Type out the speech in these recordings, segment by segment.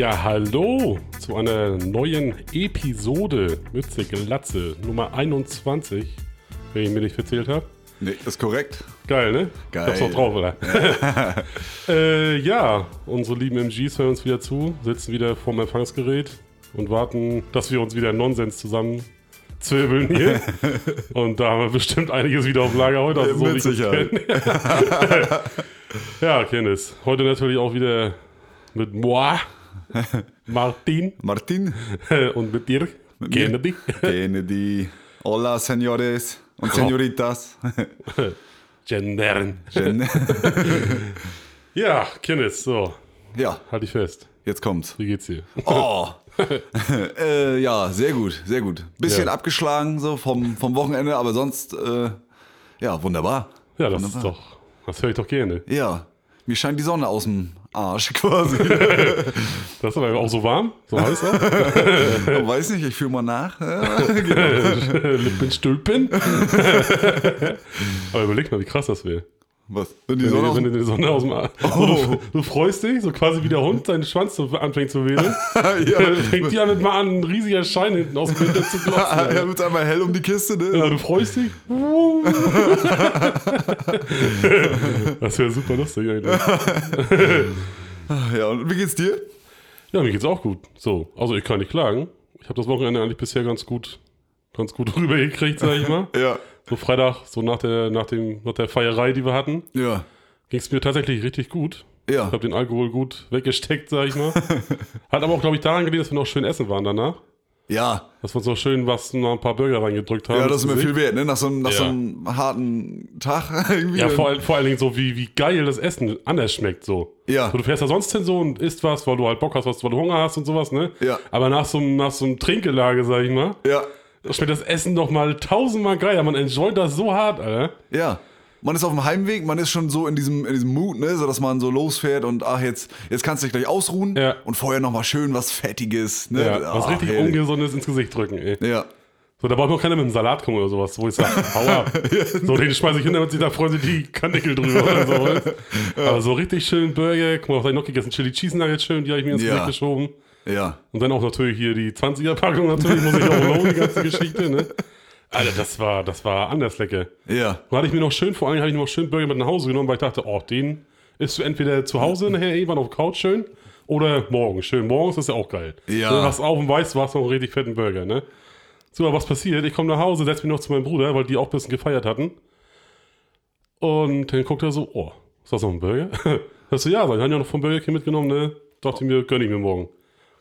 Ja, hallo zu einer neuen Episode Mütze Glatze Nummer 21, wenn ich mir nicht verzählt habe. Nee, ist korrekt. Geil, ne? Geil. Hab's noch drauf, oder? äh, ja, unsere lieben MGs hören uns wieder zu, sitzen wieder vorm Empfangsgerät und warten, dass wir uns wieder Nonsens zusammen zwirbeln hier. und da haben wir bestimmt einiges wieder auf Lager heute. Also so Mit Sicherheit. ja, Kennis. Heute natürlich auch wieder mit moi, Martin Martin, und mit dir, mir. Kennedy. Kennedy, hola señores und señoritas. Gendern. Jen- Ja, Kenneth, so, ja, halt dich fest. jetzt kommt's. Wie geht's dir? Oh. äh, ja, sehr gut, sehr gut. Bisschen Ja. abgeschlagen so vom, vom Wochenende, aber sonst, äh, ja, wunderbar. Ja, das ist doch, das höre ich doch gerne. Ja, mir scheint die Sonne aus dem Arsch quasi. Das ist aber auch so warm, so heiß auch. Weiß nicht, ich fühle mal nach. Genau. Lippen stülpen. aber überleg mal, wie krass das wäre. Was? Wenn die Wenn, Sonne wenn du die Sonne aus dem Arsch. Oh. Du, du freust dich, so quasi wie der Hund seinen Schwanz so anfängt zu wedeln. ja, Dann fängt die an, mal an, ein riesiger Schein hinten aus dem Winter zu glotzen. ja, wird's einmal hell um die Kiste, ne? Ja, du freust dich. das wäre super lustig eigentlich. Ja, und wie geht's dir? Ja, mir geht's auch gut. So, also ich kann nicht klagen. Ich habe das Wochenende eigentlich bisher ganz gut, ganz gut rübergekriegt, sag ich mal. Ja. So Freitag, so nach der, nach dem, nach der Feierei, die wir hatten, Ja. ging es mir tatsächlich richtig gut. Ich Ja. habe den Alkohol gut weggesteckt, sag ich mal. Hat aber auch, glaube ich, daran gelegen, dass wir noch schön essen waren danach. Ja. Dass wir uns noch schön was, noch ein paar Burger reingedrückt haben. Ja, das ist mir viel wert, ne? Nach so einem, nach so Ja. einem harten Tag irgendwie. Ja, vor, all- vor allen Dingen so, wie, wie geil das Essen anders schmeckt, so. Ja. So, du fährst da sonst hin so und isst was, weil du halt Bock hast, was, weil du Hunger hast und sowas, ne? Ja. Aber nach so, einem- nach so einem Trinkgelage, sag ich mal, Ja. Schmeckt das Essen noch mal tausendmal geiler. Man enjoyt das so hart, Alter. Ja. Man ist auf dem Heimweg, man ist schon so in diesem, in diesem Mut, ne, so dass man so losfährt und ach, jetzt, jetzt kannst du dich gleich ausruhen Ja. und vorher noch mal schön was Fettiges, ne? Ja, was Ah, richtig herrlich. Ungesundes ins Gesicht drücken, ey. Ja. So, da braucht noch keiner mit einem Salat kommen oder sowas, wo ich sage, hau ab. So, den schmeiße ich hin, damit sich da freuen sich die Kanickel drüber oder so. weißt? Aber so richtig schön Burger, guck mal, was hab ich noch gegessen? Chili Cheese Nuggets schön, die habe ich mir ins Ja. Gesicht geschoben. Ja. Und dann auch natürlich hier die 20er-Packung, natürlich muss ich auch lohnen, die ganze Geschichte, ne? Alter, das war, das war anders lecker. Ja. Da hatte ich mir noch schön, vor allem habe ich noch schön Burger mit nach Hause genommen, weil ich dachte, oh, den isst du entweder zu Hause nachher irgendwann auf der Couch schön oder morgen schön. Morgens ist ja auch geil. Ja. Du wachst auf und weißt, du hast noch einen richtig fetten Burger, ne? So, aber was passiert? Ich komme nach Hause, setze mich noch zu meinem Bruder, weil die auch ein bisschen gefeiert hatten. Und dann guckt er so, oh, ist das noch ein Burger? Sagst du, ja, sag ich, haben ja noch vom Burger King mitgenommen, ne? Dachte ich mir, gönn ich mir morgen.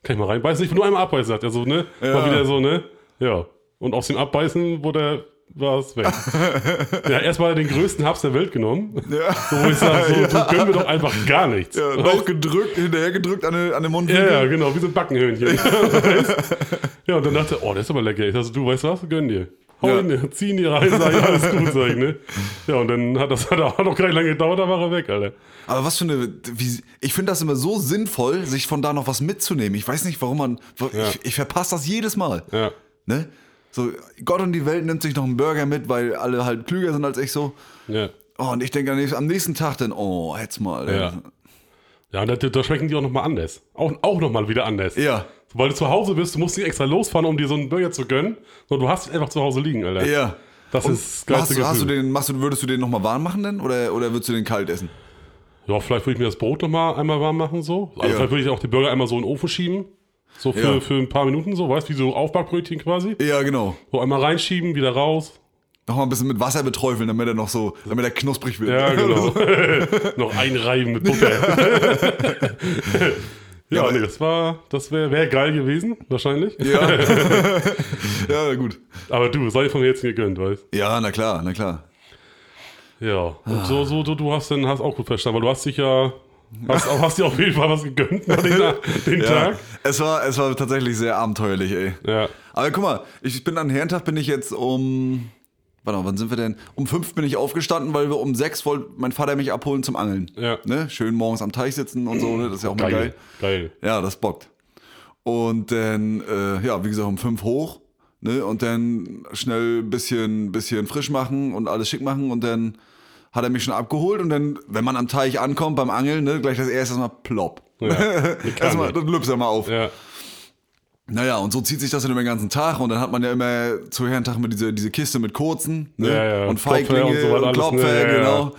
Kann ich mal reinbeißen? Ich will nur einmal abbeißen, sagt er so, ne? Ja. Mal wieder so, ne? Ja. Und aus dem Abbeißen wurde war es weg. ja, erstmal den größten Haps der Welt genommen. Ja. So, wo ich sage, so, du gönn mir doch einfach gar nichts. ja noch gedrückt, hinterher gedrückt an den, an den Mund. Ja, ja, genau, wie so ein Backenhöhnchen. Ja, und dann dachte ich, oh, das ist aber lecker. Ich dachte, du weißt was, gönn dir. Hau Ja. ihn, zieh ihn dir rein, sag ich, alles gut, sag ich, ne? Ja, und dann hat das hat auch noch gar nicht lange gedauert, da war er weg, Alter. Aber was für eine. Wie, ich finde das immer so sinnvoll, sich von da noch was mitzunehmen. Ich weiß nicht, warum man. Ja. Ich, ich verpasse das jedes Mal. Ja. Ne? So, Gott und die Welt nimmt sich noch einen Burger mit, weil alle halt klüger sind als ich so. Ja. Oh, und ich denke am nächsten- Tag dann, oh, jetzt mal. Ja. Ja, und da, da schmecken die auch nochmal anders. Auch, auch nochmal wieder anders. Ja. Weil du zu Hause bist, du musst nicht extra losfahren, um dir so einen Burger zu gönnen, sondern du hast ihn einfach zu Hause liegen, Alter. Ja. Das Und ist geilste hast, hast du den, machst du, würdest du den nochmal warm machen denn? Oder, oder würdest du den kalt essen? Ja, vielleicht würde ich mir das Brot nochmal einmal warm machen, so. Also Ja. vielleicht würde ich auch die Burger einmal so in den Ofen schieben. So für, Ja. für ein paar Minuten, so, weißt du, wie so Aufbackbrötchen quasi. Ja, genau. So einmal reinschieben, wieder raus. Nochmal ein bisschen mit Wasser beträufeln, damit er noch so, damit er knusprig wird. Ja, genau. Noch einreiben mit Butter. ja, aber- nee, das war, das wäre wär geil gewesen, wahrscheinlich. Ja. ja, gut. Aber du, sei von jetzt gegönnt, weißt Ja, na klar, na klar. Ja. Und Ah. so, so, du, du hast dann hast auch gut verstanden, weil du hast dich ja, hast, auch- hast dir auf jeden Fall was gegönnt nach den, den Ja, Tag. es war, es war tatsächlich sehr abenteuerlich, ey. Ja. Aber guck mal, ich bin an Herrentag bin ich jetzt um, warte mal, wann sind wir denn? Um fünf bin ich aufgestanden, weil wir um sechs wollte mein Vater mich abholen zum Angeln. Ja. Ne? Schön morgens am Teich sitzen und so, ne? Das ist ja auch mal geil. Geil. Geil. Ja, das bockt. Und dann, äh, ja, wie gesagt, um fünf hoch, ne? Und dann schnell ein bisschen, bisschen frisch machen und alles schick machen und dann hat er mich schon abgeholt und dann, wenn man am Teich ankommt beim Angeln, ne, gleich das erste Mal plopp. Ja, Erstmal, dann lübst er mal auf. Ja. Naja, und so zieht sich das dann über den ganzen Tag und dann hat man ja immer zu Herrentag immer diese, diese Kiste mit kurzen ne? Ja, ja, und Feiglinge und und, so alles, Klopfer, ne? Ja, ja.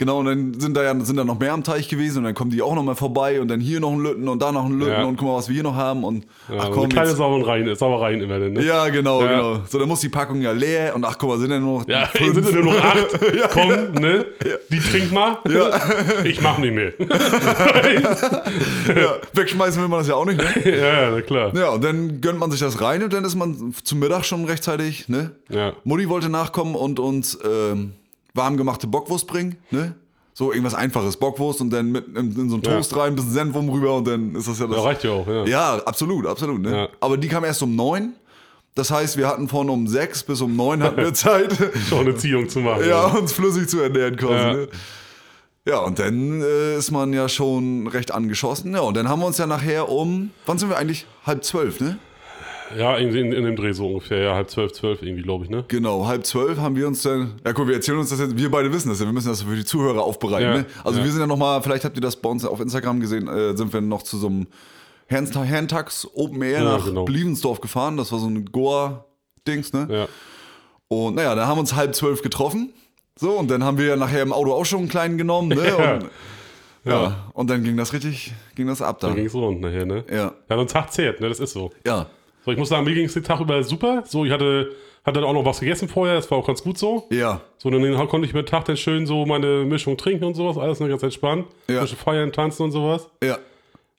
Genau. Und dann sind da ja sind da noch mehr am Teich gewesen und dann kommen die auch noch mal vorbei und dann hier noch ein Lütten und da noch ein Lütten Ja. und guck mal, was wir hier noch haben und Ja, ach komm, eine kleine Sauereien, Sauereien immer dann, ne? ja, genau, Ja. genau. So, dann muss die Packung ja leer und ach guck mal, sind ja nur noch Ja, fünf. sind nur noch acht. Komm, ne? Die trink mal. Ich mach nicht mehr. ja, wegschmeißen will man das ja auch nicht, ne? ja, ja, na klar. Ja, und dann gönnt man sich das rein und dann ist man zum Mittag schon rechtzeitig, ne? Ja. Mutti wollte nachkommen und uns ähm, warm gemachte Bockwurst bringen, ne? So irgendwas einfaches, Bockwurst und dann mit in, in so einen Ja. Toast rein, ein bisschen Senf um rüber und dann ist das ja das. Ja, reicht ja auch, ja. Ja, absolut, absolut, ne? Ja. Aber die kam erst um neun. Das heißt, wir hatten von um sechs bis um neun hatten wir Zeit, Schon eine Ziehung zu machen. ja, uns flüssig zu ernähren quasi, Ja. ne? Ja, und dann äh, ist man ja schon recht angeschossen. Ja, und dann haben wir uns ja nachher um, wann sind wir eigentlich? Halb zwölf, ne? Ja, irgendwie in, in dem Dreh so ungefähr, ja, halb zwölf, zwölf irgendwie, glaube ich, ne? Genau, halb zwölf haben wir uns dann. Ja, guck, wir erzählen uns das jetzt. Wir beide wissen das ja. Wir müssen das für die Zuhörer aufbereiten. Ja, Ne? Also, ja. wir sind ja nochmal, vielleicht habt ihr das bei uns auf Instagram gesehen, äh, sind wir noch zu so einem Herrentags Open Air Ja, nach genau. Blievensdorf gefahren. Das war so ein Goa-Dings, ne? Ja. Und naja, da haben wir uns halb zwölf getroffen. So, und dann haben wir ja nachher im Auto auch schon einen kleinen genommen, ne? Ja. Und, ja. und dann ging das richtig, ging das ab da. Dann ging es rund nachher, ne? Ja. Ja, so ein Tag zählt, ne? Das ist so. Ja. So, ich muss sagen, mir ging es den Tag über super. So, ich hatte, hatte dann auch noch was gegessen vorher, das war auch ganz gut so. Ja. So, dann konnte ich mir den Tag dann schön so meine Mischung trinken und sowas, alles ne, ganz entspannt. Ja. Bisschen feiern, tanzen und sowas. Ja.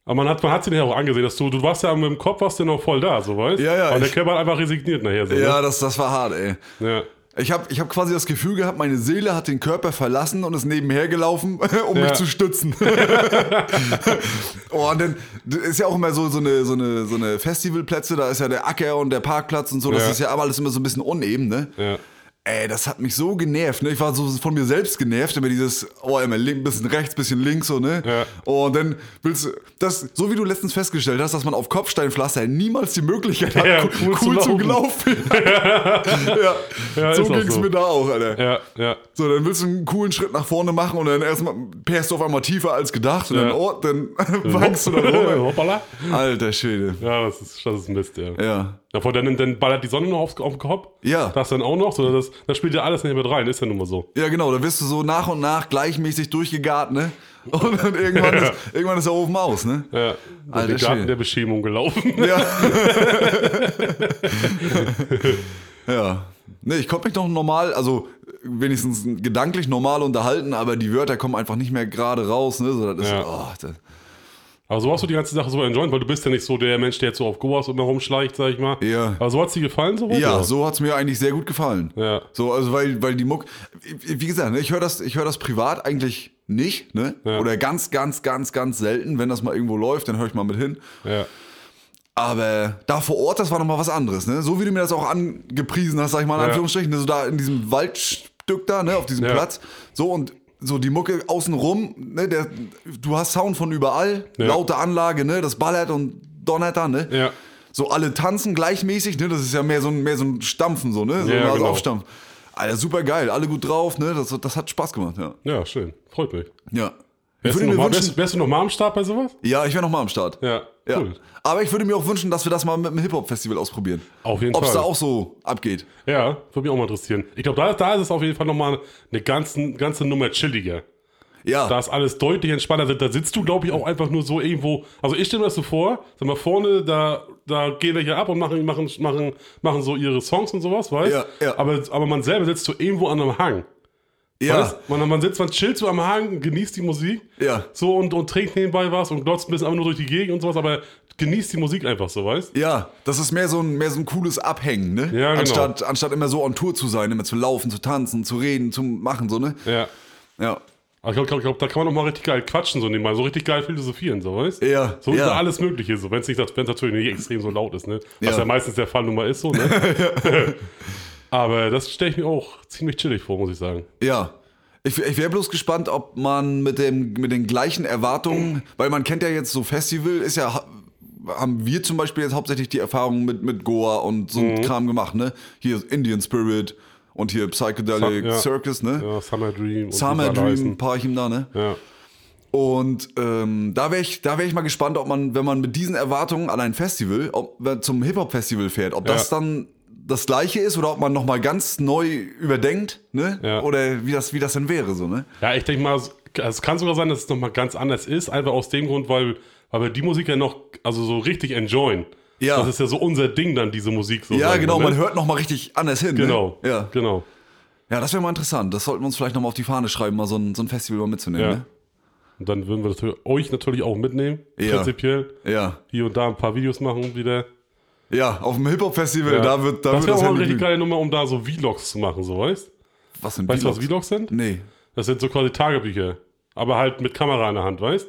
Aber man hat, man hat sie nachher auch angesehen, dass du, du warst ja mit dem Kopf, warst du noch voll da, so weißt Ja, ja, Aber der Körper hat einfach resigniert nachher, so. Ja, das, das war hart, ey. Ne? Ja. Ich habe ich hab quasi das Gefühl gehabt, meine Seele hat den Körper verlassen und ist nebenher gelaufen, um Ja. mich zu stützen. oh, und dann ist ja auch immer so, so, eine, so, eine, so eine Festivalplätze, da ist ja der Acker und der Parkplatz und so, das Ja. ist ja aber alles immer so ein bisschen uneben, ne? Ja. Ey, das hat mich so genervt, ne? Ich war so von mir selbst genervt, immer dieses, oh, immer link, bisschen rechts, bisschen links, so, ne? Ja. Und dann willst du, das, so wie du letztens festgestellt hast, dass man auf Kopfsteinpflaster niemals die Möglichkeit hat, Ja, cool, cool zu cool zu laufen. laufen. ja. Ja, so auch ging's so. mir da auch, Alter. Ja, ja. So, dann willst du einen coolen Schritt nach vorne machen und dann erstmal perst du auf einmal tiefer als gedacht und dann, oh, dann wankst du da rum. Alter Schwede. Ja, das ist, das ist Mist, ja. Ja. Davor dann, dann ballert die Sonne noch aufs, auf den Kopf. Ja. Das dann auch noch, so, das, das spielt ja alles nicht mit rein, ist ja nun mal so. Ja, genau, da wirst du so nach und nach gleichmäßig durchgegart, ne? Und dann irgendwann ist, irgendwann ist der Ofen aus, ne? Ja, Alter der Garten der Beschämung gelaufen. Ja. ja. Ne, ich konnte mich noch normal, also wenigstens gedanklich normal unterhalten, aber die Wörter kommen einfach nicht mehr gerade raus, ne? So, das ist, Ja. oh, das, Aber so hast du die ganze Sache so enjoyed, weil du bist ja nicht so der Mensch, der jetzt so auf Goas immer rumschleicht, sag ich mal. Ja. Aber so hat's dir gefallen, so Ja, so hat's mir eigentlich sehr gut gefallen. Ja. So, also weil, weil die Muck, wie gesagt, ne, ich höre das, ich höre das privat eigentlich nicht, ne? Ja. Oder ganz, ganz, ganz, ganz selten. Wenn das mal irgendwo läuft, dann höre ich mal mit hin. Ja. Aber da vor Ort, das war nochmal was anderes, ne? So wie du mir das auch angepriesen hast, sag ich mal in Ja. Anführungsstrichen, ne? so da in diesem Waldstück da, ne, auf diesem Ja. Platz. So und so die Mucke außenrum, ne, der, du hast Sound von überall, Ja. laute Anlage, ne, das ballert und donnert da, ne? Ja. So alle tanzen gleichmäßig, ne? Das ist ja mehr so ein, mehr so ein Stampfen, so, ne? So Ja, genau. Aufstampfen. Alter, super geil, alle gut drauf, ne? Das, das hat Spaß gemacht, ja. Ja, schön. Freut mich. Ja. Wärst du, noch mal, wünschen, wärst, wärst du noch mal am Start bei sowas? ja, ich wäre noch mal am Start. Ja, Ja. cool. Aber ich würde mir auch wünschen, dass wir das mal mit dem Hip-Hop-Festival ausprobieren. Auf jeden Ob es Fall. da auch so abgeht. Ja, würde mich auch mal interessieren. Ich glaube, da, da ist es auf jeden Fall nochmal eine ganze, ganze Nummer chilliger. Ja. Da ist alles deutlich entspannter. Da sitzt du, glaube ich, auch einfach nur so irgendwo. Also ich stelle mir das so vor, sag mal, vorne, da, da gehen welche ab und machen, machen, machen, machen so ihre Songs und sowas, weißt Ja, ja. Aber, aber man selber sitzt so irgendwo an einem Hang. Ja. Weißt? Man, man sitzt, man chillt so am Hang, genießt die Musik. Ja. So und, und trinkt nebenbei was und glotzt ein bisschen einfach nur durch die Gegend und sowas, aber genießt die Musik einfach so, weißt Ja, das ist mehr so ein, mehr so ein cooles Abhängen, ne? Ja, genau. anstatt, anstatt immer so on Tour zu sein, immer zu laufen, zu tanzen, zu reden, zu machen, so, ne? Ja. Ja. Aber ich glaube, glaub, glaub, da kann man noch mal richtig geil quatschen, so nebenbei, so richtig geil philosophieren, so, weißt Ja, So ja. über alles Mögliche, so, wenn es nicht, wenn's natürlich nicht extrem so laut ist, ne? Was Ja. ja, meistens der Fall nun mal ist, so, ne? Aber das stelle ich mir auch ziemlich chillig vor, muss ich sagen. Ja. Ich, ich wäre bloß gespannt, ob man mit, dem, mit den gleichen Erwartungen, weil man kennt ja jetzt so Festival, ist ja, ha- haben wir zum Beispiel jetzt hauptsächlich die Erfahrung mit, mit Goa und so Mhm. ein Kram gemacht, ne? Hier ist Indian Spirit Und hier Psychedelic Sa- ja. Circus, ne? Ja, Summer Dream. Summer wie sie alle Dream, heißen. Parchim da, ne? Ja. Und ähm, da wäre ich, da wär ich mal gespannt, ob man, wenn man mit diesen Erwartungen an ein Festival, ob man zum Hip-Hop-Festival fährt, ob das Ja. dann das gleiche ist oder ob man nochmal ganz neu überdenkt, ne? Ja. Oder wie das, wie das denn wäre, so, ne? Ja, ich denke mal, es kann sogar sein, dass es nochmal ganz anders ist. Einfach aus dem Grund, weil, weil wir die Musik ja noch also so richtig enjoyen. Ja. Das ist ja so unser Ding dann, diese Musik. So Ja, genau, ne? man hört nochmal richtig anders hin. Genau. Ne? Ja. Genau. ja, das wäre mal interessant. Das sollten wir uns vielleicht nochmal auf die Fahne schreiben, mal so ein, so ein Festival mal mitzunehmen, Ja. ne? Und dann würden wir das für euch natürlich auch mitnehmen. Ja. Prinzipiell. Ja. Hier und da ein paar Videos machen wieder. Ja, auf dem Hip-Hop-Festival, Ja. da wird, da das wäre auch eine richtig geile Nummer, um da so Vlogs zu machen, so weißt Was sind Weißt du, was Vlogs? Vlogs sind? Nee. Das sind so quasi Tagebücher. Aber halt mit Kamera in der Hand, weißt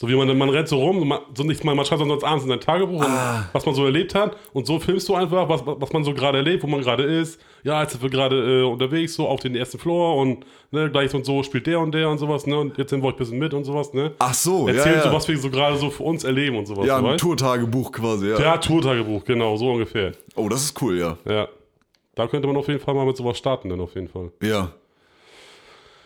So wie man, man rennt so rum, man, so nicht, man, man schreibt sonst abends in sein Tagebuch, und was man so erlebt hat. Und so filmst du einfach, was, was man so gerade erlebt, wo man gerade ist. Ja, jetzt sind wir gerade äh, unterwegs, so auf den ersten Floor und ne, gleich und so spielt der und der und sowas, ne? Und jetzt sind wir euch ein bisschen mit und sowas, ne? Ach so, Erzählen ja, ja. so, was wir so gerade so für uns erleben und sowas. ja, so, ein weißt? Tourtagebuch quasi, ja. Ja, Tourtagebuch, genau, so ungefähr. Oh, das ist cool, ja. Ja. Da könnte man auf jeden Fall mal mit sowas starten, dann auf jeden Fall. Ja.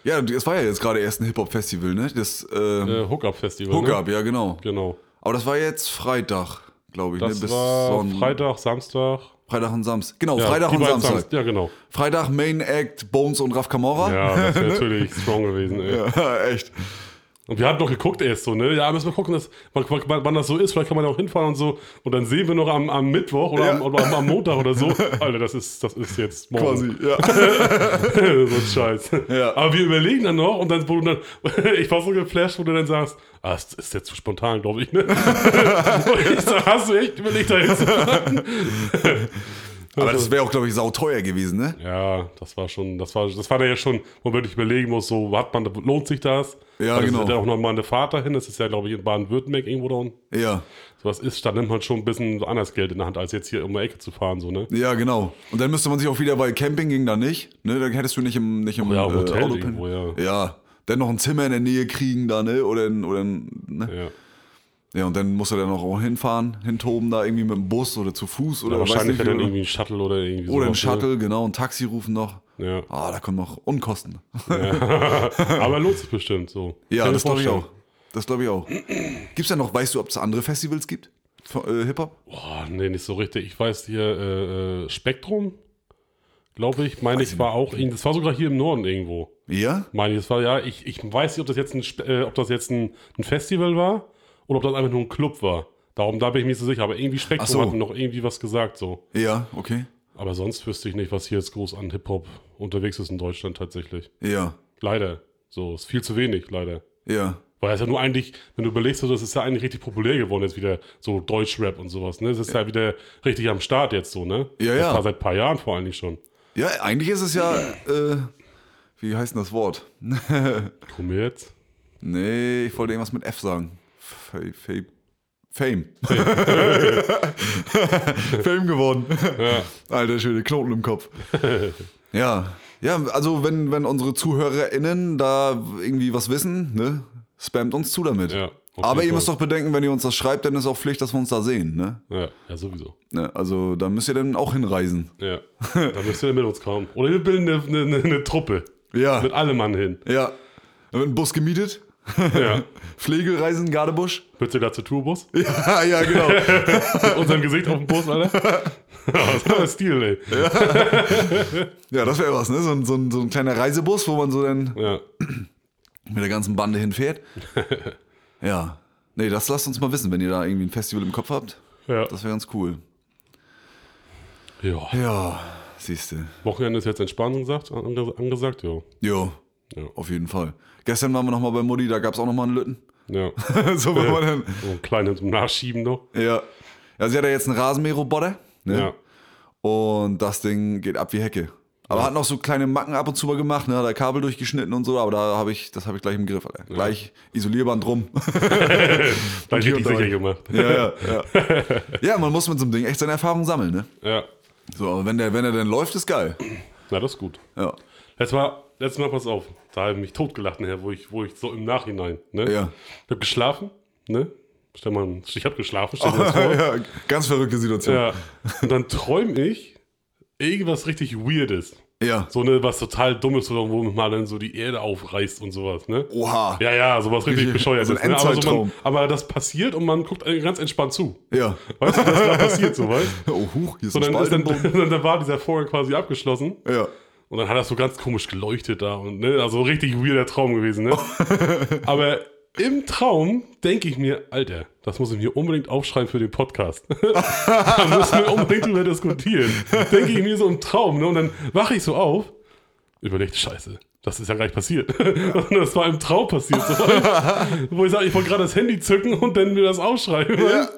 Ja, es war ja jetzt gerade erst ein Hip-Hop-Festival, ne? Das ähm, Äh, Hookup-Festival. Hookup, Ne? ja, genau. Genau. Aber das war jetzt Freitag, glaube ich, Das ne? war Sonn- Freitag, Samstag. Freitag und Samstag. Genau, Ja, Freitag und Samstag. Samst- Ja, genau. Freitag Main Act, Bones und Raf Kamora. Ja, das wäre natürlich strong gewesen, ey. Ja, echt. Und wir hatten noch geguckt erst so, ne? Ja, müssen wir gucken, dass, wann, wann, das so ist. Vielleicht kann man da auch hinfahren und so. Und dann sehen wir noch am, am Mittwoch oder, Ja. am, oder am, am Montag oder so. Alter, das ist, das ist jetzt morgen. Quasi, ja. so ein Scheiß. Ja. Aber wir überlegen dann noch und dann, wo du dann, ich war so geflasht, wo du dann sagst, ah, das ist jetzt zu spontan, glaube ich, ne? und ich sag, hast du echt überlegt, da hinzufahren? Aber das wäre auch, glaube ich, sauteuer gewesen, ne? Ja, das war schon, das war, das war da ja schon, wo man wirklich überlegen muss, so, hat man, lohnt sich das? Ja, Weil genau. Das ist ja auch nochmal eine Fahrt dahin, das ist ja, glaube ich, in Baden-Württemberg irgendwo da unten. Ja. So was ist, da nimmt man schon ein bisschen anders Geld in der Hand, als jetzt hier um die Ecke zu fahren, so, ne? Ja, genau. Und dann müsste man sich auch wieder, weil Camping ging da nicht, ne? Dann hättest du nicht im, nicht im Ja, im Hotel Auto irgendwo, ja. Ja. Dann noch ein Zimmer in der Nähe kriegen da, ne? Oder, ein- oder ne? Ja. Ja, und dann musst du dann noch auch hinfahren, hintoben da irgendwie mit dem Bus oder zu Fuß oder Ja, weiß wahrscheinlich wäre dann irgendwie ein Shuttle oder irgendwie oder ein ne? Shuttle, genau, ein Taxi rufen noch. Ja. Ah, da kommen noch Unkosten. Aber lohnt sich bestimmt so. Ja, das glaube ich auch. Das glaube ich auch. Gibt's denn noch, weißt du, ob es andere Festivals gibt? Für, äh, Hip-Hop? Boah, nee, nicht so richtig. Ich weiß hier, äh, äh, Spektrum, glaube ich, meine ich, war auch, das war sogar hier im Norden irgendwo. Ja? Meine ich, das war ja, ich, ich weiß nicht, ob das jetzt ein, äh, ob das jetzt ein, ein Festival war oder ob das einfach nur ein Club war. Darum, da bin ich mir nicht so sicher. Aber irgendwie Spektrum so. hat noch irgendwie was gesagt, so. Ja, okay. Aber sonst wüsste ich nicht, was hier jetzt groß an Hip-Hop unterwegs ist in Deutschland tatsächlich. Ja, Leider. So, ist viel zu wenig, leider. ja. Weil es ja nur eigentlich, wenn du überlegst, das ist ja eigentlich richtig populär geworden jetzt wieder, so Deutschrap und sowas, ne? Das ist ja wieder richtig am Start jetzt so, ne? Ja, das ja. war seit ein paar Jahren vor allem schon. Ja, eigentlich ist es ja, äh, wie heißt denn das Wort? Komm jetzt. Nee, ich wollte irgendwas mit F sagen. Fa- Fa- Fame. Fame geworden. Ja. Alter schöne Knoten im Kopf. ja. Ja, also wenn, wenn unsere ZuhörerInnen da irgendwie was wissen, ne, spammt uns zu damit. Ja, Aber ihr müsst doch bedenken, wenn ihr uns das schreibt, dann ist auch Pflicht, dass wir uns da sehen, ne? Ja, ja, sowieso. ne? Also da müsst ihr dann auch hinreisen. Ja. da müsst ihr mit uns kommen. Oder wir bilden eine, eine, eine, eine Truppe. Ja. Mit allem Mann hin. Ja. Dann wird ein Bus gemietet. Ja. Pflegereisen, Gardebusch. Bitte da zur Tourbus. Ja, ja, genau. Mit unserem Gesicht auf dem Bus, Alter. das war Stil, ey. Ja, das wäre was, ne? So ein, so, ein, so ein kleiner Reisebus, wo man so dann Ja. mit der ganzen Bande hinfährt. ja. Nee, das lasst uns mal wissen, wenn ihr da irgendwie ein Festival im Kopf habt. Ja. Das wäre ganz cool. ja. Ja, siehst du. Wochenende ist jetzt Entspannung gesagt, ange- angesagt, ja. Jo, Ja. auf jeden Fall. Gestern waren wir nochmal bei Mutti, da gab es auch nochmal einen Lütten. Ja. so, wenn man dann, So ein kleines Nachschieben noch. ja. Ja, sie hat ja jetzt einen Rasenmäherroboter. Ne? Ja. Und das Ding geht ab wie Hecke. Aber hat noch so kleine Macken ab und zu mal gemacht, ne? Hat er Kabel durchgeschnitten und so, aber da habe ich, das habe ich gleich im Griff, Alter. Gleich Isolierband drum. Gleich richtig da. sicher gemacht. ja, ja, ja. ja, man muss mit so einem Ding echt seine Erfahrung sammeln, ne? Ja. So, aber wenn der, wenn er dann läuft, ist geil. Na, das ist gut. Ja. Letztes Mal, letztes Mal, pass auf, da habe ich mich totgelacht nachher, wo ich, wo ich so im Nachhinein, ne? Ja. Ich habe geschlafen, ne? Stell mal, ich habe geschlafen, stell dir das vor. ja, ganz verrückte Situation. Ja. Und dann träume ich irgendwas richtig Weirdes. Ja. So eine, was total dummes, so, wo man dann so die Erde aufreißt und sowas, ne? Oha. Ja, ja, sowas richtig bescheuert. so ne? aber, so man, aber das passiert und man guckt ganz entspannt zu. Ja. Weißt du, das da passiert so, weißt? Oh, huch, hier ist So, ein dann, dann, Boden. dann war dieser Vorgang quasi abgeschlossen. Ja. Und dann hat das so ganz komisch geleuchtet da. Und, ne? Also richtig weirder Traum gewesen. Ne? Aber im Traum denke ich mir, Alter, das muss ich mir unbedingt aufschreiben für den Podcast. da müssen wir unbedingt drüber diskutieren. Denke ich mir so im Traum. Ne? Und dann wache ich so auf, überlegt, scheiße. Das ist ja gleich passiert. Und das war im Traum passiert. So. Wo ich sage, ich wollte gerade das Handy zücken und dann mir das aufschreiben. Ja.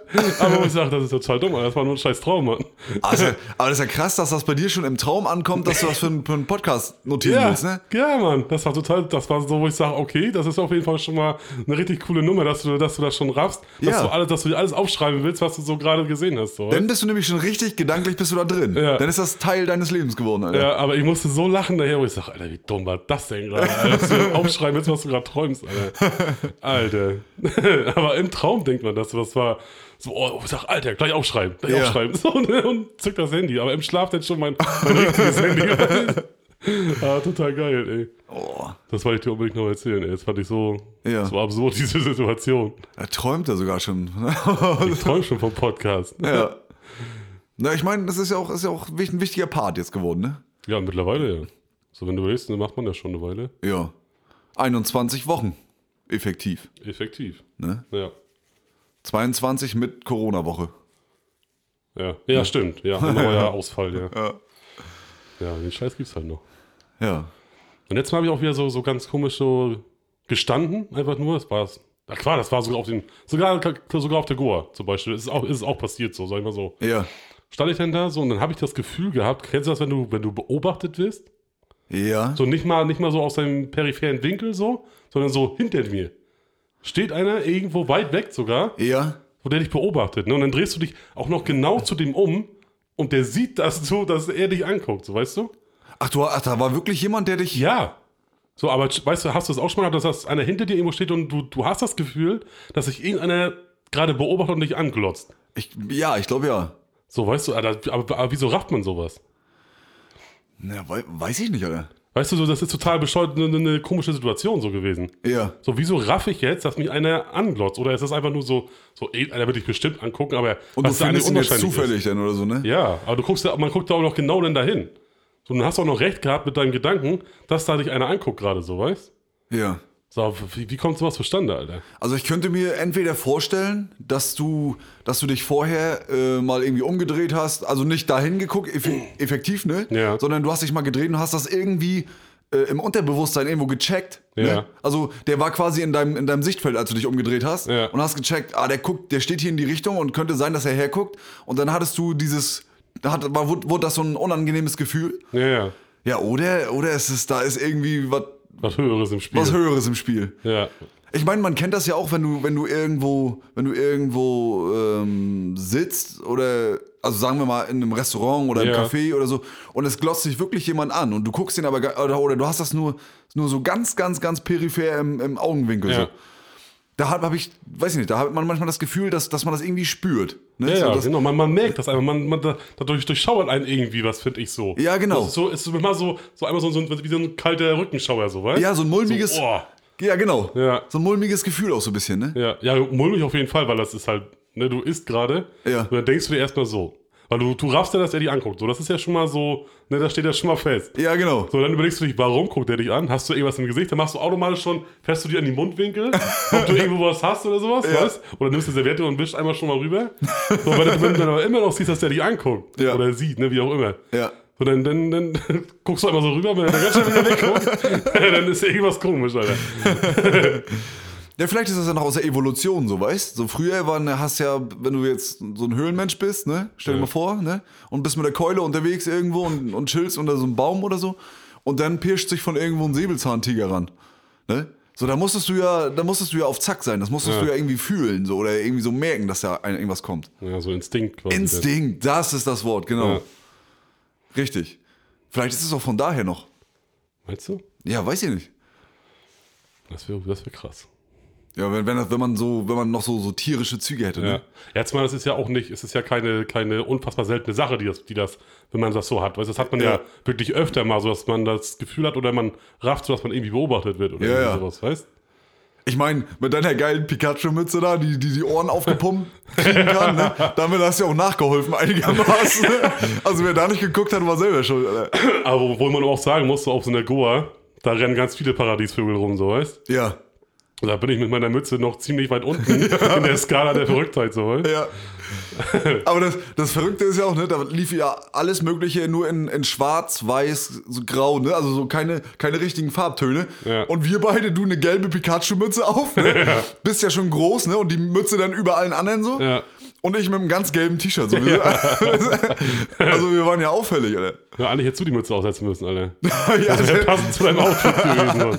Aber wo ich sage, das ist total dumm. Das war nur ein scheiß Traum, Mann. Also, aber das ist ja krass, dass das bei dir schon im Traum ankommt, dass du was für einen, für einen Podcast notieren Ja, willst, ne? ja, Mann, das war total, das war so, wo ich sage, okay, das ist auf jeden Fall schon mal eine richtig coole Nummer, dass du, dass du das schon raffst, dass Ja. du alles, dass du dir alles aufschreiben willst, was du so gerade gesehen hast. So. Dann bist du nämlich schon richtig, gedanklich bist du da drin. Ja. Dann ist das Teil deines Lebens geworden, Alter. ja, aber ich musste so lachen daher, wo ich sage, Alter, wie dumm war das denn gerade? Alter, aufschreiben willst, was du gerade träumst, Alter. Alter. aber im Traum denkt man das, das war so, oh, ich sag, Alter, gleich aufschreiben, gleich Ja. aufschreiben. So, ne, und zück das Handy, aber im Schlaf dann schon mein, mein richtiges Handy. ah, total geil, ey. Oh, Das wollte ich dir unbedingt noch erzählen, ey. Das fand ich so, Ja. so absurd, diese Situation. er träumt ja sogar schon. Ich träume schon vom Podcast. ja. Na, ich meine, das ist ja auch, ist ja auch ein wichtiger Part jetzt geworden, ne? Ja, mittlerweile ja. So, wenn du willst, dann macht man das schon eine Weile. Ja. 21 Wochen. Effektiv. Effektiv. Ne? Ja. 22 mit Corona-Woche. Ja, ja, stimmt. Ja, ein neuer Ausfall, ja. Ja. Ja, den Scheiß gibt's halt noch. Ja. Und jetzt habe ich auch wieder so, so ganz komisch so gestanden, einfach nur. Das war's. Ach klar, das war sogar auf dem, sogar, sogar auf der Goa zum Beispiel. Das ist auch, ist auch passiert so, sag ich mal so. Ja. Stand ich dann da so und dann habe ich das Gefühl gehabt, kennst du das, wenn du, wenn du beobachtet wirst? Ja. So nicht mal, nicht mal so aus deinem peripheren Winkel so, sondern so hinter mir. Steht einer irgendwo weit weg sogar, Ja. wo der dich beobachtet. Ne? Und dann drehst du dich auch noch genau zu dem um und der sieht das so, dass er dich anguckt, so weißt du? Ach, du, ach, da war wirklich jemand, der dich. Ja. So, aber weißt du, hast du das auch schon mal gehabt, dass das einer hinter dir irgendwo steht und du, du hast das Gefühl, dass sich irgendeiner gerade beobachtet und dich anglotzt. Ich, ja, ich glaube ja. So, weißt du, aber, aber wieso rafft man sowas? Na, wei weiß ich nicht, Alter. Weißt du, so, das ist total bescheuert, eine, eine komische Situation so gewesen. Ja. So, wieso raff ich jetzt, dass mich einer anglotzt? Oder ist das einfach nur so, so ey, einer wird dich bestimmt angucken, aber Und du findest ihn jetzt zufällig dann oder so, ne? Ist. Ja, aber du guckst ja, man guckt da auch noch genau dann dahin. So, du hast auch noch recht gehabt mit deinem Gedanken, dass da dich einer anguckt gerade so, weißt Ja. So, wie, wie kommt sowas zustande, Alter? Also ich könnte mir entweder vorstellen, dass du, dass du dich vorher äh, mal irgendwie umgedreht hast, also nicht dahin geguckt, eff effektiv, ne? Ja. Sondern du hast dich mal gedreht und hast das irgendwie äh, im Unterbewusstsein irgendwo gecheckt. Ja. Ne? Also der war quasi in deinem, in deinem Sichtfeld, als du dich umgedreht hast Ja. und hast gecheckt, ah, der guckt, der steht hier in die Richtung und könnte sein, dass er herguckt. Und dann hattest du dieses, da hat, war, wurde, wurde das so ein unangenehmes Gefühl. Ja, ja. Ja, oder, oder ist es, da ist irgendwie was, Was Höheres im Spiel. was Höheres im Spiel. ja. Ich meine, man kennt das ja auch, wenn du, wenn du irgendwo, wenn du irgendwo ähm, sitzt oder, also sagen wir mal in einem Restaurant oder im Ja. Café oder so, und es glotzt sich wirklich jemand an und du guckst ihn aber, oder, oder du hast das nur, nur so ganz, ganz, ganz peripher im, im Augenwinkel. Ja. So. Da habe hab ich, weiß ich nicht, da hat man manchmal das Gefühl, dass, dass man das irgendwie spürt. Ne? Ja, so, ja, genau. Man, man merkt das einfach. Man, man, da- dadurch durchschauert einen irgendwie was, finde ich so. Ja, genau. Das ist so, ist immer so, so einmal so, so ein- wie so ein kalter Rückenschauer, so, weißt ja, so ein mulmiges, So, oh. ja genau, Ja. so ein mulmiges Gefühl auch so ein bisschen, ne? Ja, ja, mulmig auf jeden Fall, weil das ist halt, ne, du isst gerade. Ja. Und dann denkst du dir erstmal so. Weil du, du raffst ja, dass er dich anguckt. So, das ist ja schon mal so, ne, das steht ja schon mal fest. Ja, genau. So, dann überlegst du dich, warum guckt er dich an? Hast du irgendwas im Gesicht? Dann machst du automatisch schon, fährst du dir an die Mundwinkel, ob du irgendwo was hast oder sowas, Ja. weißt? Oder nimmst du Serviette und wischst einmal schon mal rüber. So, weil du, dann aber immer noch siehst, dass der dich anguckt. Ja. Oder sieht, ne, wie auch immer. Ja. So, dann, dann, dann guckst du einmal so rüber, wenn er dann ganz schnell wieder wegguckt, dann ist ja irgendwas komisch, Alter. Ja, vielleicht ist das ja noch aus der Evolution so, weißt So früher waren, hast ja, wenn du jetzt so ein Höhlenmensch bist, ne? Stell dir Ja. mal vor, ne? Und bist mit der Keule unterwegs irgendwo und, und chillst unter so einem Baum oder so. Und dann pirscht sich von irgendwo ein Säbelzahntiger ran. Ne? So, da musstest du ja, da musstest du ja auf Zack sein. Das musstest Ja. du ja irgendwie fühlen, so, oder irgendwie so merken, dass da irgendwas kommt. Ja, so Instinkt quasi. Instinkt, das ist das Wort, genau. Ja. Richtig. Vielleicht ist es auch von daher noch. Meinst du? Ja, weiß ich nicht. Das wäre das wär krass. Ja, wenn, wenn, das, wenn man so, wenn man noch so, so tierische Züge hätte, Ja. ne? Jetzt mal, das ist ja auch nicht, es ist ja keine, keine unfassbar seltene Sache, die das, die das, wenn man das so hat. Weißt, das hat man ja. Ja. wirklich öfter mal, so dass man das Gefühl hat oder man rafft, so dass man irgendwie beobachtet wird oder Ja, ja. sowas, weißt Ich meine, mit deiner geilen Pikachu-Mütze da, die, die die Ohren aufgepumpt kriegen kann, ne? damit hast du ja auch nachgeholfen einigermaßen. Ne? Also wer da nicht geguckt hat, war selber schuld. Alter. Aber obwohl man auch sagen muss, so auf so einer Goa, da rennen ganz viele Paradiesvögel rum, so weißt Ja, Da bin ich mit meiner Mütze noch ziemlich weit unten in der Skala der Verrücktheit, so ja. Aber das, das Verrückte ist ja auch, ne, da lief ja alles Mögliche nur in, in schwarz, weiß, so grau, ne? Also so keine, keine richtigen Farbtöne. Ja. Und wir beide, du eine gelbe Pikachu-Mütze auf, ne? Bist ja schon groß, ne? Und die Mütze dann über allen anderen so. Ja. Und ich mit einem ganz gelben T-Shirt. So. also wir waren ja auffällig, Alter. Ja, eigentlich hättest du die Mütze aufsetzen müssen, Alter. ja, Das wäre passend zu deinem Outfit gewesen. Mann.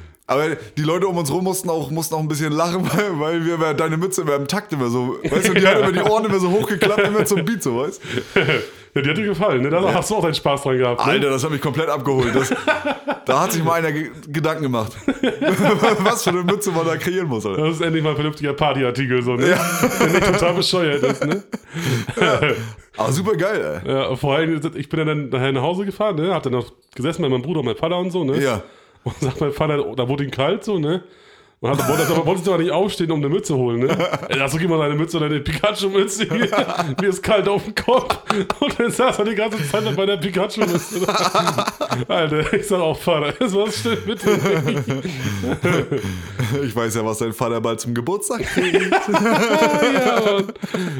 Aber die Leute um uns rum mussten auch, mussten auch ein bisschen lachen, weil, weil wir weil deine Mütze immer im Takt immer so, weißt du, die hat immer die Ohren immer so hochgeklappt, immer zum Beat, so, weißt Ja, die hat dir gefallen, ne? Da hast du auch deinen Spaß dran gehabt. Ne? Alter, das hat mich komplett abgeholt. Das, da hat sich mal einer ge Gedanken gemacht. Was für eine Mütze man da kreieren muss, Alter. Das ist endlich mal ein vernünftiger Partyartikel, so, ne? Der nicht total bescheuert ist, ne? Aber super geil, ey. Ja, vor allem, ich bin dann nachher nach Hause gefahren, ne? Hab dann noch gesessen bei meinem Bruder und meinem Vater und so, ne? Ja. Und sagt mein Vater, da wurde ihm kalt, so, ne? Und hat, wollte, aber, wollte aber nicht aufstehen, um eine Mütze holen, ne? Ey, Also gib mal deine Mütze, deine Pikachu-Mütze hier. Mir ist kalt auf dem Kopf. Und dann saß er die ganze Zeit mit meiner Pikachu-Mütze. Alter, ich sag auch, Vater, was stimmt mit dir? Ich weiß ja, was dein Vater bald zum Geburtstag kriegt. ja, Mann.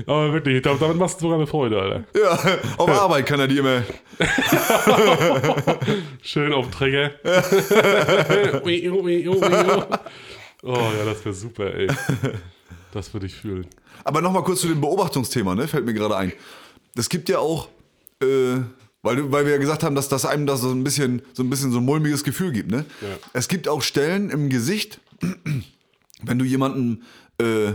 Aber wirklich, ich glaub, damit machst du sogar eine Freude, Alter. Ja, auf Arbeit kann er die immer. Schön auf den Oh ja, das wäre super, ey. Das würde ich fühlen. Aber nochmal kurz zu dem Beobachtungsthema, ne? Fällt mir gerade ein. Es gibt ja auch, äh, weil, weil wir ja gesagt haben, dass das einem da so ein bisschen so ein bisschen so ein mulmiges Gefühl gibt, ne? Ja. Es gibt auch Stellen im Gesicht, wenn du jemanden äh,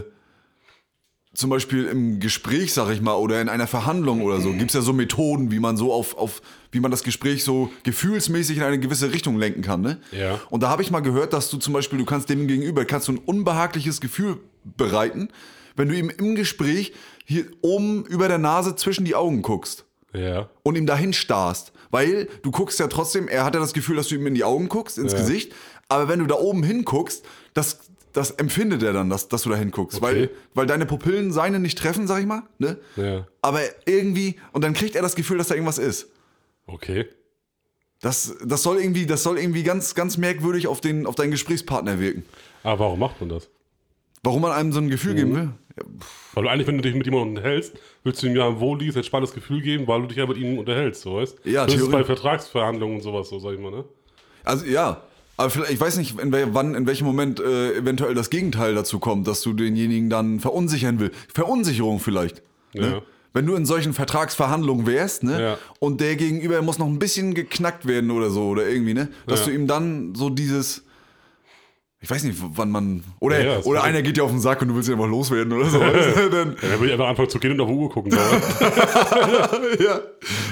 zum Beispiel im Gespräch, sag ich mal, oder in einer Verhandlung oder so, gibt es ja so Methoden, wie man so auf, auf, wie man das Gespräch so gefühlsmäßig in eine gewisse Richtung lenken kann, ne? Ja. Und da habe ich mal gehört, dass du zum Beispiel, du kannst dem gegenüber, kannst du ein unbehagliches Gefühl bereiten, wenn du ihm im Gespräch hier oben über der Nase zwischen die Augen guckst Ja. und ihm dahin starrst. Weil du guckst ja trotzdem, er hat ja das Gefühl, dass du ihm in die Augen guckst, ins Ja. Gesicht. Aber wenn du da oben hinguckst, das, das empfindet er dann, dass, dass du da hinguckst. Okay. Weil, weil deine Pupillen seine nicht treffen, sag ich mal. Ne? Ja. Aber irgendwie, und dann kriegt er das Gefühl, dass da irgendwas ist. Okay. Das, das soll irgendwie, das soll irgendwie ganz, ganz merkwürdig auf, den, auf deinen Gesprächspartner wirken. Aber warum macht man das? Warum man einem so ein Gefühl geben will? Ja, Weil du eigentlich, wenn du dich mit jemandem unterhältst, willst du ihm ja ein wohliges, entspanntes Gefühl geben, weil du dich ja mit ihm unterhältst, so weißt Ja, Das ist bei Vertragsverhandlungen und sowas, so sag ich mal, ne? Also ja, aber vielleicht, ich weiß nicht, in wann, in welchem Moment äh, eventuell das Gegenteil dazu kommt, dass du denjenigen dann verunsichern will. Verunsicherung vielleicht. Ja. Ne? Wenn du in solchen Vertragsverhandlungen wärst, ne? Ja. Und der Gegenüber muss noch ein bisschen geknackt werden oder so oder irgendwie, ne? Dass Ja. du ihm dann so dieses ich weiß nicht, wann man. Oder, Ja, ja, oder einer geht dir auf den Sack und du willst ihn einfach loswerden oder so. du? dann, dann würde ich einfach anfangen zu gehen und auf die Uhr gucken. ja.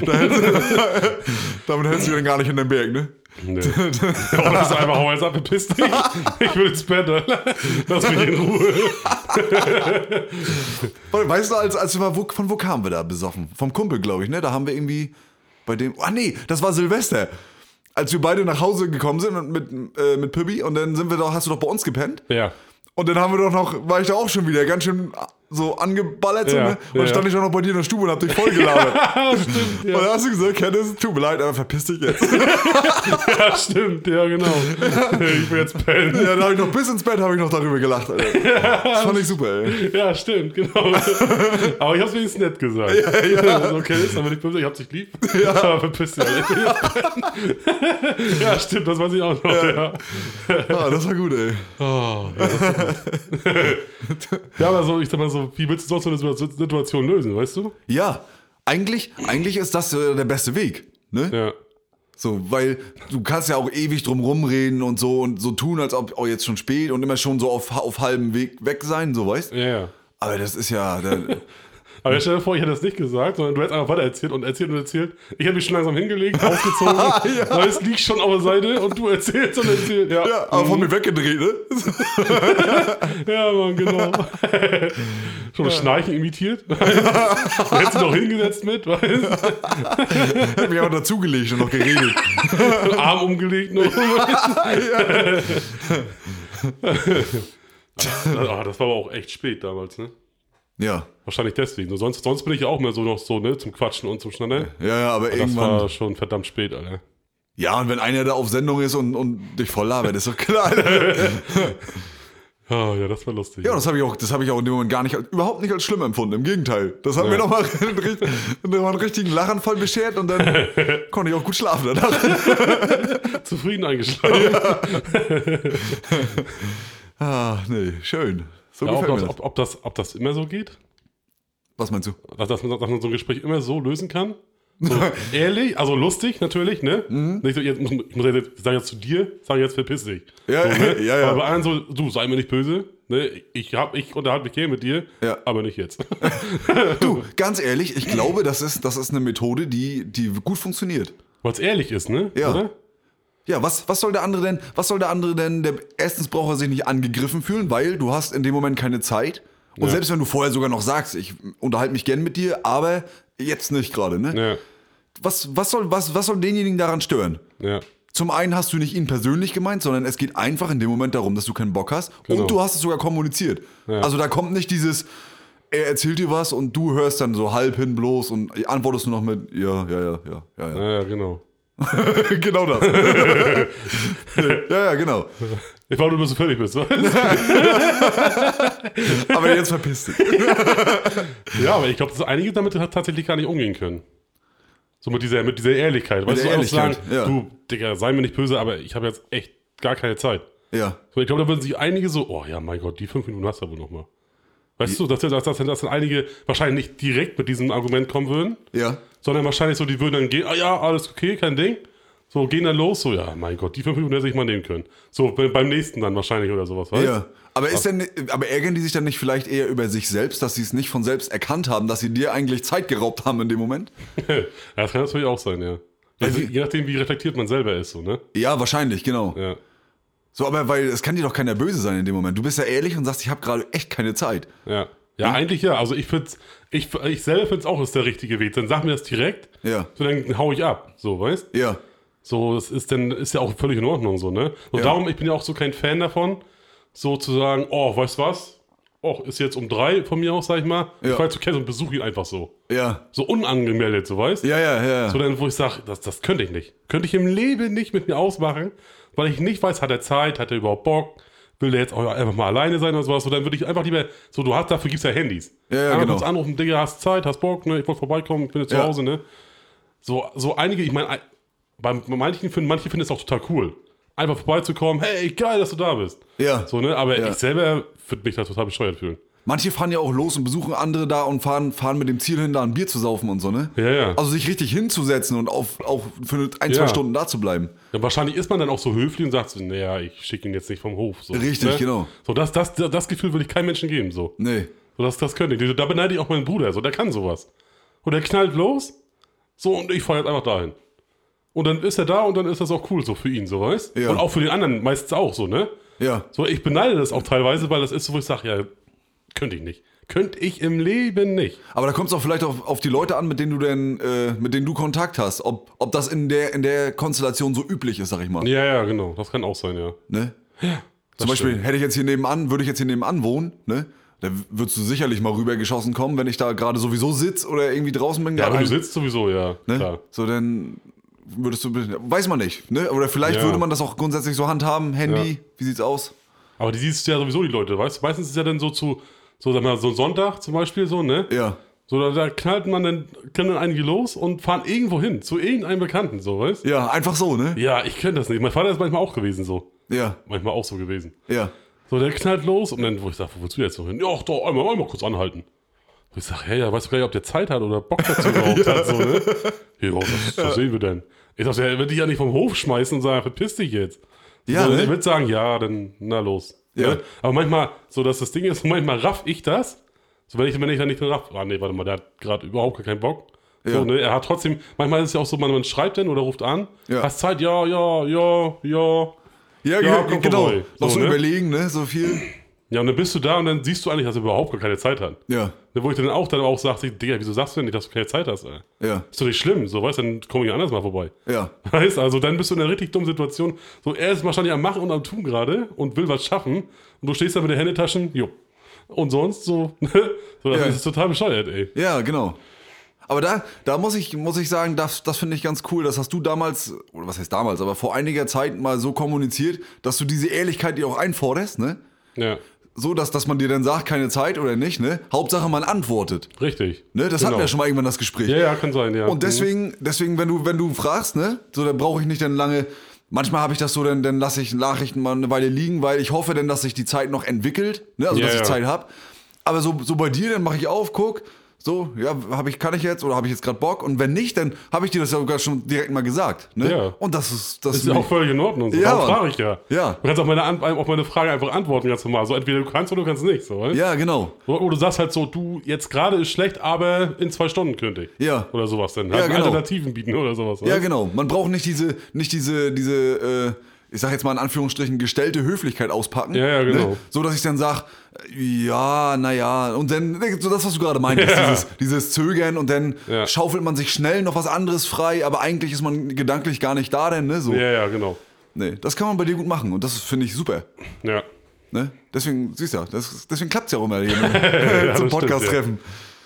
Da hältst, damit hältst du ihn dann gar nicht in den Berg, ne? nee. Ja, das ist einfach, hau jetzt ab, verpiss dich. Ich will ins Bett, Alter. Lass mich in Ruhe. Weißt du, als, als wir mal, von wo kamen wir da besoffen? Vom Kumpel, glaube ich, ne? Da haben wir irgendwie bei dem. Ah, nee, das war Silvester. Als wir beide nach Hause gekommen sind und mit, äh, mit Pippi und dann sind wir doch, hast du doch bei uns gepennt. Ja. Und dann haben wir doch noch, war ich da auch schon wieder ganz schön so angeballert. So, Ja? Und dann ja. stand ich doch noch bei dir in der Stube und hab dich voll gelabert. Stimmt, Und ja. dann hast du gesagt, Kenneth, tut mir leid, aber verpiss dich jetzt. ja, stimmt, ja, genau. Ich will jetzt pennen. ja, da habe ich noch bis ins Bett habe ich noch darüber gelacht. Alter. Das fand ich super, ey. Ja, stimmt, genau. Aber ich hab's wenigstens nett gesagt. Ja, ja. Okay, ist aber nicht böse, ich hab dich lieb. Ja. Aber verpiss dich. Alter. ja, stimmt, das weiß ich auch noch. Ja, Ah, das war gut, ey. oh, ja, das war gut. ja aber so, ich sag mal so, wie willst du sonst so eine Situation lösen, weißt du? Ja, eigentlich, eigentlich ist das äh, der beste Weg. Ne? Ja. So, weil du kannst ja auch ewig drum rumreden und so und so tun, als ob oh, jetzt schon spät und immer schon so auf, auf halbem Weg weg sein, so weißt Ja, ja. Aber das ist ja. Da, Aber stell dir vor, ich hätte das nicht gesagt, sondern du hättest einfach weiter erzählt und erzählt und erzählt. Ich hätte mich schon langsam hingelegt, ausgezogen, weil es liegt schon auf der Seite und du erzählst und erzählst. Ja, Ja, aber von mir weggedreht, ne? ja Mann, genau. schon das Schnarchen imitiert. du hättest dich noch hingesetzt mit, weißt Hab mich auch dazugelegt und noch geredet. du? Arm umgelegt noch. Ah, das war aber auch echt spät damals, ne? Ja. Wahrscheinlich deswegen. So, sonst, sonst bin ich ja auch mehr so noch so, ne, zum Quatschen und zum Schnattern. Ja, ja, aber Das irgendwann. war schon verdammt spät, Alter. Ja, und wenn einer da auf Sendung ist und, und dich voll labert, ist doch klar. Ah, ja, das war lustig. Ja, das habe ich auch, das habe ich auch in dem Moment gar nicht, überhaupt nicht als schlimm empfunden. Im Gegenteil. Das hat Ja. mir nochmal einen, nochmal einen richtigen Lachanfall beschert und dann konnte ich auch gut schlafen danach. Zufrieden eingeschlafen. Ah, nee, schön. So Ja, ob, das, ob, ob, das, ob das immer so geht? Was meinst du? Dass, dass, man, dass man so ein Gespräch immer so lösen kann? So, ehrlich, also lustig natürlich, ne? Mhm. Nicht so, jetzt, ich muss jetzt, ich sage jetzt zu dir, sage jetzt verpiss dich. Ja, so, ne? ja, ja. Aber bei allen so, du, sei mir nicht böse, ne? Ich, hab, ich unterhalte mich gerne mit dir, Ja. aber nicht jetzt. Du, ganz ehrlich, ich glaube, das ist, das ist eine Methode, die, die gut funktioniert. Weil es ehrlich ist, ne? Ja. Oder? Ja, was, was soll der andere denn, was soll der andere denn, der, erstens braucht er sich nicht angegriffen fühlen, weil du hast in dem Moment keine Zeit. Und Ja. selbst wenn du vorher sogar noch sagst, ich unterhalte mich gern mit dir, aber jetzt nicht gerade, ne? Ja. Was, was, soll, was, was soll denjenigen daran stören? Ja. Zum einen hast du nicht ihn persönlich gemeint, sondern es geht einfach in dem Moment darum, dass du keinen Bock hast Genau. und du hast es sogar kommuniziert. Ja. Also da kommt nicht dieses, er erzählt dir was und du hörst dann so halb hin bloß und antwortest nur noch mit, ja, ja, ja, ja, ja, ja. Ja, ja, genau. genau das. ja, ja, genau. Ich war nur, bis du fertig bist. Aber jetzt verpiss dich. ja, aber ich glaube, dass einige damit tatsächlich gar nicht umgehen können. So mit dieser, mit dieser Ehrlichkeit. Weißt der du, einfach sagen, Ehrlichkeit, ja. du, Digga, sei mir nicht böse, aber ich habe jetzt echt gar keine Zeit. Ja. So, ich glaube, da würden sich einige so, oh ja, mein Gott, die fünf Minuten hast du wohl noch mal. Weißt du, dass, dass, dass, dass dann einige wahrscheinlich nicht direkt mit diesem Argument kommen würden, Ja. sondern wahrscheinlich so, die würden dann gehen, ah ja, alles okay, kein Ding. So, gehen dann los, so, ja, mein Gott, die fünf Minuten hätte ich mal nehmen können. So, be- beim nächsten dann wahrscheinlich oder sowas, weißt Ja. Aber, ist denn, aber ärgern die sich dann nicht vielleicht eher über sich selbst, dass sie es nicht von selbst erkannt haben, dass sie dir eigentlich Zeit geraubt haben in dem Moment? ja, das kann natürlich auch sein, ja. Also, je nachdem, wie reflektiert man selber ist, so, ne? Ja, wahrscheinlich, genau. Ja. So, aber weil es kann dir doch keiner böse sein in dem Moment. Du bist ja ehrlich und sagst, ich habe gerade echt keine Zeit. Ja. Ja, eigentlich ja. Also ich find's, ich, ich selber finde es auch, ist der richtige Weg. Dann sag mir das direkt, Ja. so dann hau ich ab. So, weißt Ja. So, das ist dann, ist ja auch völlig in Ordnung, so, ne? Und Ja. darum, ich bin ja auch so kein Fan davon, so zu sagen, oh, weißt was? Oh, ist jetzt um drei von mir aus, sag ich mal. Ich Ja. fahr zu Kess und besuche ihn einfach so. Ja. So unangemeldet, so weißt Ja, ja, ja. So dann, wo ich sage, das, das könnte ich nicht. Könnte ich im Leben nicht mit mir ausmachen, weil ich nicht weiß, hat er Zeit, hat er überhaupt Bock, will der jetzt auch einfach mal alleine sein oder sowas. So, dann würde ich einfach lieber, so du hast, dafür gibt's ja Handys. Ja, ja, genau. kurz anrufen, Digga, hast Zeit, hast Bock, ne, ich wollte vorbeikommen, ich bin jetzt zu Ja. Hause, ne. So, so einige, ich meine, bei manchen finden, manche finden es auch total cool. Einfach vorbeizukommen, hey, geil, dass du da bist. Ja. So, ne, aber Ja. ich selber würde mich da total bescheuert fühlen. Manche fahren ja auch los und besuchen andere da und fahren, fahren mit dem Ziel hin, da ein Bier zu saufen und so, ne? Ja, ja. Also sich richtig hinzusetzen und auf, auch für ein, Ja. zwei Stunden da zu bleiben. Ja, wahrscheinlich ist man dann auch so höflich und sagt so, naja, ich schicke ihn jetzt nicht vom Hof. So, Richtig, genau. So, das, das, das Gefühl würde ich keinem Menschen geben, so. Nee. So, das, das könnte ich. Da beneide ich auch meinen Bruder, so, der kann sowas. Und der knallt los, so, und ich fahre jetzt einfach dahin. Und dann ist er da und dann ist das auch cool, so für ihn, so, weißt Ja. Und auch für den anderen meistens auch, so, ne? Ja. So, ich beneide das auch teilweise, weil das ist so, wo ich sage, ja, könnte ich nicht. Könnte ich im Leben nicht. Aber da kommt es auch vielleicht auf, auf die Leute an, mit denen du denn, äh, mit denen du Kontakt hast. Ob, ob das in der, in der Konstellation so üblich ist, sag ich mal. Ja, ja, genau. Das kann auch sein, ja. Ne? Zum Beispiel, stimmt. hätte ich jetzt hier nebenan, würde ich jetzt hier nebenan wohnen, ne? Da würdest du sicherlich mal rübergeschossen kommen, wenn ich da gerade sowieso sitze oder irgendwie draußen bin. Ja, aber du sitzt sowieso, ja. ne? Klar. So, dann würdest du, weiß man nicht, ne? Oder vielleicht Ja. würde man das auch grundsätzlich so handhaben, Handy, Ja. wie sieht's aus? Aber die siehst du ja sowieso die Leute, weißt du? Meistens ist ja dann so zu, so sag mal, so ein Sonntag zum Beispiel so, ne? Ja. So, da, da knallt man dann, können dann einige los und fahren irgendwo hin, zu irgendeinem Bekannten, so, weißt Ja, einfach so, ne? Ja, ich könnte das nicht. Mein Vater ist manchmal auch gewesen, so. Ja, Manchmal auch so gewesen. ja. So, der knallt los und dann, wo ich sage, wo willst du jetzt noch hin? Ja, doch, einmal, einmal kurz anhalten. Wo ich sage, ja, ja, weißt du gar nicht, ob der Zeit hat oder Bock dazu überhaupt hat, so, ne? Ja, was, was sehen wir denn? Ich sag, er wird dich ja nicht vom Hof schmeißen und sagen, verpiss dich jetzt. Ja, so, ne? Er wird sagen, ja, dann, na los. Ja. Ne? Aber manchmal, so dass das Ding ist, manchmal raff ich das. So, wenn ich, wenn ich dann nicht dran raff, ah nee, warte mal, der hat gerade überhaupt gar keinen Bock. So, Ja. ne? Er hat trotzdem, manchmal ist es ja auch so, man, man schreibt dann oder ruft an, Ja. hast Zeit, ja, ja, ja, ja. Ja, Ja, komm genau. vorbei. Noch So, so ne? überlegen, ne? So viel. Ja, und dann bist du da und dann siehst du eigentlich, dass er überhaupt gar keine Zeit hat. Ja, Ne, Wo ich dann auch dann auch sage, Digga, wieso sagst du denn nicht, dass du keine Zeit hast, ey? ja, Ist doch nicht schlimm, so, weißt du, dann komme ich anders mal vorbei. ja. Weißt also dann bist du in einer richtig dummen Situation. So, er ist wahrscheinlich am Machen und am Tun gerade und will was schaffen. Und du stehst da mit den Händetaschen, jo. Und sonst so, ne? so das Ja. ist total bescheuert, ey. Ja, genau. Aber da, da muss ich, muss ich sagen, das, das finde ich ganz cool. Das hast du damals, oder was heißt damals, aber vor einiger Zeit mal so kommuniziert, dass du diese Ehrlichkeit dir auch einforderst, ne? Ja, So, dass, dass man dir dann sagt, keine Zeit oder nicht, ne? Hauptsache man antwortet. richtig. Ne? Das Genau. hatten wir ja schon mal irgendwann das Gespräch. Ja, ja, kann sein, ja. Und deswegen, deswegen, wenn du, wenn du fragst, ne, so, dann brauche ich nicht dann lange. Manchmal habe ich das so, dann, dann lasse ich Nachrichten mal eine Weile liegen, weil ich hoffe dann, dass sich die Zeit noch entwickelt, ne, also Ja, dass ich ja. Zeit habe. Aber so, so bei dir, dann mache ich auf, guck, so, ja, habe ich, kann ich jetzt oder habe ich jetzt gerade Bock? Und wenn nicht, dann habe ich dir das ja sogar schon direkt mal gesagt, ne? Ja. Und das ist, das ist ja auch völlig in Ordnung. So. Ja, frage ich ja. Ja. Du kannst auf meine, auf meine Frage einfach antworten, ganz normal. So, entweder du kannst oder du kannst nicht. So, weißt? ja, genau. Oder oder du sagst halt so, du, jetzt gerade ist schlecht, aber in zwei Stunden könnte ich. Ja. Oder sowas dann. Ja, Halt genau. Alternativen bieten oder sowas. Ja, weißt? genau. Man braucht nicht diese, nicht diese, diese, äh, ich sag jetzt mal in Anführungsstrichen, gestellte Höflichkeit auspacken. Ja, ja, genau. Ne? So, dass ich dann sag, ja, naja, und dann, so das, was du gerade meintest, Ja. dieses, dieses Zögern und dann Ja. schaufelt man sich schnell noch was anderes frei, aber eigentlich ist man gedanklich gar nicht da denn, ne? So. Ja, ja, genau. Nee, das kann man bei dir gut machen und das finde ich super. Ja. Ne? Deswegen, siehst du, ja, das, deswegen klappt es ja auch immer hier das zum Podcast-Treffen.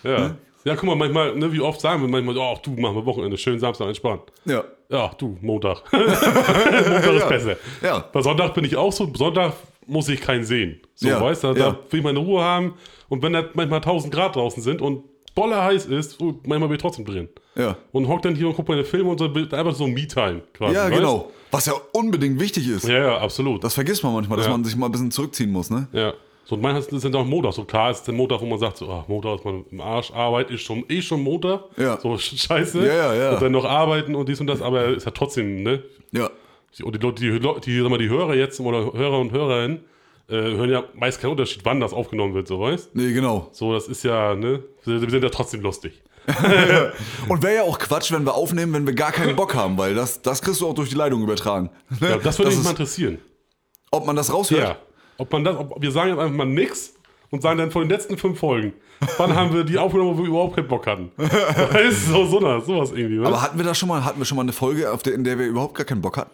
Ja. Ja, guck mal, manchmal, ne, wie oft sagen wir manchmal, oh, du, machen wir Wochenende, schön Samstag entspannt. Ja. Ja, du, Montag. Montag ist besser. Ja. Bei Sonntag bin ich auch so, Sonntag muss ich keinen sehen. So, Ja, weißt du, da ja. will ich meine Ruhe haben. Und wenn da manchmal 1000 Grad draußen sind und boller heiß ist, oh, manchmal bin ich trotzdem drin. Ja. Und hock dann hier und guck meine Filme und so, einfach so Me-Time quasi. Ja, weißt? genau. Was ja unbedingt wichtig ist. Ja, ja, absolut. Das vergisst man manchmal, dass Ja. man sich mal ein bisschen zurückziehen muss, ne? Ja. So, und manchmal dann auch Montag. So klar ist der Montag, wo man sagt, so, ach, Montag ist man im Arsch, Arbeit ist schon eh schon Montag. Ja. So scheiße. Ja, ja, ja. Und dann noch arbeiten und dies und das, aber ist ja trotzdem, ne? Ja. Und die Leute, die, die, sag mal, die Hörer jetzt oder Hörer und Hörerinnen äh, hören ja meist keinen Unterschied, wann das aufgenommen wird, so weißt Nee, genau. So, das ist ja, ne? Wir wir sind ja trotzdem lustig. Und wäre ja auch Quatsch, wenn wir aufnehmen, wenn wir gar keinen Bock haben, weil das, das kriegst du auch durch die Leitung übertragen. Ja, das würde mich mal interessieren. Ob man das raushört? Ja. Ob man das, ob, wir sagen jetzt einfach mal nix und sagen dann von den letzten fünf Folgen, wann haben wir die aufgenommen, wo wir überhaupt keinen Bock hatten. Weißt du, so, so was, sowas irgendwie, ne? Aber hatten wir da schon mal, hatten wir schon mal eine Folge, auf der, in der wir überhaupt gar keinen Bock hatten?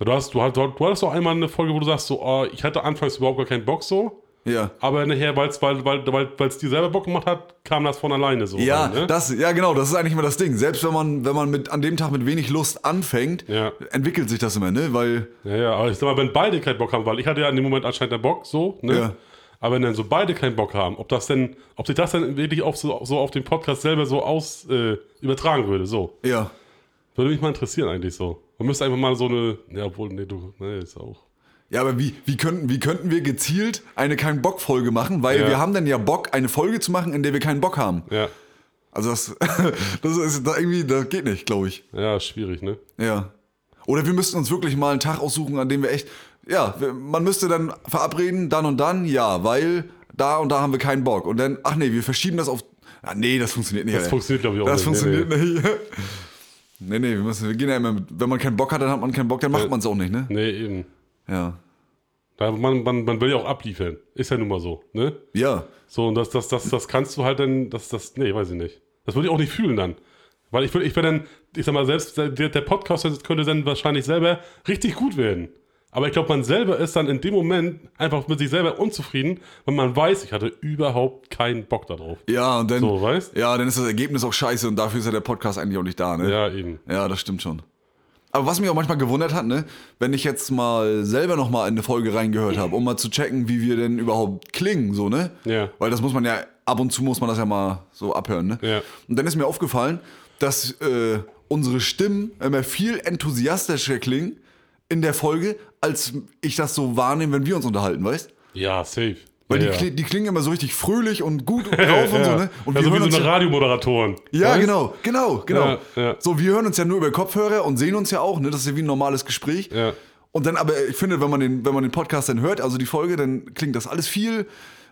Du hast, du, hast, du hattest doch einmal eine Folge, wo du sagst, so, oh, ich hatte anfangs überhaupt gar keinen Bock so, Ja. aber nachher, weil's, weil es weil, weil, weil's dir selber Bock gemacht hat, kam das von alleine so. Ja, rein, ne? das, ja, genau, das ist eigentlich immer das Ding. Selbst wenn man, wenn man mit, an dem Tag mit wenig Lust anfängt, Ja. entwickelt sich das immer, ne? Weil, Ja, ja, aber ich sag mal, wenn beide keinen Bock haben, weil ich hatte ja in dem Moment anscheinend einen Bock, so, ne? Ja. Aber wenn dann so beide keinen Bock haben, ob das denn, ob sich das dann wirklich auf so, so auf den Podcast selber so aus äh, übertragen würde, so. ja. Würde mich mal interessieren eigentlich so. Man müsste einfach mal so eine, ja, obwohl, nee, du, nee, ist auch. Ja, aber wie, wie, könnten, wie könnten wir gezielt eine keinen Bock-Folge machen? Weil Ja. wir haben dann ja Bock, eine Folge zu machen, in der wir keinen Bock haben. Ja, Also das, das ist da irgendwie, das geht nicht, glaube ich. ja, schwierig, ne? Ja. Oder wir müssten uns wirklich mal einen Tag aussuchen, an dem wir echt. Ja, man müsste dann verabreden, dann und dann, ja, weil da und da haben wir keinen Bock. Und dann, ach nee, wir verschieben das auf. Ah, nee, das funktioniert nicht. Das Alter. funktioniert, glaube ich, auch Das nicht. funktioniert nicht. Nee, nee, wir, müssen, wir gehen ja immer mit. Wenn man keinen Bock hat, dann hat man keinen Bock, dann macht man es auch nicht, ne? Nee, eben. Ja. Da, man, man, man will ja auch abliefern. Ist ja nun mal so, ne? Ja. So, und das, das, das, das kannst du halt dann, das, das, nee, weiß ich nicht. Das würde ich auch nicht fühlen dann. Weil ich würde, ich wäre dann, ich sag mal, selbst der, der Podcast könnte dann wahrscheinlich selber richtig gut werden. Aber ich glaube, man selber ist dann in dem Moment einfach mit sich selber unzufrieden, weil man weiß, ich hatte überhaupt keinen Bock darauf. Ja, und dann. So, weißt? Ja, dann ist das Ergebnis auch scheiße und dafür ist ja der Podcast eigentlich auch nicht da, ne? Ja, eben. Ja, das stimmt schon. Aber was mich auch manchmal gewundert hat, ne, wenn ich jetzt mal selber noch mal in eine Folge reingehört habe, um mal zu checken, wie wir denn überhaupt klingen, so, ne? Ja. Weil das muss man ja, ab und zu muss man das ja mal so abhören, ne? Ja. Und dann ist mir aufgefallen, dass äh, unsere Stimmen immer viel enthusiastischer klingen in der Folge, als ich das so wahrnehme, wenn wir uns unterhalten, weißt? Ja, safe. Weil ja, die, ja. kli- die klingen immer so richtig fröhlich und gut drauf und so, ne? Und ja, wir so wie so eine Radiomoderatoren. ja, weißt? genau, genau, genau. So, wir hören uns ja nur über Kopfhörer und sehen uns ja auch, ne? Das ist ja wie ein normales Gespräch. Und dann, aber ich finde, wenn man den, wenn man den Podcast dann hört, also die Folge, dann klingt das alles viel,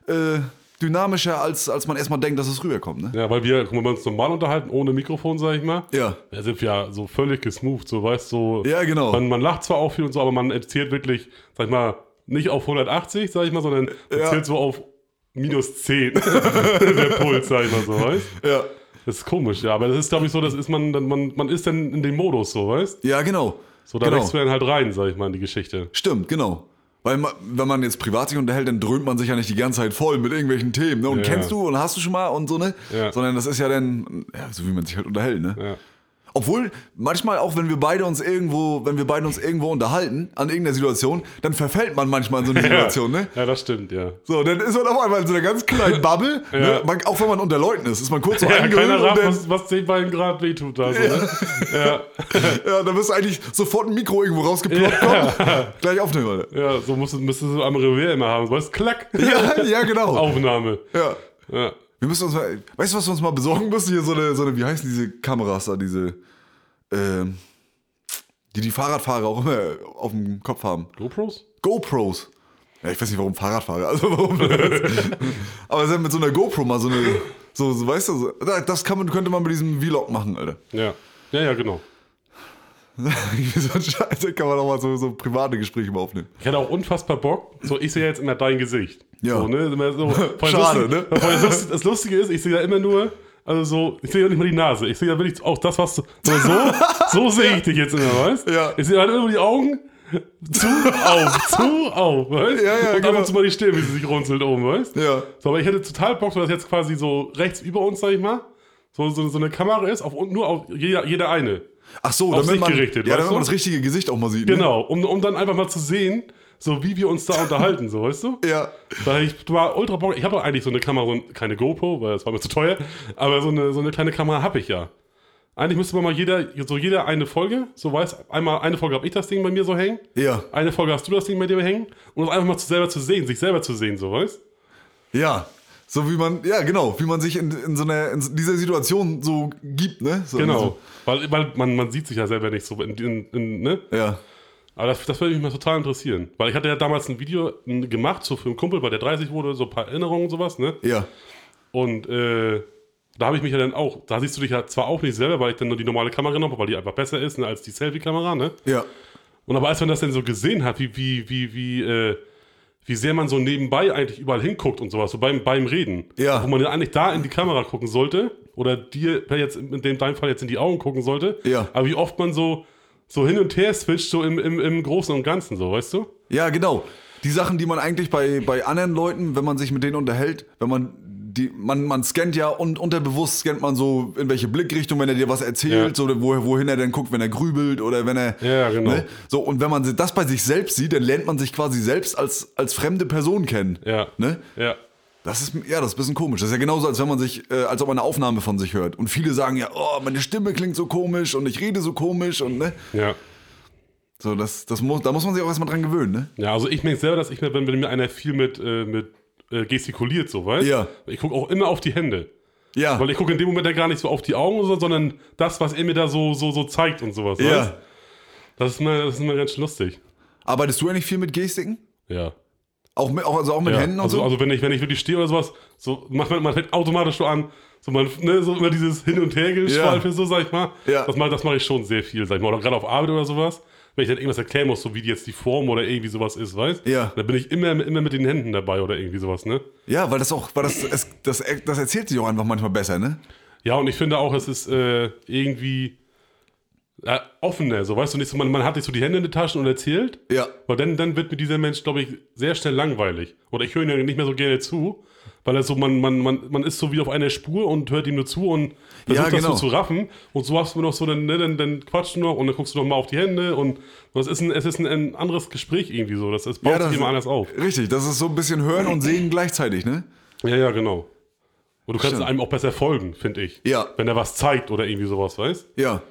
äh, dynamischer, als, als man erstmal denkt, dass es rüberkommt, ne? Ja, weil wir, guck mal, wenn wir uns normal unterhalten, ohne Mikrofon, sag ich mal, Ja. da sind wir ja so völlig gesmooth, so weißt du. So, Ja, genau. Man, man lacht zwar auch viel und so, aber man erzählt wirklich, sag ich mal, nicht auf 180, sag ich mal, sondern erzählt so auf minus 10 der Puls, sag ich mal so, weißt Ja. Das ist komisch, ja, aber das ist, glaube ich, so, das ist man, dann- man, man ist dann in dem Modus, so, weißt Ja, genau. So, da genau. wächst du dann halt rein, sag ich mal, in die Geschichte. Stimmt, genau. Weil wenn man jetzt privat sich unterhält, dann dröhnt man sich ja nicht die ganze Zeit voll mit irgendwelchen Themen. Ne? Und Ja. kennst du und hast du schon mal und so, ne? Ja. Sondern das ist ja dann, ja, so wie man sich halt unterhält, ne? Ja. Obwohl, manchmal auch, wenn wir beide uns irgendwo, wenn wir beide uns irgendwo unterhalten, an irgendeiner Situation, dann verfällt man manchmal in so eine Situation, ne? Ja, das stimmt, ja. So, dann ist man auf einmal in so einer ganz kleinen Bubble, ne? Ja. man, auch wenn man unter Leuten ist, ist man kurz so Ja, eingehüllt keiner dann, was, was den beiden Grad wehtut da. So, ne? ja. ja, dann wirst du eigentlich sofort ein Mikro irgendwo rausgeploppt, komm, gleich aufnehmen, Alter. ja, so musst du, müsstest du am Revier immer haben. Weißt klack. Ja, ja, genau. Aufnahme. Ja. Ja. Wir müssen uns mal, weißt du, was wir uns mal besorgen müssen? Hier so eine, so eine wie heißen diese Kameras da, diese, ähm, die die Fahrradfahrer auch immer auf dem Kopf haben. GoPros? GoPros. Ja, ich weiß nicht, warum Fahrradfahrer, also warum. Aber mit so einer GoPro mal so eine, so, so weißt du, so, das kann man, könnte man mit diesem Vlog machen, Alter. Ja. Ja, ja, genau. so Scheiße kann man auch mal so, so private Gespräche mal aufnehmen. Ich hätte auch unfassbar Bock. So, ich sehe jetzt immer dein Gesicht. Ja. So, ne? So, Schade, lustig, ne? das Lustige ist, ich sehe ja immer nur, also so, ich sehe ja nicht mal die Nase. Ich sehe ja wirklich auch das, was du, so, so, sehe ich dich jetzt immer, weißt Ja. Ich sehe halt immer nur die Augen zu, auf, zu, auf, weißt Ja, ja, Und ab genau. und zu mal die Stirn, wie sie sich runzelt oben, weißt Ja. So, aber ich hätte total Bock, dass jetzt quasi so rechts über uns, sag ich mal, so, so, so eine Kamera ist, auf, und nur auf jeder, jeder eine. Ach so, damit man, gerichtet, ja, damit man du? das richtige Gesicht auch mal sieht. Ne? Genau, um, um dann einfach mal zu sehen, so wie wir uns da unterhalten, so, weißt du? Ja. Da ich war ultra Bock. Ich habe eigentlich so eine Kamera, so ein- keine GoPro, weil das war mir zu teuer, aber so eine, so eine kleine Kamera habe ich ja. Eigentlich müsste man mal jeder, so jeder eine Folge, so weiß, einmal eine Folge habe ich das Ding bei mir so hängen, Ja. eine Folge hast du das Ding bei dir hängen und das einfach mal zu selber zu sehen, sich selber zu sehen, so weißt Ja. So wie man, ja, genau, wie man sich in, in so einer, in dieser Situation so gibt, ne? So, Genau. Weil, weil man, man sieht sich ja selber nicht so in, in, ne? So, ja. Aber das, das würde mich mal total interessieren. Weil ich hatte ja damals ein Video gemacht, so für einen Kumpel, weil der 30 wurde, so ein paar Erinnerungen und sowas, ne? Ja. Und äh, da habe ich mich ja dann auch, da siehst du dich ja zwar auch nicht selber, weil ich dann nur die normale Kamera genommen habe, weil die einfach besser ist ne, als die Selfie-Kamera, ne? Ja. Und aber als man das dann so gesehen hat, wie, wie, wie, wie, äh, wie sehr man so nebenbei eigentlich überall hinguckt und sowas, so beim, beim Reden. Ja. Wo man ja eigentlich da in die Kamera gucken sollte, oder dir jetzt in dem deinem Fall jetzt in die Augen gucken sollte. Ja. Aber wie oft man so, so hin und her switcht, so im, im, im Großen und Ganzen, so, weißt du? Ja, genau. Die Sachen, die man eigentlich bei, bei anderen Leuten, wenn man sich mit denen unterhält, wenn man die, man, man scannt ja und unterbewusst scannt man so, in welche Blickrichtung, wenn er dir was erzählt, Ja. so, wo, wohin er denn guckt, wenn er grübelt oder wenn er. ne? Ja, genau. So, und wenn man das bei sich selbst sieht, dann lernt man sich quasi selbst als, als fremde Person kennen. Ja. Ne? Ja. Das ist, ja, das ist ein bisschen komisch. Das ist ja genauso, als wenn man sich, äh, als ob man eine Aufnahme von sich hört. Und viele sagen ja, oh, meine Stimme klingt so komisch und ich rede so komisch und ne. Ja. So, das, das muss, da muss man sich auch erstmal dran gewöhnen, ne? Ja, also ich merke selber, dass ich, mir, wenn, wenn mir einer viel mit, äh, mit äh, gestikuliert, so, weißt Ja. Ich gucke auch immer auf die Hände. Ja. Weil ich gucke in dem Moment ja gar nicht so auf die Augen, so, sondern das, was er mir da so, so, so zeigt und sowas. weißt? ja. Das ist mir, das ist mir ganz schön lustig. Arbeitest du eigentlich viel mit Gestiken? Ja. Auch mit, auch, also auch mit ja. Händen und also, so? also wenn ich, wenn ich wirklich stehe oder sowas, so macht man, man fängt automatisch so an, so man, ne, so immer dieses Hin- und Hergeschweife, so sag ich mal. Ja. Das mache das mach ich schon sehr viel, sag ich mal. Oder gerade auf Arbeit oder sowas. Wenn ich dann irgendwas erklären muss, so wie jetzt die Form oder irgendwie sowas ist, weißt Ja. Dann bin ich immer, immer mit den Händen dabei oder irgendwie sowas, ne? ja, weil das auch, weil das, es, das, das erzählt sich auch einfach manchmal besser, ne? Ja, und ich finde auch, es ist äh, irgendwie äh, offener, so weißt du nicht so, man, man hat nicht so die Hände in den Taschen und erzählt, Ja. weil dann, dann wird mir dieser Mensch, glaube ich, sehr schnell langweilig. Oder ich höre ihm ja nicht mehr so gerne zu, weil er so, man, man, man, man ist so wie auf einer Spur und hört ihm nur zu und versucht Ja, das genau. so zu raffen. Und so hast du noch so, dann, ne, dann, dann quatschst du noch und dann guckst du noch mal auf die Hände und das ist ein, es ist ein, ein anderes Gespräch irgendwie so. Das, das baut ja, das sich immer anders auf. Richtig, das ist so ein bisschen hören und sehen gleichzeitig, ne? Ja, ja, genau. Und du kannst Stimmt. einem auch besser folgen, finde ich. Ja. Wenn er was zeigt oder irgendwie sowas, weißt Ja.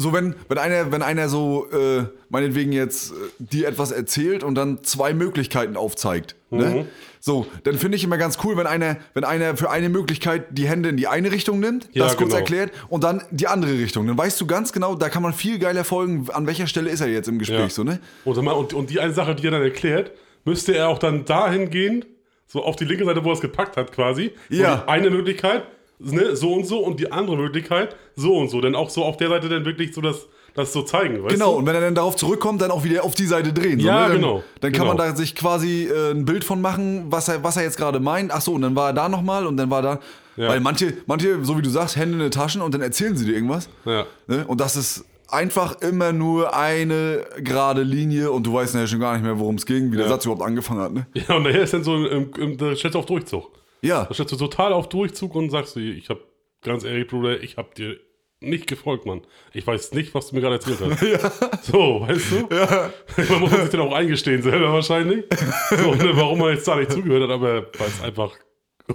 So, wenn, wenn einer, wenn einer so, äh, meinetwegen jetzt äh, dir etwas erzählt und dann zwei Möglichkeiten aufzeigt, Mhm. ne? So, dann finde ich immer ganz cool, wenn einer, wenn einer für eine Möglichkeit die Hände in die eine Richtung nimmt, Ja, das kurz genau. erklärt, und dann die andere Richtung. Dann weißt du ganz genau, da kann man viel geiler folgen, an welcher Stelle ist er jetzt im Gespräch, Ja. so, ne? Und, und, und die eine Sache, die er dann erklärt, müsste er auch dann dahin gehen, so auf die linke Seite, wo er es gepackt hat, quasi. Ja. Eine Möglichkeit, ne, so und so, und die andere Möglichkeit, so und so. Denn auch so auf der Seite dann wirklich so das, das so zeigen, weißt Genau, du? und wenn er dann darauf zurückkommt, dann auch wieder auf die Seite drehen. Ja, ne? dann, genau, Dann kann man genau. da sich quasi äh, ein Bild von machen, was er, was er jetzt gerade meint. Ach so, und dann war er da nochmal und dann war da. Ja. Weil manche, manche, so wie du sagst, Hände in den Taschen und dann erzählen sie dir irgendwas. Ja. Ne? Und das ist einfach immer nur eine gerade Linie und du weißt ja schon gar nicht mehr, worum es ging, wie der Ja. Satz überhaupt angefangen hat. Ne? Ja, und daher ist dann so, im, im, stellst du auf Durchzug. Ja, Da stellst du total auf Durchzug und sagst du, ich hab, ganz ehrlich, Bruder, ich hab dir nicht gefolgt, Mann. Ich weiß nicht, was du mir gerade erzählt hast. So, weißt du? Man muss sich dann auch eingestehen selber wahrscheinlich. So, ne, warum man jetzt da nicht zugehört hat, aber weil es einfach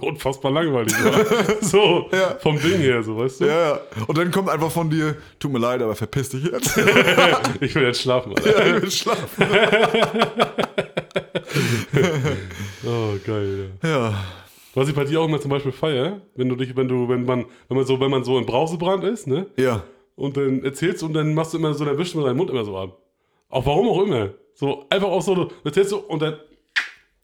unfassbar langweilig war. So, vom Ding her, so, weißt du? ja, ja. Und dann kommt einfach von dir, tut mir leid, aber verpiss dich jetzt. Ich will jetzt schlafen, Alter. ich will schlafen. Oh, geil, ja. Ja. Was ich bei dir auch immer zum Beispiel feier, wenn du dich, wenn du, wenn man, wenn man so, wenn man so im Brausebrand ist, ne? Ja. Und dann erzählst du und dann machst du immer so, dann wischst du mit deinem Mund immer so ab. Auch warum auch immer. So, einfach auch so, du erzählst du und dann,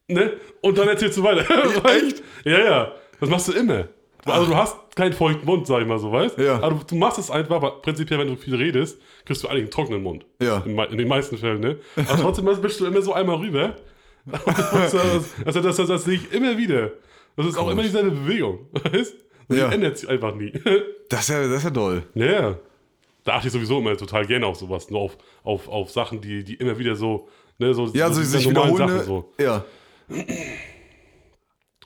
ne? Und dann erzählst du weiter. Echt? Ja, ja. Das machst du immer. Also du hast keinen feuchten Mund, sag ich mal so, weißt? Ja. Aber du, machst es einfach, aber prinzipiell, wenn du viel redest, kriegst du eigentlich einen trockenen Mund. Ja. In, in den meisten Fällen, ne? Aber trotzdem wischst du immer so einmal rüber. das, das, das, das sehe ich immer wieder. Das ist auch immer dieselbe Bewegung, weißt? Die Ja. ändert sich einfach nie. Das ist ja, das ist ja doll. Ja. Da achte ich sowieso immer total gerne auf sowas, nur auf, auf, auf Sachen, die, die immer wieder so, ne, so, Ja, so also diese sich normalen wiederholende. Sachen so. Ja.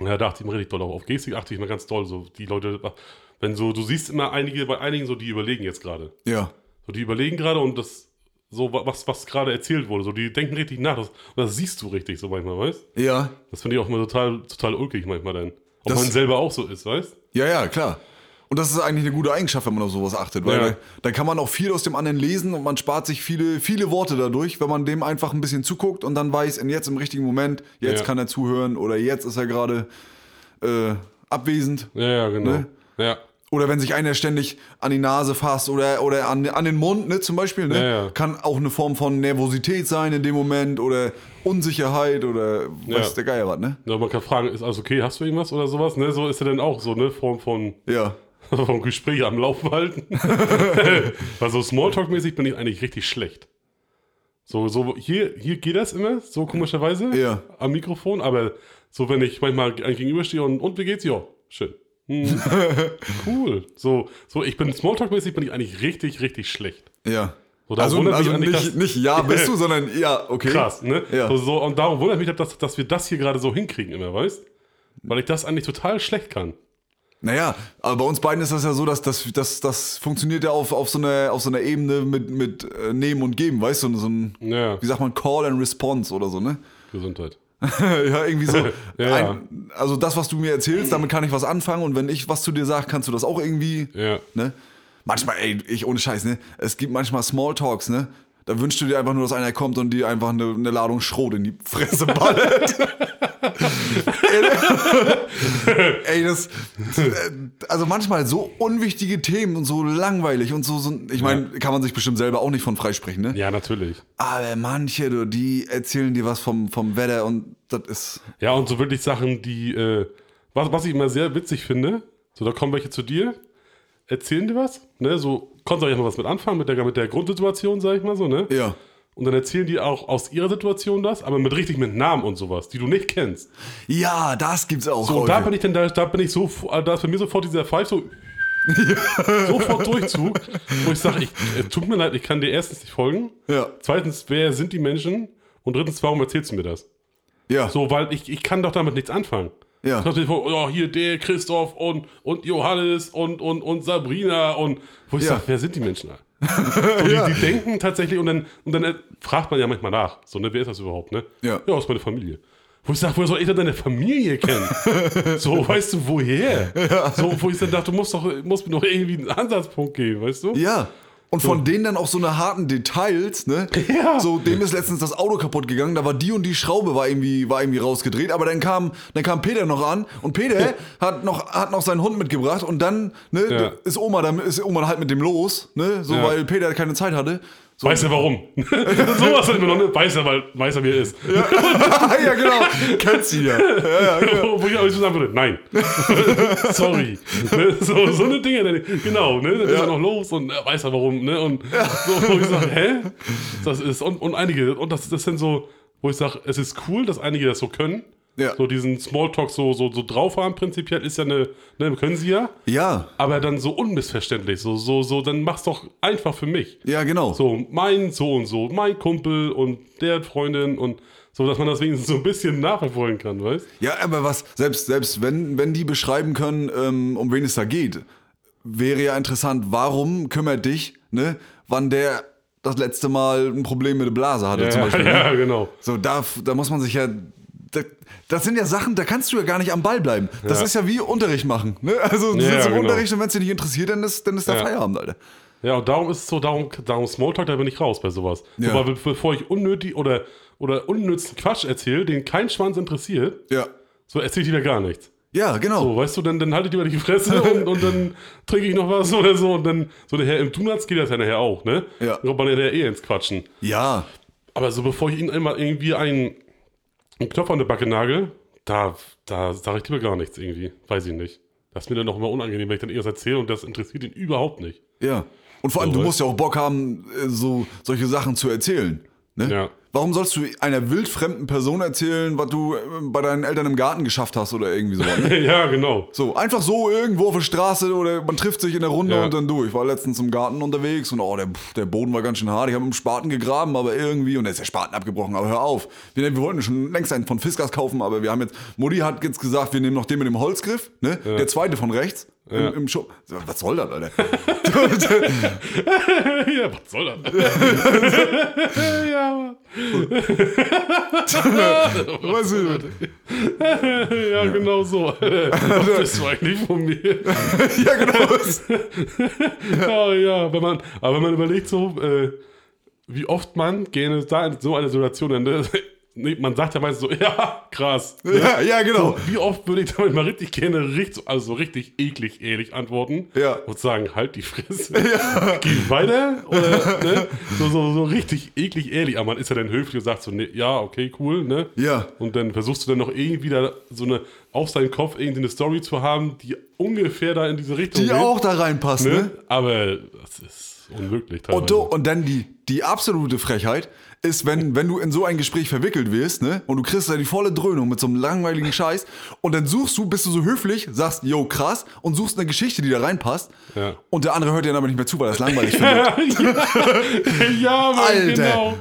Ja, da achte ich immer richtig doll auf. Auf Gestik achte ich immer ganz doll, so die Leute, wenn so, du siehst immer einige, bei einigen so, die überlegen jetzt gerade. Ja. So, die überlegen gerade und das, so, was, was gerade erzählt wurde, so, die denken richtig nach, das, das siehst du richtig so manchmal, weißt? Ja. Das finde ich auch immer total, total ulkig manchmal dann. Ob Das- man selber auch so ist, weißt? Ja, ja, klar. Und das ist eigentlich eine gute Eigenschaft, wenn man auf sowas achtet, weil Ja. da, da kann man auch viel aus dem anderen lesen und man spart sich viele, viele Worte dadurch, wenn man dem einfach ein bisschen zuguckt und dann weiß, in jetzt im richtigen Moment, jetzt Ja. kann er zuhören oder jetzt ist er gerade äh, abwesend. Ja, ja, genau. Ne? Ja. Oder wenn sich einer ständig an die Nase fasst oder, oder an, an den Mund, ne, zum Beispiel, ne? Ja, ja. Kann auch eine Form von Nervosität sein in dem Moment oder Unsicherheit oder Ja. weiß der Geier was, ne? Ja, man kann fragen, ist alles okay, hast du irgendwas oder sowas, ne? So ist er dann auch so, ne? Form von, Ja. vom Gespräch am Laufen halten. Weil so Smalltalk-mäßig bin ich eigentlich richtig schlecht. So, so, hier, hier geht das immer, so komischerweise, Ja. am Mikrofon, aber so, wenn ich manchmal gegenüberstehe und, und wie geht's? Ja, schön. Hm. cool. So, so, ich bin Smalltalk-mäßig bin ich eigentlich richtig, richtig schlecht. Ja. So, also also nicht, dass- nicht ja bist du, sondern ja, okay. Krass, ne? Ja. So, so, und darum wundert mich, dass, dass wir das hier gerade so hinkriegen immer, weißt? Weil ich das eigentlich total schlecht kann. Naja, aber bei uns beiden ist das ja so, dass das, das, das funktioniert ja auf, auf, so einer, auf so einer Ebene mit, mit äh, Nehmen und Geben, weißt du? So ein, Ja, wie sagt man, Call and Response oder so, ne? Gesundheit. ja, irgendwie so. Ja. Ein, also das, was du mir erzählst, damit kann ich was anfangen und wenn ich was zu dir sage, kannst du das auch irgendwie, Ja. ne? Manchmal, ey, ich ohne Scheiß, ne? Es gibt manchmal Smalltalks, ne? Da wünschst du dir einfach nur, dass einer kommt und dir einfach eine, eine Ladung Schrot in die Fresse ballert. ey, das. Also manchmal so unwichtige Themen und so langweilig und so. so ich meine, kann man sich bestimmt selber auch nicht von freisprechen, ne? Ja, natürlich. Aber manche, du, die erzählen dir was vom, vom Wetter und das ist. Ja, und so wirklich Sachen, die, äh, was, was ich immer sehr witzig finde, so da kommen welche zu dir, erzählen dir was, ne, so, konntest du ja mal was mit anfangen, mit der, mit der Grundsituation, sag ich mal so, ne? Ja. Und dann erzählen die auch aus ihrer Situation das, aber mit richtig mit Namen und sowas, die du nicht kennst. Ja, das gibt's auch. So, da bin ich dann, da, da bin ich so, da ist bei mir sofort dieser Five so, sofort Durchzug, wo ich sage, ich, äh, tut mir leid, ich kann dir erstens nicht folgen, Ja. zweitens, wer sind die Menschen und drittens, warum erzählst du mir das? Ja. So, weil ich, ich kann doch damit nichts anfangen. Ja. Ich dachte, oh, hier der Christoph und, und Johannes und, und, und Sabrina und wo ich Ja. sage, wer sind die Menschen? Alter? So, die, die denken tatsächlich und dann, und dann äh, fragt man ja manchmal nach. So, ne, wer ist das überhaupt, ne? Ja. Ja, aus meiner Familie. Wo ich sage, woher soll ich denn deine Familie kennen? so, weißt du, woher? So, wo ich dann dachte, du musst doch, musst mir doch irgendwie einen Ansatzpunkt geben, weißt du? Ja. Und von denen dann auch so eine harten Details, ne? Ja. So, dem ist letztens das Auto kaputt gegangen, da war die und die Schraube war irgendwie, war irgendwie rausgedreht, aber dann kam, dann kam Peter noch an und Peter hat noch, hat noch seinen Hund mitgebracht und dann, ne, Ja. ist Oma, dann ist Oma halt mit dem los, ne? So, Ja. weil Peter keine Zeit hatte. So, Weiß er warum? Sowas hat mir noch, ne? Weiß er, weil weiß er, wie er ist. ja, genau. Kennst du ja. ja, ja genau. Wo ich auch so sagen würde, nein. Sorry. Ne? So, so eine Dinge, ne? genau, ne? Dann ist er noch los und er weiß er warum, ne? Und so, wo ich sage, hä? Das ist, und, und einige, und das, das sind so, wo ich sage, es ist cool, dass einige das so können. Ja. So diesen Smalltalk so, so, so drauf haben, prinzipiell ist ja eine, ne, können sie ja. Ja, Aber dann so unmissverständlich, so, so, so, dann mach's doch einfach für mich. ja, genau. So, mein so und so, mein Kumpel und der Freundin und so, dass man das wenigstens so ein bisschen nachverfolgen kann, weißt Ja, aber was, selbst, selbst wenn, wenn die beschreiben können, ähm, um wen es da geht, wäre ja interessant, warum kümmert dich, ne, wann der das letzte Mal ein Problem mit der Blase hatte, zum Beispiel. Ne? ja, genau. So, da, da muss man sich ja. Da, das sind ja Sachen, da kannst du ja gar nicht am Ball bleiben. Das Ja. ist ja wie Unterricht machen. Ne? Also du Ja, sitzt im genau. Unterricht und wenn es dich nicht interessiert, dann ist, dann ist der Ja. Feierabend, Alter. Ja, und darum ist es so, darum, darum Smalltalk, da bin ich raus bei sowas. Ja. Be- bevor ich unnötig oder, oder unnützen Quatsch erzähle, den kein Schwanz interessiert, Ja. so erzähle ich lieber gar nichts. Ja, genau. So, weißt du, dann, dann halte ich lieber die Fresse und, und dann trinke ich noch was oder so und dann, so nachher im Donuts geht das ja nachher auch, ne? Ja. Dann kommt man ja eh ins Quatschen. Ja. Aber so bevor ich ihnen einmal irgendwie einen, einen Knopf an der Backe nagel, da, da sage ich lieber gar nichts irgendwie. Weiß ich nicht. Das ist mir dann noch immer unangenehm, wenn ich dann irgendwas erzähle und das interessiert ihn überhaupt nicht. Ja. Und vor allem, So, du musst ja auch Bock haben, äh, so solche Sachen zu erzählen. Ne? Ja. Warum sollst du einer wildfremden Person erzählen, was du äh, bei deinen Eltern im Garten geschafft hast oder irgendwie so? Ne? ja, genau. So, einfach so irgendwo auf der Straße oder man trifft sich in der Runde Ja. und dann du. Ich war letztens im Garten unterwegs und oh, der, der Boden war ganz schön hart. Ich habe mit dem Spaten gegraben, aber irgendwie, und da ist der Spaten abgebrochen, aber hör auf. Wir, wir wollten schon längst einen von Fiskars kaufen, aber wir haben jetzt, Mutti hat jetzt gesagt, wir nehmen noch den mit dem Holzgriff, ne? Der zweite von rechts. Ja. Im, im So, Was soll das, Alter? ja, was soll das? ja, Weißt du, ja, genau so. was bist du eigentlich von mir? ja, genau. ja, ja, wenn man, aber wenn man überlegt so, äh, wie oft man gerne da in so einer Situation, ne, nee, man sagt ja meistens so, ja, krass. Ne? Ja, ja, genau. Wie oft würde ich damit mal richtig gerne richtig, also so richtig eklig ehrlich antworten Ja. und sagen, halt die Fresse, geh weiter oder ne? so, so, so richtig eklig ehrlich, aber man ist ja dann höflich und sagt so, ne, ja, okay, cool, ne? Ja. Und dann versuchst du dann noch irgendwie da so eine auf seinen Kopf irgendwie eine Story zu haben, die ungefähr da in diese Richtung Die geht, auch da reinpassen, ne? ne? Aber das ist unmöglich teilweise. Und, du, und dann die, die absolute Frechheit ist, wenn, wenn du in so ein Gespräch verwickelt wirst, ne? Und du kriegst da die volle Dröhnung mit so einem langweiligen Scheiß und dann suchst du, bist du so höflich, sagst, yo, krass, und suchst eine Geschichte, die da reinpasst. Ja. Und der andere hört dir dann aber nicht mehr zu, weil er es langweilig findet. ja, Mann, Alter. genau.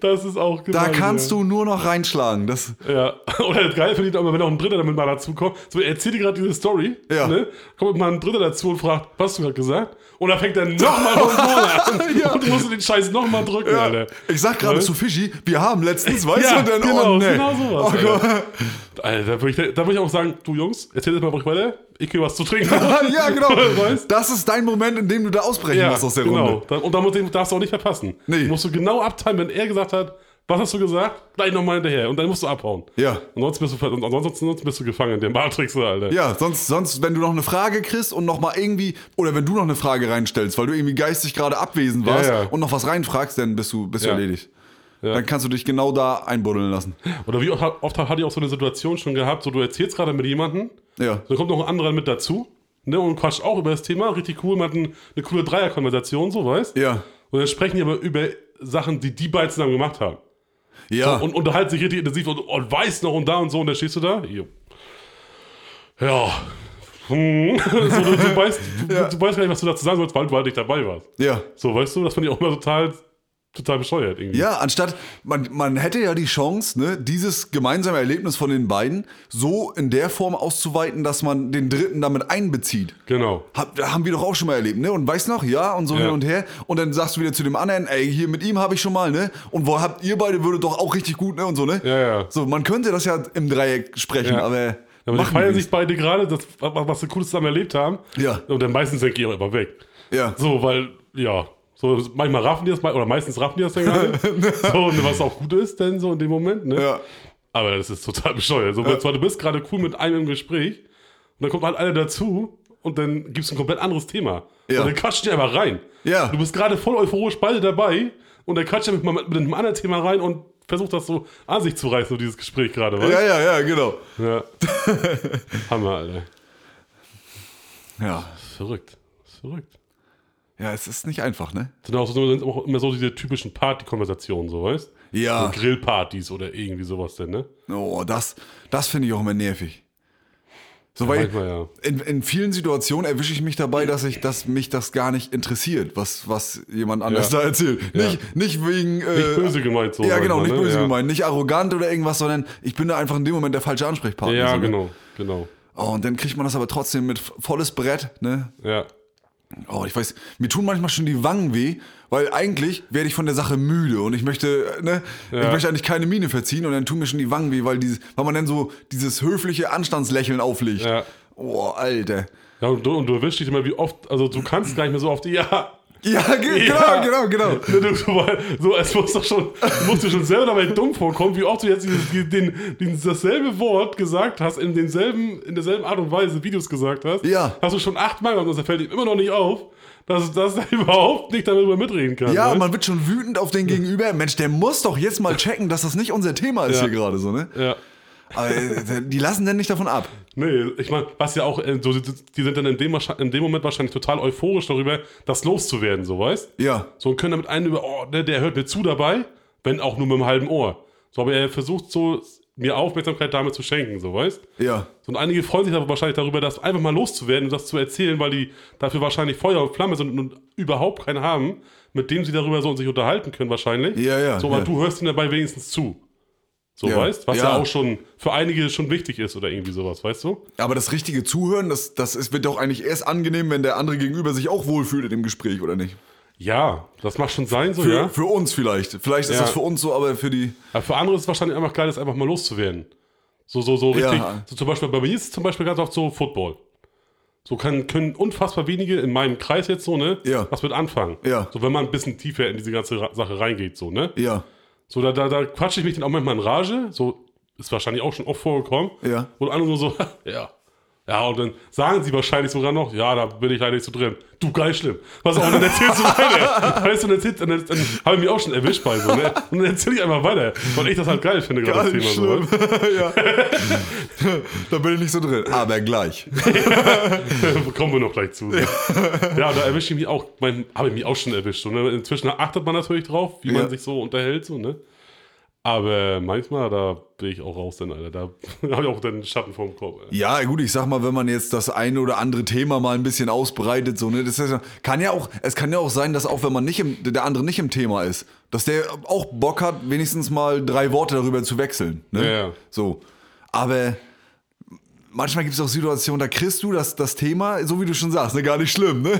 Das ist auch Da gemein, kannst ja. du nur noch reinschlagen. Das, Ja, oder geil finde ich auch immer, wenn noch ein Dritter damit mal dazu kommt. So, er erzählt dir gerade diese Story, Ja. ne? kommt mal ein Dritter dazu und fragt, was hast du gerade gesagt? Und dann fängt er nochmal von vorne an. Ja. Und du musst den Scheiß nochmal drücken, Alter. ich sag gerade Weißt? zu Fischi, wir haben letztens, weißt Ja, du, denn, genau, oh, nee. genau sowas, Oh, Gott. Alter, da würde ich, da würd ich auch sagen, du Jungs, erzähl jetzt mal ruhig weiter, ich will was zu trinken. ja, genau. Das ist dein Moment, in dem du da ausbrechen musst aus der genau. Runde. Und da musst du- darfst du auch nicht verpassen. Nee. Musst du genau abteilen, wenn er gesagt hat, was hast du gesagt? Gleich nochmal hinterher. Und dann musst du abhauen. Ja. Und sonst bist du, ansonsten, sonst bist du gefangen in der Matrix, Alter. Ja, sonst, sonst, wenn du noch eine Frage kriegst und noch mal irgendwie, oder wenn du noch eine Frage reinstellst, weil du irgendwie geistig gerade abwesend warst Ja, ja. und noch was reinfragst, dann bist du, bist du Ja. erledigt. Ja. Dann kannst du dich genau da einbuddeln lassen. Oder wie oft, oft hatte ich auch so eine Situation schon gehabt, so du erzählst gerade mit jemandem, Ja. dann kommt noch ein anderer mit dazu, ne, und quatscht auch über das Thema, richtig cool, man hat ein, eine coole Dreierkonversation, so weißt Ja. Und dann sprechen die aber über Sachen, die die beiden zusammen gemacht haben. Ja. Und unterhalten sich richtig intensiv und, und weiß noch und da und so, und dann stehst du da. Jo. Ja. Hm. so, du, du, weißt, du, Ja. du weißt gar nicht, was du dazu sagen sollst, weil du halt nicht dabei warst. ja. So, weißt du, das finde ich auch immer total, total bescheuert irgendwie. Ja, anstatt, man, man hätte ja die Chance, ne, dieses gemeinsame Erlebnis von den beiden so in der Form auszuweiten, dass man den Dritten damit einbezieht. Genau. Hab, haben wir doch auch schon mal erlebt, ne? Und weißt noch, ja, und so Ja. hin und her. Und dann sagst du wieder zu dem anderen, ey, hier mit ihm habe ich schon mal, ne? Und wo habt ihr beide würde doch auch richtig gut, ne? Und so, ne? Ja, ja. So, man könnte das ja im Dreieck sprechen, Ja. aber. Aber die feiern sich beide gerade, das, was sie Cooles zusammen erlebt haben. Ja. Und dann meistens denke ich auch immer weg. Ja. So, weil, ja, so manchmal raffen die das, mal- oder meistens raffen die das dann gar nicht. so, und was auch gut ist, denn so in dem Moment, ne? Ja. Aber das ist total bescheuert. So, zwar, du bist gerade cool mit einem im Gespräch und dann kommt halt einer dazu und dann gibt es ein komplett anderes Thema. Ja. Und dann quatscht die einfach rein. Ja. Du bist gerade voll euphorisch beide dabei und der quatscht ja mit, mit einem anderen Thema rein und versucht das so an sich zu reißen, so dieses Gespräch gerade, weißt Ja, ja, ja, genau. Ja. Hammer, Alter. Ja. Verrückt. Verrückt. Ja, es ist nicht einfach, ne? Sind auch, so, sind auch immer so diese typischen Party-Konversationen, so weißt Ja. So Grillpartys oder irgendwie sowas denn, ne? Oh, das, das finde ich auch immer nervig. So, weil manchmal, ja. in, in vielen Situationen erwische ich mich dabei, dass ich, dass mich das gar nicht interessiert, was, was jemand anders Ja. da erzählt. Ja. Nicht, nicht wegen. Äh, Nicht böse gemeint so. Ja, genau, nicht ne? böse ja. gemeint, nicht arrogant oder irgendwas, sondern ich bin da einfach in dem Moment der falsche Ansprechpartner. Ja, so, ne? genau, genau. Oh, und dann kriegt man das aber trotzdem mit volles Brett, ne? Ja. Oh, ich weiß, mir tun manchmal schon die Wangen weh, weil eigentlich werde ich von der Sache müde und ich möchte, ne, ich Ja. möchte eigentlich keine Miene verziehen und dann tun mir schon die Wangen weh, weil dieses, weil man dann so dieses höfliche Anstandslächeln auflegt. Ja. Oh, Alter. Ja, und du, und du erwischst dich immer, wie oft, also du kannst gar nicht mehr so oft, ja. Ja, ge Ja. genau, genau, genau. Ne, Du, du, so, es muss doch schon, du musst dir schon selber dabei dumm vorkommen, wie oft du jetzt dieses, den, den, dasselbe Wort gesagt hast, in, denselben, in derselben Art und Weise, wie du es gesagt hast. Ja. Hast du schon achtmal und das fällt ihm immer noch nicht auf, dass, dass er überhaupt nicht darüber mitreden kann. Ja, weißt? man wird schon wütend auf den Gegenüber. Mensch, der muss doch jetzt mal checken, dass das nicht unser Thema ist Ja. hier gerade so, ne? Ja. Aber äh, die lassen denn nicht davon ab. Nee, ich meine, was ja auch, äh, so, die sind dann in dem, in dem Moment wahrscheinlich total euphorisch darüber, das loszuwerden, so weißt Ja. So und können damit einen über, oh, ne, der hört mir zu dabei, wenn auch nur mit einem halben Ohr. So, aber er versucht so, mir Aufmerksamkeit damit zu schenken, so weißt Ja. So, und einige freuen sich aber wahrscheinlich darüber, das einfach mal loszuwerden und das zu erzählen, weil die dafür wahrscheinlich Feuer und Flamme sind und überhaupt keinen haben, mit dem sie darüber so sich unterhalten können wahrscheinlich. Ja, ja, So, aber ja. du hörst ihm dabei wenigstens zu. So, Ja. weißt? Was ja. Ja. auch schon für einige schon wichtig ist oder irgendwie sowas, weißt du? Aber das richtige Zuhören, das, das ist, wird doch eigentlich erst angenehm, wenn der andere gegenüber sich auch wohlfühlt in dem Gespräch, oder nicht? Ja, das mag schon sein, so, Für, ja. für uns vielleicht. Vielleicht ist Ja. das für uns so, aber für die. Aber für andere ist es wahrscheinlich einfach geil, das einfach mal loszuwerden. So, so, so richtig. Ja. So zum Beispiel, bei mir ist es zum Beispiel ganz oft so Football. So kann, können unfassbar wenige in meinem Kreis jetzt so, ne? Ja. Was mit anfangen. Ja. So, wenn man ein bisschen tiefer in diese ganze Sache reingeht, so, ne? Ja. So, da, da, da quatsche ich mich dann auch manchmal in Rage. So, ist wahrscheinlich auch schon oft vorgekommen. Ja. Und andere nur so, ja. Ja, und dann sagen sie wahrscheinlich sogar noch, ja, da bin ich leider nicht so drin. Du, geil schlimm. Was auch, und dann erzählst du weiter. Weißt du, und dann, erzählst- dann, dann habe ich mich auch schon erwischt bei so, ne? Und dann erzähle ich einfach weiter, weil ich das halt geil finde, gerade das Thema. So, schlimm. weißt ja. da bin ich nicht so drin. Aber gleich. Kommen wir noch gleich zu. So. Ja, da erwische ich mich auch, habe ich mich auch schon erwischt. So, ne? Inzwischen achtet man natürlich drauf, wie Ja. man sich so unterhält, so, ne? Aber manchmal, da bin ich auch raus, dann, Alter. Da habe ich auch den Schatten vorm Kopf. Alter. Ja, gut, ich sag mal, wenn man jetzt das eine oder andere Thema mal ein bisschen ausbreitet, so, ne, das ja- kann ja auch, es kann ja auch sein, dass auch wenn man nicht im, der andere nicht im Thema ist, dass der auch Bock hat, wenigstens mal drei Worte darüber zu wechseln. Ne? Ja, ja. So. Aber manchmal gibt es auch Situationen, da kriegst du das, das Thema, so wie du schon sagst, ne, gar nicht schlimm, ne?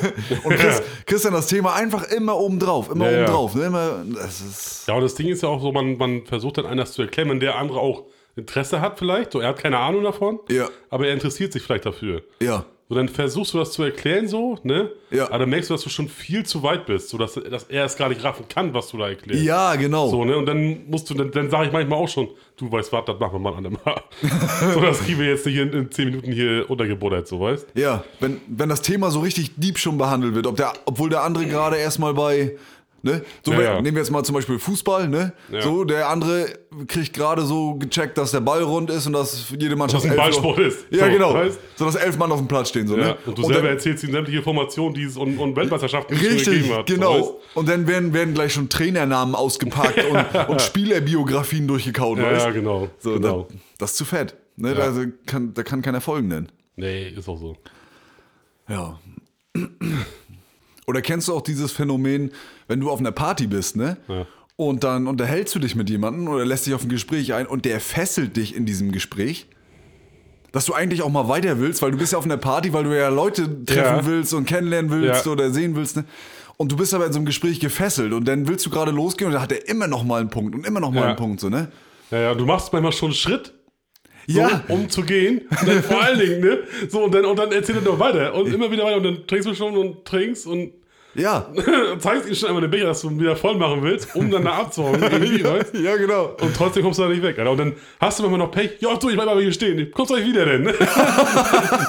Und kriegst, kriegst dann das Thema einfach immer oben drauf, immer Ja, oben ja. drauf, ne? Immer, das ist. Ja, und das Ding ist ja auch so, man, man versucht dann anders zu erklären, wenn der andere auch Interesse hat vielleicht. So, er hat keine Ahnung davon, Ja. aber er interessiert sich vielleicht dafür. Ja. So, dann versuchst du das zu erklären so, ne? Ja. Aber dann merkst du, dass du schon viel zu weit bist, so dass, er es gar nicht raffen kann, was du da erklärst. Ja, genau. So, ne? Und dann musst du, dann, dann sage ich manchmal auch schon, du weißt was, das machen wir mal an einem Mal. so, das kriegen wir jetzt nicht in, in 10 Minuten hier untergebuddert, so weißt Ja, wenn, wenn das Thema so richtig deep schon behandelt wird, ob der, obwohl der andere gerade erstmal bei, ne? So, Ja, ja. nehmen wir jetzt mal zum Beispiel Fußball, ne? Ja. So, der andere kriegt gerade so gecheckt, dass der Ball rund ist und dass jede Mannschaft. Dass ein elf- Ballsport ist. Ja, So, genau. weißt? So, dass elf Mann auf dem Platz stehen, so, ne? Und du selber dann, erzählst ihnen sämtliche Informationen, die es und, und Weltmeisterschaften Richtig, gegeben hat. So, genau. weißt? und dann werden, werden gleich schon Trainernamen ausgepackt und, und Spielerbiografien durchgekaut, Ja, weißt genau. So, genau. Da, das ist zu fett. Ne? Da, kann, da kann keiner folgen nennen. Nee, ist auch so. Ja. Oder kennst du auch dieses Phänomen, wenn du auf einer Party bist, ne? Ja. Und dann unterhältst du dich mit jemandem oder lässt dich auf ein Gespräch ein und der fesselt dich in diesem Gespräch? Dass du eigentlich auch mal weiter willst, weil du bist ja auf einer Party, weil du ja Leute treffen Ja. willst und kennenlernen willst Ja. oder sehen willst, ne? Und du bist aber in so einem Gespräch gefesselt und dann willst du gerade losgehen und dann hat er immer noch mal einen Punkt und immer noch mal Ja. einen Punkt, so, ne? Ja, ja, du machst manchmal schon einen Schritt, so, Ja. um zu gehen. Und dann vor allen Dingen, ne? So, und dann, und dann erzählt er noch weiter. Und immer wieder weiter. Und dann trinkst du schon und trinkst und Ja. zeigst ihm schon einmal den Becher, dass du ihn wieder voll machen willst, um dann da abzuhauen. weißt? ja, genau. Und trotzdem kommst du da nicht weg, Alter. Und dann hast du manchmal noch Pech. Ja, du, ich bleib mal hier stehen. Kommst du euch wieder denn?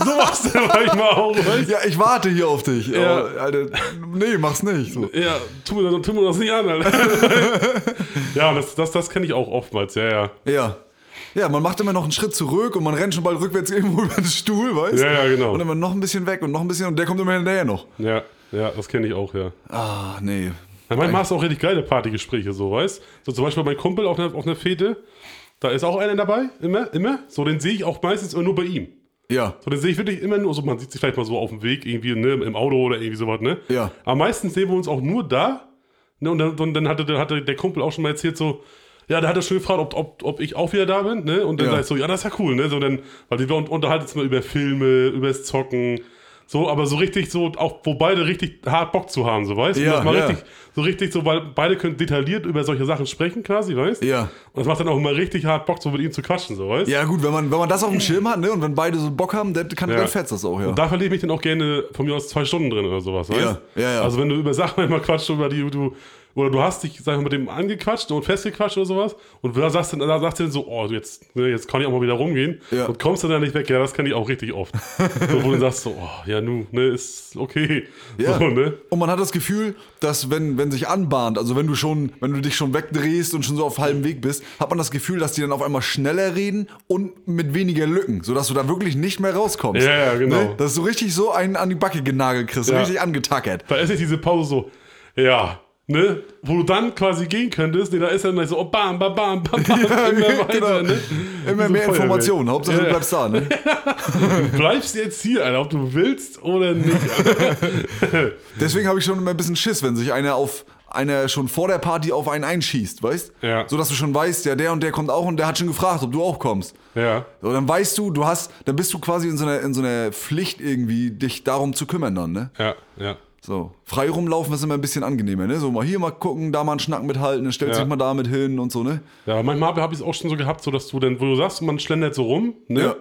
so machst du manchmal auch, weißt? Ja, ich warte hier auf dich. Ja. Aber, Alter, nee, mach's nicht. So. Ja, tu mir, das- tu mir das nicht an, Alter. ja, das, das, das kenne ich auch oftmals, ja, ja. Ja. Ja, man macht immer noch einen Schritt zurück und man rennt schon bald rückwärts irgendwo über den Stuhl, weißt Ja, ja, genau. Und dann immer noch ein bisschen weg und noch ein bisschen und der kommt immer hinterher noch. Ja, ja, das kenne ich auch, ja. Ah, nee. Ja, manchmal hast du auch richtig geile Partygespräche, so, weißt So zum Beispiel mein Kumpel auf einer, auf einer Fete, da ist auch einer dabei, immer, immer. So, den sehe ich auch meistens immer nur bei ihm. Ja. So, den sehe ich wirklich immer nur, so man sieht sich vielleicht mal so auf dem Weg, irgendwie, ne, im Auto oder irgendwie sowas, ne? Ja. Aber meistens sehen wir uns auch nur da, ne, und dann, und dann hatte, der- hatte der Kumpel auch schon mal erzählt, so, ja, da hat er schon gefragt, ob, ob, ob ich auch wieder da bin, ne? Und dann Ja. sag ich so, ja, das ist ja cool, ne? So, dann, weil wir un- unterhalten uns mal über Filme, über das Zocken, so, aber so richtig so, auch wo beide richtig hart Bock zu haben, so, weißt du? Ja, ja. richtig, so richtig so, weil beide können detailliert über solche Sachen sprechen quasi, weißt Ja. Und das macht dann auch immer richtig hart Bock, so mit ihm zu quatschen, so, weißt Ja, gut, wenn man, wenn man das auf dem Schirm hat, ne, und wenn beide so Bock haben, dann, kann, Ja. dann fetzt das auch, ja. Und da verliere ich mich dann auch gerne von mir aus zwei Stunden drin oder sowas, weißt Ja, ja, ja. Also wenn du über Sachen manchmal quatscht, über die du, oder du hast dich, sag ich mal, mit dem angequatscht und festgequatscht oder sowas und da sagst du da sagst du dann so, oh, jetzt, ne, jetzt kann ich auch mal wieder rumgehen Ja. und kommst dann da nicht weg, ja, das kann ich auch richtig oft. so, wo du sagst so, oh, ja, nu, ne, ist okay. Ja. So, ne? Und man hat das Gefühl, dass wenn, wenn sich anbahnt, also wenn du schon, wenn du dich schon wegdrehst und schon so auf halbem Weg bist, hat man das Gefühl, dass die dann auf einmal schneller reden und mit weniger Lücken, sodass du da wirklich nicht mehr rauskommst. Ja, ja, genau. Ne? Dass du richtig so einen an die Backe genagelt kriegst, Ja. richtig angetackert. Da ist nicht diese Pause so, ja, ne, wo du dann quasi gehen könntest, ne, da ist dann so, oh, bam, bam, bam, bam, bam, immer weiter, genau. ne? Immer mehr so Feuerwehr. Informationen, Hauptsache Ja, du bleibst da, ne? Du bleibst jetzt hier, Alter, ob du willst oder nicht. Deswegen habe ich schon immer ein bisschen Schiss, wenn sich einer auf einer schon vor der Party auf einen einschießt, weißt? Ja. So dass du schon weißt, ja, der und der kommt auch und der hat schon gefragt, ob du auch kommst. ja. So, dann weißt du, du hast, dann bist du quasi in so einer, in so einer Pflicht irgendwie, dich darum zu kümmern dann, ne? Ja, ja. So, frei rumlaufen ist immer ein bisschen angenehmer, ne? So mal hier mal gucken, da mal einen Schnack mithalten, dann stellst Ja. dich mal damit hin und so, ne? Ja, manchmal habe hab ich es auch schon so gehabt, so dass du dann, wo du sagst, man schlendert so rum, ne? Ja.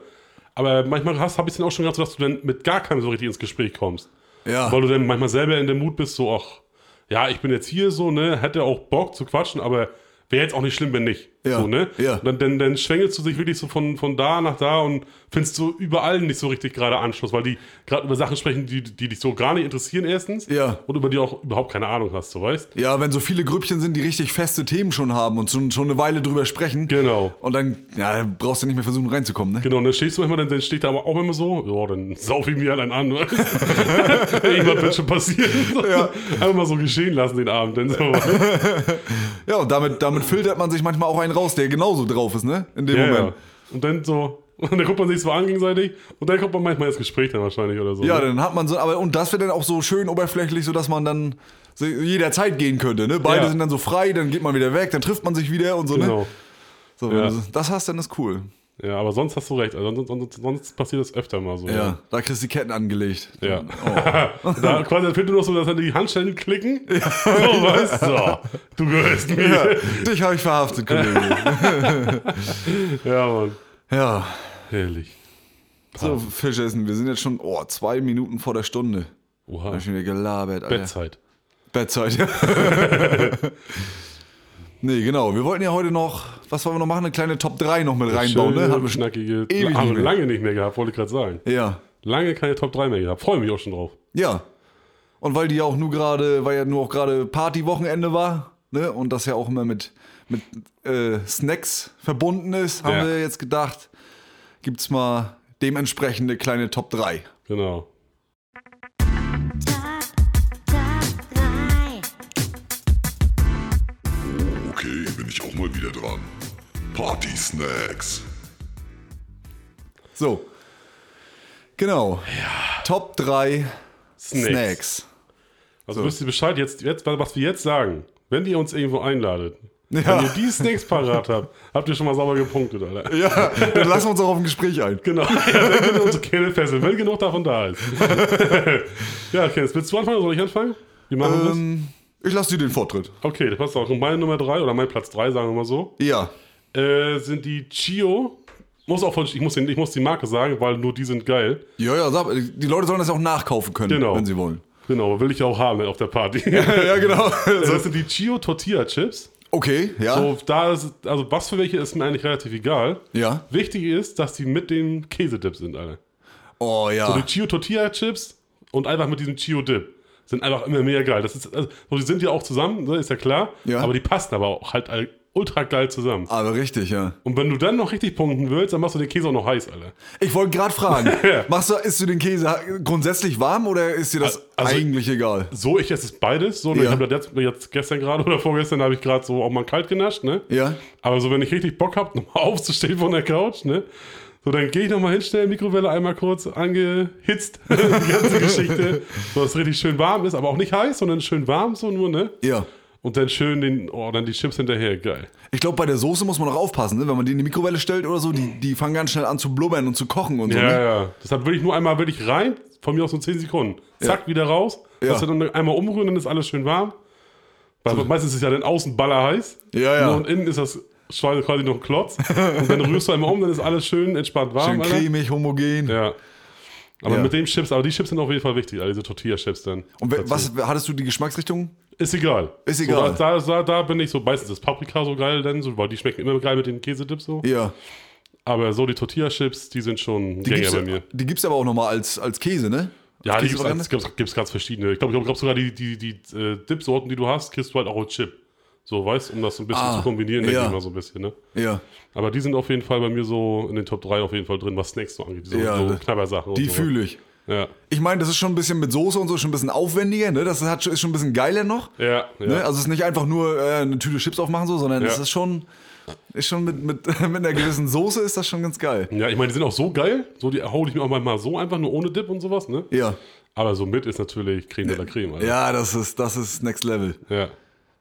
Aber manchmal habe ich es dann auch schon gehabt, so dass du dann mit gar keinem so richtig ins Gespräch kommst. Ja. Weil du dann manchmal selber in dem Mut bist, so, ach, ja, ich bin jetzt hier so, ne, hätte auch Bock zu quatschen, aber wäre jetzt auch nicht schlimm, wenn nicht. Ja, So, ne? ja. Dann, dann, dann schwängelst du dich wirklich so von, von da nach da und findest so überall nicht so richtig gerade Anschluss, weil die gerade über Sachen sprechen, die, die dich so gar nicht interessieren, erstens. Ja. Und über die auch überhaupt keine Ahnung hast, so weißt. Ja, wenn so viele Grüppchen sind, die richtig feste Themen schon haben und schon, schon eine Weile drüber sprechen. Genau. Und dann, ja, brauchst du nicht mehr versuchen reinzukommen, ne? Genau, und dann stehst du manchmal, dann, dann steht da aber auch immer so, ja, dann sauf ich mir einen an. Irgendwas wird schon passieren. So. Einfach mal so geschehen lassen den Abend. Dann so. Ja, und damit, damit filtert man sich manchmal auch einen raus, der genauso drauf ist, ne? In dem ja, ja. Moment. Und dann so, und dann guckt man sich so an gegenseitig und dann kommt man manchmal ins Gespräch dann wahrscheinlich oder so. Ja, ne? dann hat man so, aber und das wird dann auch so schön oberflächlich, so dass man dann so jederzeit gehen könnte, ne? Beide Ja. sind dann so frei, dann geht man wieder weg, dann trifft man sich wieder und so, ne? Genau. So, wenn Ja. du das hast, dann ist cool. Ja, aber sonst hast du recht. Also sonst, sonst, passiert das öfter mal so. Ja, da kriegst du die Ketten angelegt. Ja. Oh. da quasi fehlt nur noch so, dass dann die Handschellen klicken. So, weißt du, du gehörst mir. Ja, dich habe ich verhaftet, Kollege. Ja, Mann. ja, Herrlich. so, Fischessen, wir sind jetzt schon, oh, zwei Minuten vor der Stunde. Oha. Ich schon wieder gelabert, Alter. Bettzeit. Bettzeit, ja. Nee, genau. Wir wollten ja heute noch, was wollen wir noch machen? Eine kleine Top 3 noch mit reinbauen, ne? Hatten wir- schnackige. ewig haben wir lange nicht mehr gehabt, wollte ich gerade sagen. Ja, Lange keine Top 3 mehr gehabt. Freue mich auch schon drauf. ja. Und weil die ja auch nur gerade, weil ja nur auch gerade Partywochenende war, ne? Und das ja auch immer mit, mit äh, Snacks verbunden ist, haben Ja. wir jetzt gedacht, gibt's mal dementsprechende kleine Top 3. Genau. Mal wieder dran. Party Snacks. So. Genau. Top 3 Snacks. Snacks. Also wisst ihr Bescheid, jetzt, jetzt, was wir jetzt sagen, wenn ihr uns irgendwo einladet, Ja. wenn ihr die Snacks parat habt, habt ihr schon mal sauber gepunktet, Alter. Ja, dann lassen wir uns auch auf ein Gespräch ein. Genau, ja, dann können wir unsere Kehle fesseln, wenn genug davon da ist. ja, okay, jetzt willst du anfangen oder soll ich anfangen? Wie machen wir Ähm, ich lasse dir den Vortritt. Okay, das passt auch. Und meine Nummer 3 oder mein Platz 3, sagen wir mal so, Ja. äh, sind die Chio. Muss auch von, ich, muss den, ich muss die Marke sagen, weil nur die sind geil. Ja, ja, sag, die Leute sollen das ja auch nachkaufen können, Genau. wenn sie wollen. Genau, will ich auch haben auf der Party. ja, genau. Das sind die Chio Tortilla Chips. Okay, ja. So, da ist, also was für welche ist mir eigentlich relativ egal. Ja. Wichtig ist, dass die mit dem Käsedip sind, alle. Oh So ja. die Chio Tortilla Chips und einfach mit diesem Chio Dip sind einfach immer mega geil. Das ist, also, so, die sind ja auch zusammen, ne, ist ja klar. Ja. Aber die passen aber auch halt ultra geil zusammen. Aber richtig, ja. Und wenn du dann noch richtig punkten willst, dann machst du den Käse auch noch heiß, Alter. Ich wollte gerade fragen, Ja. machst du, isst du den Käse grundsätzlich warm oder ist dir das Also- eigentlich egal? So, ich esse es beides. So, ne, Ja. Ich habe jetzt, jetzt gestern gerade oder vorgestern habe ich gerade so auch mal kalt genascht, ne? Ja. Aber so, wenn ich richtig Bock habe, nochmal aufzustehen von der Couch, ne? So, dann gehe ich nochmal hin, schnell Mikrowelle einmal kurz angehitzt, die ganze Geschichte, so dass es richtig schön warm ist, aber auch nicht heiß, sondern schön warm, so nur, ne? Ja. Und dann schön den, oh, dann die Chips hinterher, geil. Ich glaube, bei der Soße muss man auch aufpassen, ne? wenn man die in die Mikrowelle stellt oder so, die, die fangen ganz schnell an zu blubbern und zu kochen und so. Ja, Ne? ja. Deshalb will ich nur einmal wirklich rein, von mir aus so 10 Sekunden. Zack, wieder raus. Ja. Das dann einmal umrühren, dann ist alles schön warm. Weil meistens ist es ja dann außen baller heiß. Ja, ja. Und innen ist das Schwein quasi noch ein Klotz. und dann rührst du einmal um, dann ist alles schön entspannt warm. Schön Alter. cremig, homogen. Ja. Aber Ja. mit den Chips, aber die Chips sind auf jeden Fall wichtig, also diese Tortilla-Chips dann. Und dazu. was hattest du die Geschmacksrichtung? Ist egal. Ist egal. So, da, da, da bin ich so, meistens ist Paprika so geil, denn so, weil die schmecken immer geil mit den Käsedips so. Ja. Aber so die Tortilla-Chips, die sind schon Die Gänger bei mir. die gibt's aber auch nochmal als, als Käse, ne? Ja, die Käsevariante? gibt es ganz verschiedene. Ich glaube, ich glaub, sogar die, die, die äh, Dip-Sorten, die du hast, kriegst du halt auch als Chip. So, weißt um das so ein bisschen Ah, zu kombinieren, denke ja. ich mal so ein bisschen, ne? Ja. Aber die sind auf jeden Fall bei mir so in den Top 3 auf jeden Fall drin, was Snacks so angeht. So, Ja, so. Knabbersachen. Die so. fühle ich. Ja, Ich meine, das ist schon ein bisschen mit Soße und so, schon ein bisschen aufwendiger, ne? Das hat, ist schon ein bisschen geiler noch. ja, ja. Ne? Also es ist nicht einfach nur äh, eine Tüte Chips aufmachen, so, sondern es ist schon, ist schon mit, mit, mit einer gewissen Soße ist das schon ganz geil. Ja, ich meine, die sind auch so geil. So, die hole ich mir auch mal so einfach, nur ohne Dip und sowas, ne? Ja. Aber so mit ist natürlich Creme de la Creme. Alter. Ja, das ist, das ist Next Level. ja.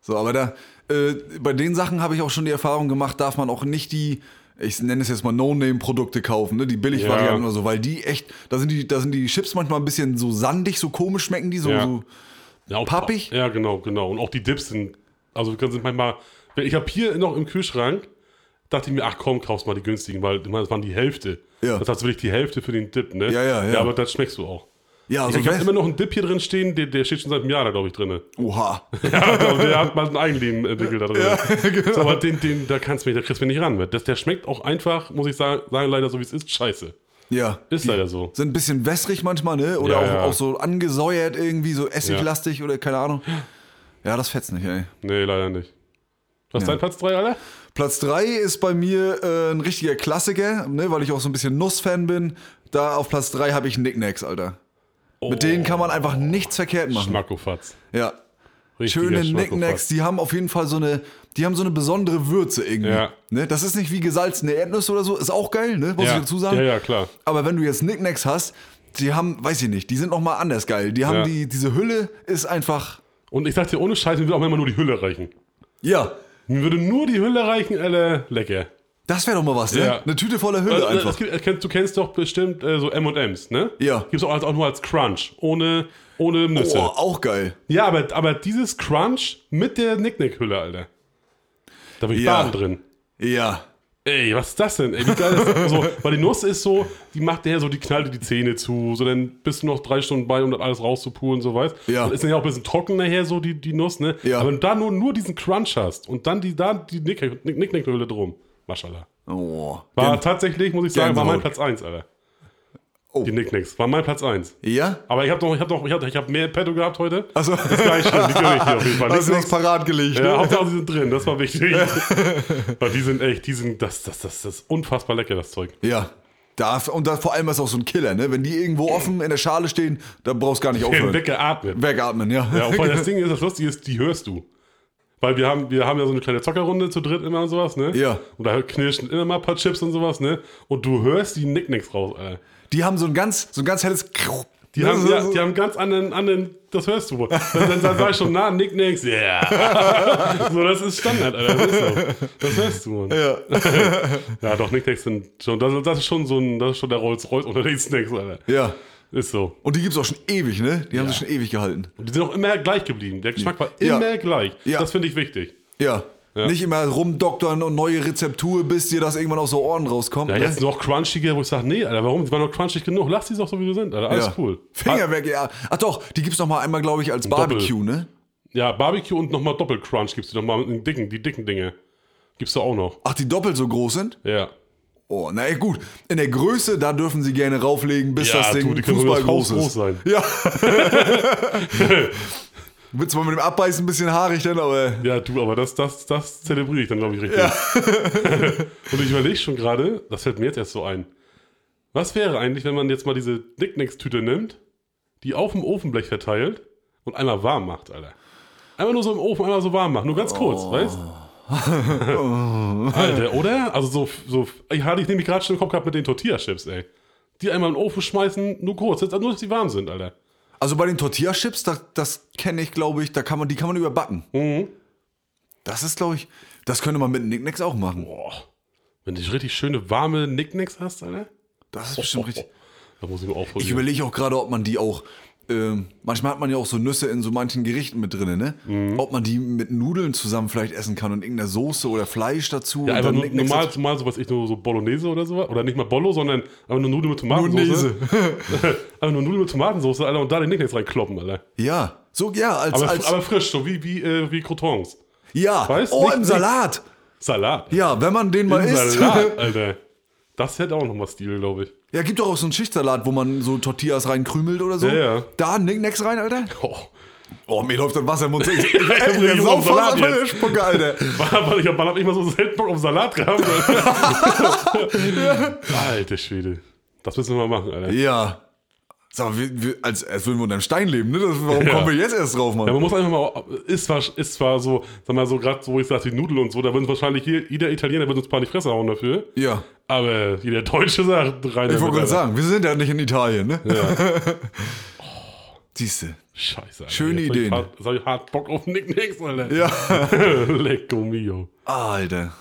So, aber da, äh, bei den Sachen habe ich auch schon die Erfahrung gemacht, darf man auch nicht die, ich nenne es jetzt mal No-Name-Produkte kaufen, ne? die Billigvarianten Ja. oder so, weil die echt, da sind die, da sind die Chips manchmal ein bisschen so sandig, so komisch schmecken die, so, Ja. so Ja, auch, Pappig? Ja, genau, genau. Und auch die Dips sind, also sind manchmal, ich habe hier noch im Kühlschrank, dachte ich mir, ach komm, kaufst mal die günstigen, weil das waren die Hälfte. Ja. Das heißt wirklich die Hälfte für den Dip, ne? Ja, ja, ja. Ja, aber das schmeckst du auch. Ja, Ich, so ich habe immer noch einen Dip hier drin stehen, der, der steht schon seit einem Jahr da, glaube ich, drin. Oha. Ja, aber der hat mal ein Eigenleben entwickelt da drin. genau. so, aber den, den, da kannst du mich, da kriegst du mich nicht ran. mit. Das, der schmeckt auch einfach, muss ich sagen, sagen leider so wie es ist, scheiße. Ja. Ist leider so. Sind ein bisschen wässrig manchmal, ne? Oder Ja, auch, ja. auch so angesäuert irgendwie, so essiglastig oder keine Ahnung. Ja, das fetzt nicht, ey. Nee, leider nicht. Was ist Ja. dein Platz 3, Alter? Platz 3 ist bei mir äh, ein richtiger Klassiker, ne, weil ich auch so ein bisschen Nuss-Fan bin. Da auf Platz 3 habe ich Knickknacks, Alter. Mit denen kann man einfach nichts verkehrt machen. Schmackofatz. Ja. Richtiger Schöne. Knickknacks, die haben auf jeden Fall so eine, die haben so eine besondere Würze irgendwie. Ja. Ne? Das ist nicht wie gesalzene Erdnüsse oder so, ist auch geil, ne? muss ja. ich dazu sagen. Ja, ja, klar. Aber wenn du jetzt Knickknacks hast, die haben, weiß ich nicht, die sind noch mal anders geil. Die haben Ja. die, diese Hülle ist einfach, Und ich dir, ohne Scheiß, mir würde auch immer nur die Hülle reichen. ja, Mir würde nur die Hülle reichen, Alter. Lecker. Das wäre doch mal was, ne? Ja. Eine Tüte voller Hülle Also, einfach. gibt, kennst- du kennst doch bestimmt äh, so M&M's, ne? Ja. Gibt's auch, auch nur als Crunch, ohne, ohne Nüsse. Oh, auch geil. Ja, aber, aber dieses Crunch mit der Nicknack-Hülle, Alter. Da bin ich Ja. baden drin. Ja. Ey, was ist das denn? Ey, wie geil ist das? So, weil die Nuss ist so, die macht der so, die knallt dir die Zähne zu. So, dann bist du noch drei Stunden bei, um das alles rauszupulen, so weißt Ja. Dann ist dann ja auch ein bisschen trocken nachher, so die, die Nuss, ne? Ja. Aber wenn du da nur, nur diesen Crunch hast und dann die, da die Nick- Nick- Nicknack-Hülle drum, Maschallah. Oh. War tatsächlich, muss ich sagen, war mein. Platz 1, Alter. Oh. Die Nicknacks, war mein Platz 1. Ja? Aber ich habe noch, ich habe noch, ich habe ich hab mehr Petto gehabt heute. Also, Das ist gar nicht schlimm, die gönne ich dir auf jeden Fall. hast du Nicknacks- parat gelegt, ja, ne? Hauptsache, sie sind drin, das war wichtig. Weil die sind echt, die sind, das, das, das, das ist unfassbar lecker, das Zeug. Ja. Da, und da, vor allem ist auch so ein Killer, ne? Wenn die irgendwo offen in der Schale stehen, da brauchst du gar nicht aufhören. Weggeatmet. Wegatmen, ja. Ja, und vor allem das Ding ist, das Lustige ist, die hörst du. Weil wir haben, wir haben ja so eine kleine Zockerrunde zu dritt immer und sowas, ne? Ja. Und da knirschen immer mal ein paar Chips und sowas, ne? Und du hörst die Nicknacks raus, Alter. Die haben so ein ganz, so ein ganz helles. Die, Ne, haben, so, ja, so- die haben ganz anderen, anderen, das hörst du. Dann, dann, dann sag ich schon, na, Nicknacks, yeah. so, das ist Standard, Alter. Das, ist so. das hörst du, Mann. Ja. Ja, doch, Nicknacks sind schon, das, das ist schon so ein, das ist schon der Rolls-Royce unter den Snacks, Alter. ja. Ist so. Und die gibt's auch schon ewig, ne? Die haben sich schon ewig gehalten. Und die sind auch immer gleich geblieben. Der Geschmack war Ja. immer gleich. Ja. Das finde ich wichtig. Ja. Ja. Nicht immer rumdoktern und neue Rezeptur, bis dir das irgendwann aus so Ohren rauskommt. Ja, ne? jetzt noch crunchige, wo ich sage, nee, Alter, warum? Die waren noch crunchig genug. Lass die doch so, wie sie sind, Alter. Alles Ja. cool. Finger weg, ja. Ach doch, die gibt's noch mal einmal, glaube ich, als Barbecue, ne? Ja, Barbecue und nochmal Doppelcrunch gibt's die nochmal, die dicken, die dicken Dinge. Gibt's da auch noch. Ach, die doppelt so groß sind? Ja. Oh, na gut. In der Größe, da dürfen sie gerne rauflegen, bis Ja, das Ding du, die können Fußball groß groß ist. sein. Ja. Wird zwar mit dem Abbeißen ein bisschen haarig dann, aber Ja, du, aber das, das, das zelebriere ich dann, glaube ich, richtig. und ich überlege schon gerade, das fällt mir jetzt erst so ein. Was wäre eigentlich, wenn man jetzt mal diese Nicknacks-Tüte nimmt, die auf dem Ofenblech verteilt und einmal warm macht, Alter? Einfach nur so im Ofen, einmal so warm machen, nur ganz kurz, Oh. weißt Alter, oder? Also so, so ich hatte ich nämlich gerade schon im Kopf gehabt mit den Tortilla-Chips, ey. Die einmal in den Ofen schmeißen, nur kurz, jetzt, nur dass die warm sind, Alter. also bei den Tortilla-Chips, das, das kenne ich, glaube ich, da kann man, die kann man überbacken. Mhm. Das ist, glaube ich, das könnte man mit Nicknacks auch machen. Boah. Wenn du richtig schöne warme Nicknacks hast, Alter. Das ist bestimmt richtig. Da muss ich mir Ich aufholen. überlege auch gerade, ob man die auch. Ähm, manchmal hat man ja auch so Nüsse in so manchen Gerichten mit drin, ne? Mhm. Ob man die mit Nudeln zusammen vielleicht essen kann und irgendeiner Soße oder Fleisch dazu. Ja, einfach normal, normal so was ich nur so Bolognese oder so. Oder nicht mal Bollo, sondern einfach nur Nudeln mit Tomatensauce. Nunese. einfach nur Nudeln mit Tomatensauce, Alter, und da den Nicknacks reinkloppen, Alter. Ja, so, ja, als. Aber, als aber frisch, so wie, wie, äh, wie Crotons. ja, weißt, oh, nicht- im Salat. Salat. Ja, wenn man den mal Im isst. Salat, Alter. Das hätte auch nochmal Stil, glaube ich. Ja, gibt doch auch so einen Schichtsalat, wo man so Tortillas reinkrümelt oder so. Ja, ja. Da Nicknacks rein, Alter. Oh. Oh, mir läuft das Wasser im Mund. Ich, ich, ich, ich Bock auf Salat jetzt. Spucke, Alter. Aber ich hab, hat immer so selten Bock auf Salat gehabt. Alter Schwede. Das müssen wir mal machen, Alter. Ja. Sag mal, wir, wir, als, als würden wir unter einem Stein leben, ne? Das, warum Ja. kommen wir jetzt erst drauf, Mann? Ja, man muss einfach mal, ist zwar, ist zwar so, sag mal so, gerade so, wo ich sage, die Nudeln und so, da würden wahrscheinlich je- jeder Italiener wird uns ein paar in die Fresse hauen dafür. Ja. Aber jeder Deutsche sagt rein. Ich wollte gerade sagen, wir sind ja nicht in Italien, ne? Ja. Siehste. Scheiße, Alter. Schöne Jetzt hab ich Ideen. hart- Jetzt hab ich hart Bock auf Nicknacks, Alter. Ja. Lecco mio. Alter.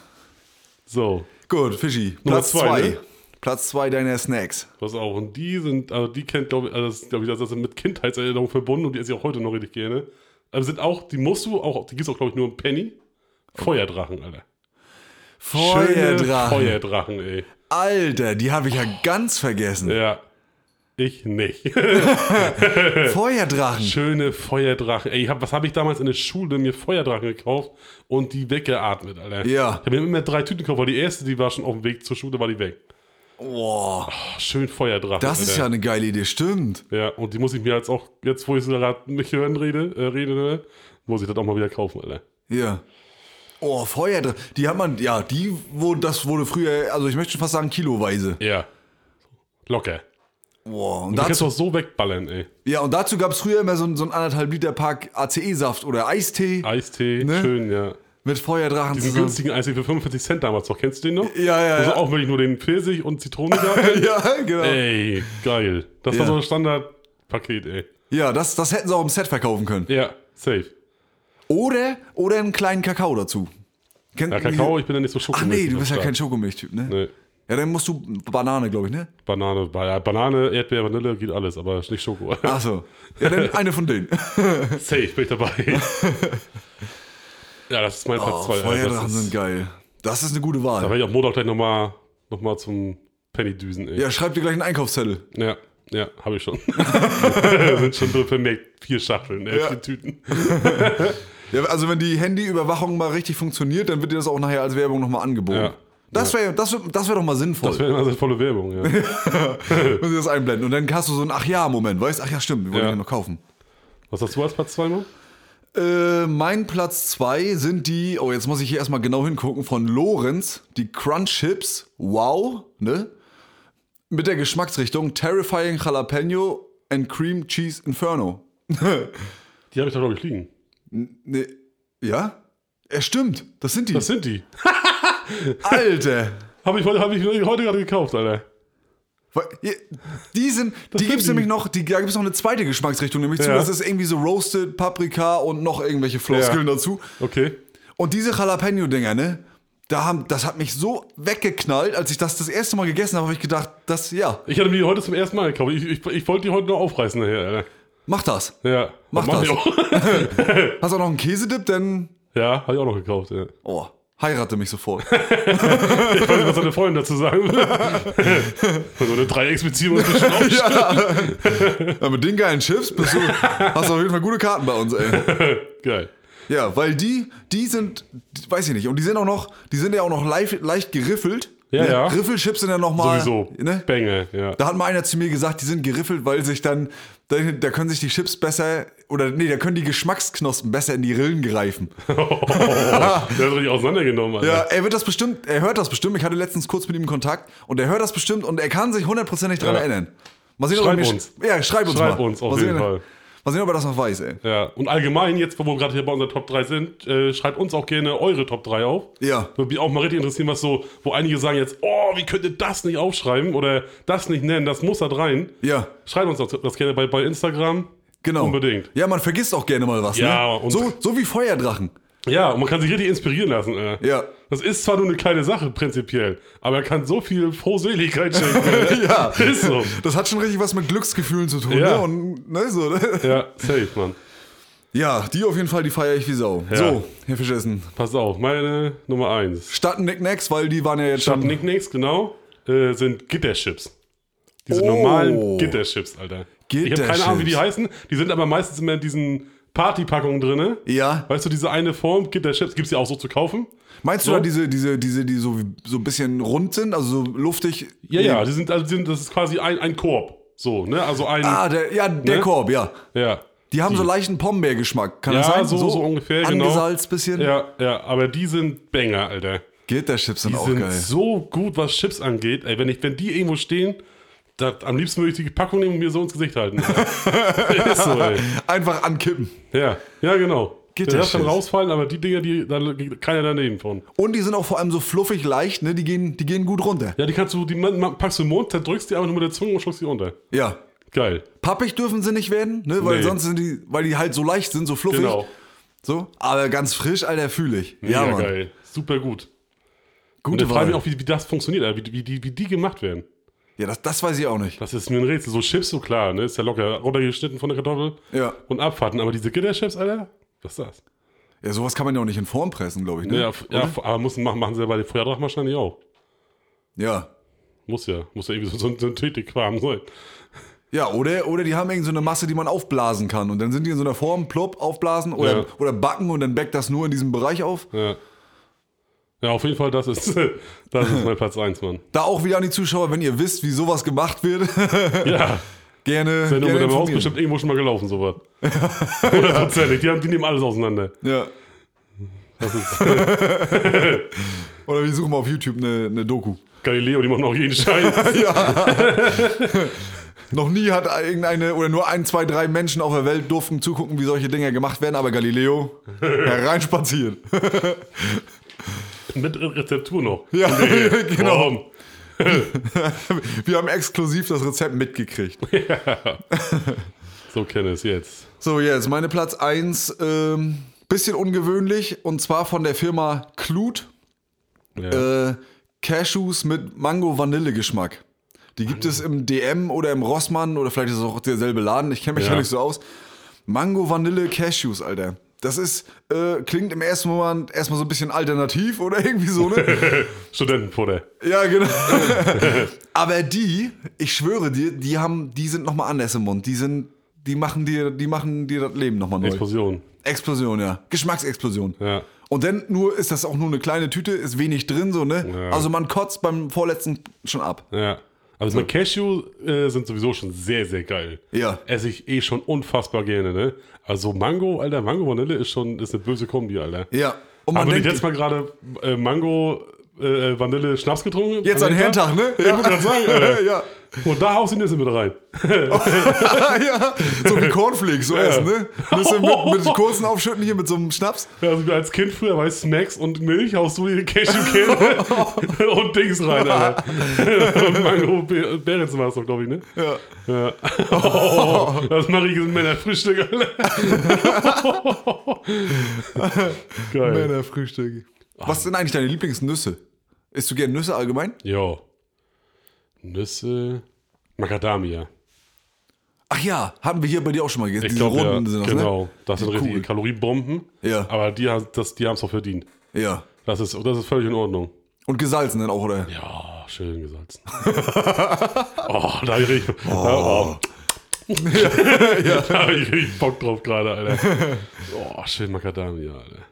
So, Gut, Fischi. Nummer Platz zwei, zwei. ne? Platz zwei deiner Snacks. pass auf. Und die sind, also die kennt, glaube ich, also das, glaub ich, das ist mit Kindheitserinnerungen verbunden und die esse ich auch heute noch richtig gerne. Aber sind auch, die musst du auch, die gibt's auch, glaube ich, nur im Penny. Feuerdrachen, Alter. Schöne Feuerdrachen. Feuerdrachen, ey. Alter, die habe ich ja ganz vergessen. Ja. Ich nicht. Feuerdrachen. Schöne Feuerdrachen. Ey, hab, was habe ich damals in der Schule mir Feuerdrachen gekauft und die weggeatmet, Alter. Ja. Ich habe mir immer drei Tüten gekauft, weil die erste, die war schon auf dem Weg zur Schule, war die weg. Boah, Ach, schön Feuerdrachen. das ist ja Alter. eine geile Idee, stimmt. Ja, und die muss ich mir jetzt auch, jetzt wo ich so gerade mich hören rede, äh, rede, ne, muss ich das auch mal wieder kaufen, Alter. Ja. Oh, Feuerdrachen. Die hat man, ja, die, wo, das wurde früher, also ich möchte schon fast sagen, kiloweise. Ja. Locker. Boah, und Du kannst dazu, doch so wegballern, ey. ja, und dazu gab es früher immer so, ein- so ein anderthalb Liter Pack ACE-Saft oder Eistee Eistee, Ne? schön, ja. Mit Feuerdrachen Diesen zusammen. günstigen Eistee für 45 Cent damals noch. Kennst du den noch? Ja, ja, Also ja. auch wirklich nur den Pfirsich und Zitrone gehabt. ja, genau. Ey, geil. Das war Ja. so ein Standardpaket, ey. Ja, das, das hätten sie auch im Set verkaufen können. Ja, safe. Oder, oder einen kleinen Kakao dazu. Kennt, Ja, Kakao, ich bin ja nicht so Ach schokomilch. nee, du bist ja kein Schokomilchtyp, ne? Nee. Ja, dann musst du Banane, glaube ich, ne? Banane, Banane, Erdbeer, Vanille, geht alles, aber nicht Schoko. Ach so. Ja, dann eine von denen. Safe, bin ich dabei. ja, das ist mein Platz Oh, 2. Feuerdrachen sind geil. Das ist eine gute Da Wahl. werde ich am Montag gleich nochmal noch mal zum Penny düsen, ey. Ja, schreib dir gleich einen Einkaufszettel. Ja, ja, habe ich schon. sind schon drin vermerkt. Vier Schachteln, äh, Ja. vier Tüten. Ja, also wenn die Handyüberwachung mal richtig funktioniert, dann wird dir das auch nachher als Werbung nochmal angeboten. Ja. Das wäre das wär, das wär doch mal sinnvoll, Das wäre immer so volle Werbung, ja. wenn sie das einblenden. Und dann hast du so einen Ach-ja-Moment, weißt Ach ja, stimmt, wir wollen Ja. ja noch kaufen. Was hast du als Platz 2 noch? Äh, mein Platz 2 sind die, oh, jetzt muss ich hier erstmal genau hingucken, von Lorenz, die Crunch Chips. Wow, ne? Mit der Geschmacksrichtung Terrifying Jalapeno and Cream Cheese Inferno. Die habe ich da, glaube ich, liegen. Ne, ja? Ja, stimmt, das sind die. Das sind die. Alter! Habe ich, hab ich heute gerade gekauft, Alter. Die sind, die sind gibt's die. nämlich noch, die, da gibt's noch eine zweite Geschmacksrichtung, nämlich zu, Ja. das ist irgendwie so Roasted Paprika und noch irgendwelche Floskeln Ja. dazu. Okay. Und diese Jalapeno-Dinger, ne? Da haben, das hat mich so weggeknallt, als ich das das erste Mal gegessen habe, habe ich gedacht, das, ja, Ich hatte mir die heute zum ersten Mal gekauft. Ich, ich, ich wollte die heute noch aufreißen nachher, Alter. mach das. Ja. Mach mach das. auch. Hast du auch noch einen Käsedip, denn, Ja, habe ich auch noch gekauft. Ja. Oh, heirate mich sofort. Ich weiß nicht, was deine Freundin dazu sagen will. so eine Dreiecksbeziehung ist bestimmt auch ja, mit den geilen Chips bist du, hast du auf jeden Fall gute Karten bei uns, ey. geil. Ja, weil die, die sind, weiß ich nicht, und die sind auch noch, die sind ja auch noch leicht, leicht geriffelt. Ja, ne? ja. Riffelchips sind ja nochmal. Sowieso. Ne? Bänge, ja. Da hat mal einer zu mir gesagt, die sind geriffelt, weil sich dann, da, da können sich die Chips besser, oder nee, da können die Geschmacksknospen besser in die Rillen greifen. Der hat richtig auseinandergenommen, Alter. Ja, er wird das bestimmt, er hört das bestimmt. Ich hatte letztens kurz mit ihm Kontakt und er hört das bestimmt und er kann sich hundertprozentig dran Ja. erinnern. Mal sehen, ob Schreib er mir- uns. Ja, schreib uns Schreib mal. uns, auf mal jeden sehen, Fall. Mal sehen, ob er das noch weiß, ey. Ja, und allgemein, jetzt, wo wir gerade hier bei unserer Top 3 sind, äh, schreibt uns auch gerne eure Top 3 auf. Ja. Würde mich auch mal richtig interessieren, was so, wo einige sagen jetzt, oh, wie könnt ihr das nicht aufschreiben oder das nicht nennen, das muss da rein. Ja, Schreibt uns das, das gerne bei, bei Instagram. genau. Unbedingt. Ja, man vergisst auch gerne mal was, Ja, ne? und- So, so wie Feuerdrachen. Ja, und man kann sich richtig inspirieren lassen. Äh. Ja. Das ist zwar nur eine kleine Sache prinzipiell, aber er kann so viel Frohseligkeit schenken. Ja. Ist so. Das hat schon richtig was mit Glücksgefühlen zu tun, Ja. ne? Und, ne, so, ne? Ja, safe, Mann. Ja, die auf jeden Fall, die feiere ich wie Sau. Ja. So, Herr Fischessen. Pass auf, meine Nummer 1. Statt Nicknacks, weil die waren ja jetzt Statt schon. Nicknacks, genau, äh, sind Gitterchips. Diese Oh. normalen Gitterchips, Alter. Ich habe keine Ahnung, wie die Gitterchips. heißen. Die sind aber meistens immer in diesen Partypackungen drin. Ja. Weißt du, diese eine Form, Gitterchips, gibt es ja auch so zu kaufen. Meinst du So? da diese, diese, diese, die so, so ein bisschen rund sind, also so luftig? Ja, ja, die sind, also die sind, das ist quasi ein, ein Korb. So, ne? Also ein. Ah, der, ja, der Ne? Korb, ja. ja. Die haben so leichten Pombeergeschmack. Kann das Ja, sein? so, so, ungefähr, genau. Angesalzt bisschen. Ja, ja, aber die sind Banger, Alter. Gitterchips sind Die auch sind geil. so gut, was Chips angeht. Ey, wenn, ich, wenn die irgendwo stehen, da, am liebsten würde ich die Packung nehmen und mir so ins Gesicht halten. Ist so, ey. Einfach ankippen. Ja, ja, genau. Geht Der das darf dann rausfallen, aber die Dinger, die, da geht keiner daneben von. Und die sind auch vor allem so fluffig leicht, ne? Die gehen, die gehen gut runter. Ja, die kannst du, die packst du im Mund, zerdrückst die einfach nur mit der Zunge und schluckst die unter. Ja. Geil. Pappig dürfen sie nicht werden, ne? Weil Nee. sonst sind die, weil die halt so leicht sind, so fluffig. Genau. So. Aber ganz frisch, Alter, fühle ich. Ja, ja, Mann. geil. Super gut. Und Gute ich frage mich auch, wie, wie das funktioniert, wie, wie, die, wie die gemacht werden. Ja, das, das weiß ich auch nicht. Das ist mir ein Rätsel. So Chips, so klar, ne? Ist ja locker runtergeschnitten von der Kartoffel. Ja. Und abfahrten. Aber diese Gitterchips, Alter, was ist das? Ja, sowas kann man ja auch nicht in Form pressen, glaube ich, ne? Ja, ja aber müssen machen, machen sie ja bei den Feuerdrachen wahrscheinlich auch. Ja. Muss ja. Muss ja irgendwie so, so ein Synthetikquam sein. Ja, oder, oder die haben irgend so eine Masse, die man aufblasen kann. Und dann sind die in so einer Form, plopp, aufblasen oder, Ja. oder backen und dann backt das nur in diesem Bereich auf. Ja. Ja, auf jeden Fall, das ist, das ist mein Platz 1, Mann. Da auch wieder an die Zuschauer, wenn ihr wisst, wie sowas gemacht wird, Ja, gerne, Sendung gerne mit der Maus bestimmt irgendwo schon mal gelaufen, sowas. Hundertprozentig. Die, haben- die nehmen alles auseinander. Ja. Das ist Oder wir suchen mal auf YouTube eine, eine Doku. Galileo, die machen auch jeden Scheiß. Noch nie hat irgendeine oder nur ein, zwei, drei Menschen auf der Welt durften zugucken, wie solche Dinge gemacht werden, aber Galileo hereinspaziert. Mit Re- Rezeptur noch. Ja, genau. Warum? Wir haben exklusiv das Rezept mitgekriegt. So kenne es jetzt. So, jetzt meine Platz 1, ähm, bisschen ungewöhnlich und zwar von der Firma Klut. Ja. Äh, Cashews mit Mango-Vanille-Geschmack. Die gibt es im DM oder im Rossmann oder vielleicht ist es auch derselbe Laden. Ich kenne mich ja. Ja. nicht so aus. Mango-Vanille-Cashews, Alter. Das ist, äh, klingt im ersten Moment erstmal so ein bisschen alternativ oder irgendwie so, ne? Studentenfutter. ja, genau. Aber die, ich schwöre dir, die haben, die sind nochmal anders im Mund. Die sind, die machen dir, die machen dir das Leben nochmal neu. Explosion. Explosion, ja. Geschmacksexplosion. Ja. Und dann nur ist das auch nur eine kleine Tüte, ist wenig drin, so, ne? Ja. Also man kotzt beim vorletzten schon ab. Ja. Also meine Cashew äh, sind sowieso schon sehr, sehr geil. Ja. Esse ich eh schon unfassbar gerne, ne? Also Mango, Alter, Mango Vanille ist schon ist eine böse Kombi, Alter. Ja. Und man Haben wir nicht denkt, jetzt mal gerade äh, Mango äh, Vanille Schnaps getrunken? jetzt an Herrentag, ne? Ja, gerade sagen, ja. Und da haust du Nüsse mit rein. ja. So wie Cornflakes, so essen, ne? Nüsse mit, mit kurzen Aufschütten hier mit so einem Schnaps. Ja, Also als Kind früher war Snacks und Milch, haust du die Cashewkerne und Dings rein, Alter. und Mango Be- Beerens war es doch, glaube ich, ne? Ja. Ja. Oh, das mache ich in meiner Frühstück, Alter. Geil. Männerfrühstück. Was sind eigentlich deine Lieblingsnüsse? Isst du gerne Nüsse allgemein? Jo. Nüsse. Macadamia. Ach ja, hatten wir hier bei dir auch schon mal gegessen. Ich glaube, ja, sind das, genau. ne? Das sind Die richtige Kugel. Kalorienbomben. Ja. Aber die, haben- das, die haben es auch verdient. Ja. Das ist, das ist völlig in Ordnung. Und gesalzen dann auch, oder? Ja, schön gesalzen. oh, da hab ich richtig, Da, oh. da hab ich richtig Bock drauf gerade, Alter. Oh, schön Macadamia, Alter.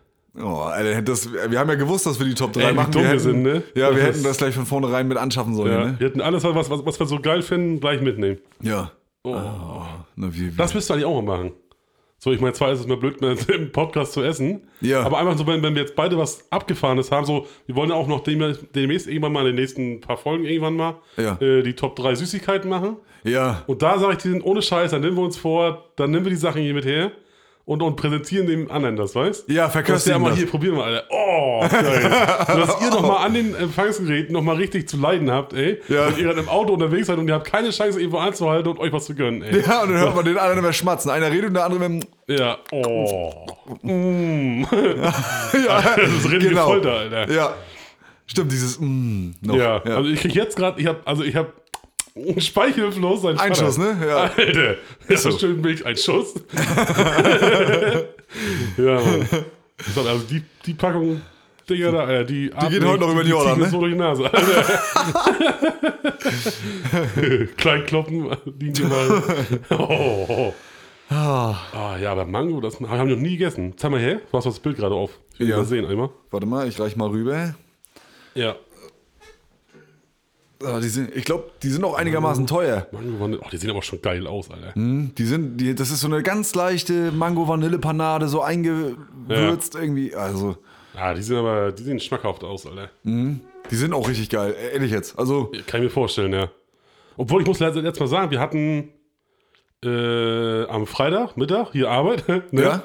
Oh, Alter, das, wir haben ja gewusst, dass wir die Top 3 Ey, wie machen. dumm wir hätten, sind, ne? Ja, wir Das hätten das gleich von vornherein mit anschaffen sollen, Ja. ne? Wir hätten alles, was, was, was wir so geil finden, gleich mitnehmen. Ja. Oh. Na, wie, wie. Das müsst ihr eigentlich auch mal machen. So, ich meine, zwar ist es mir blöd, mit- im Podcast zu essen, Ja. aber einfach so, wenn, wenn wir jetzt beide was Abgefahrenes haben, so, wir wollen ja auch noch dem, demnächst irgendwann mal in den nächsten paar Folgen irgendwann mal Ja. äh, die Top 3 Süßigkeiten machen. ja. Und da sage ich, die sind ohne Scheiß, dann nehmen wir uns vor, dann nehmen wir die Sachen hier mit her und, und präsentieren dem anderen das, weißt Ja, Dass der verköstigen mal das. hier, probieren wir, Alter. Oh, geil. dass ihr nochmal an den Empfangsgeräten nochmal richtig zu leiden habt, ey. Ja. Und ihr dann im Auto unterwegs seid und ihr habt keine Chance, irgendwo anzuhalten und euch was zu gönnen, ey. Ja, und dann hört man den anderen immer schmatzen. Einer redet und der andere mit, Ja, oh. Mm. ja, Das ist richtige genau. Folter, Alter. Ja. Stimmt, dieses mm, noch. Ja, also ich krieg jetzt gerade, ich habe, also ich einen Speichelfluss. Ein Ein Schuss, ne? Ja. Alter, ist so. schön Milch, ein Schuss. ja, Mann. Also die, die Packung Dinger da, äh, die, die geht heute noch über den Jordan, ne? so durch die Nase. Kleinkloppen, die die mal. Oh, oh. Ah, ja, aber Mango, das haben wir noch nie gegessen. Zeig mal her, du hast das Bild gerade auf. Ich Ja. mal sehen einmal. Warte mal, ich reich mal rüber. Ja. Ah, die sind, ich glaube, die sind auch einigermaßen teuer. Mango Vanille. Oh, die sehen aber schon geil aus, Alter. Hm, Die sind, die, das ist so eine ganz leichte Mango-Vanille-Panade, so eingewürzt irgendwie. Also, Ah, die sehen aber, die sehen schmackhaft aus, Alter. die sind auch richtig geil. Ehrlich jetzt. Also, Kann ich mir vorstellen, ja. Obwohl, ich muss jetzt mal sagen, wir hatten äh, am Freitag, Mittag, hier Arbeit, ne? Ja.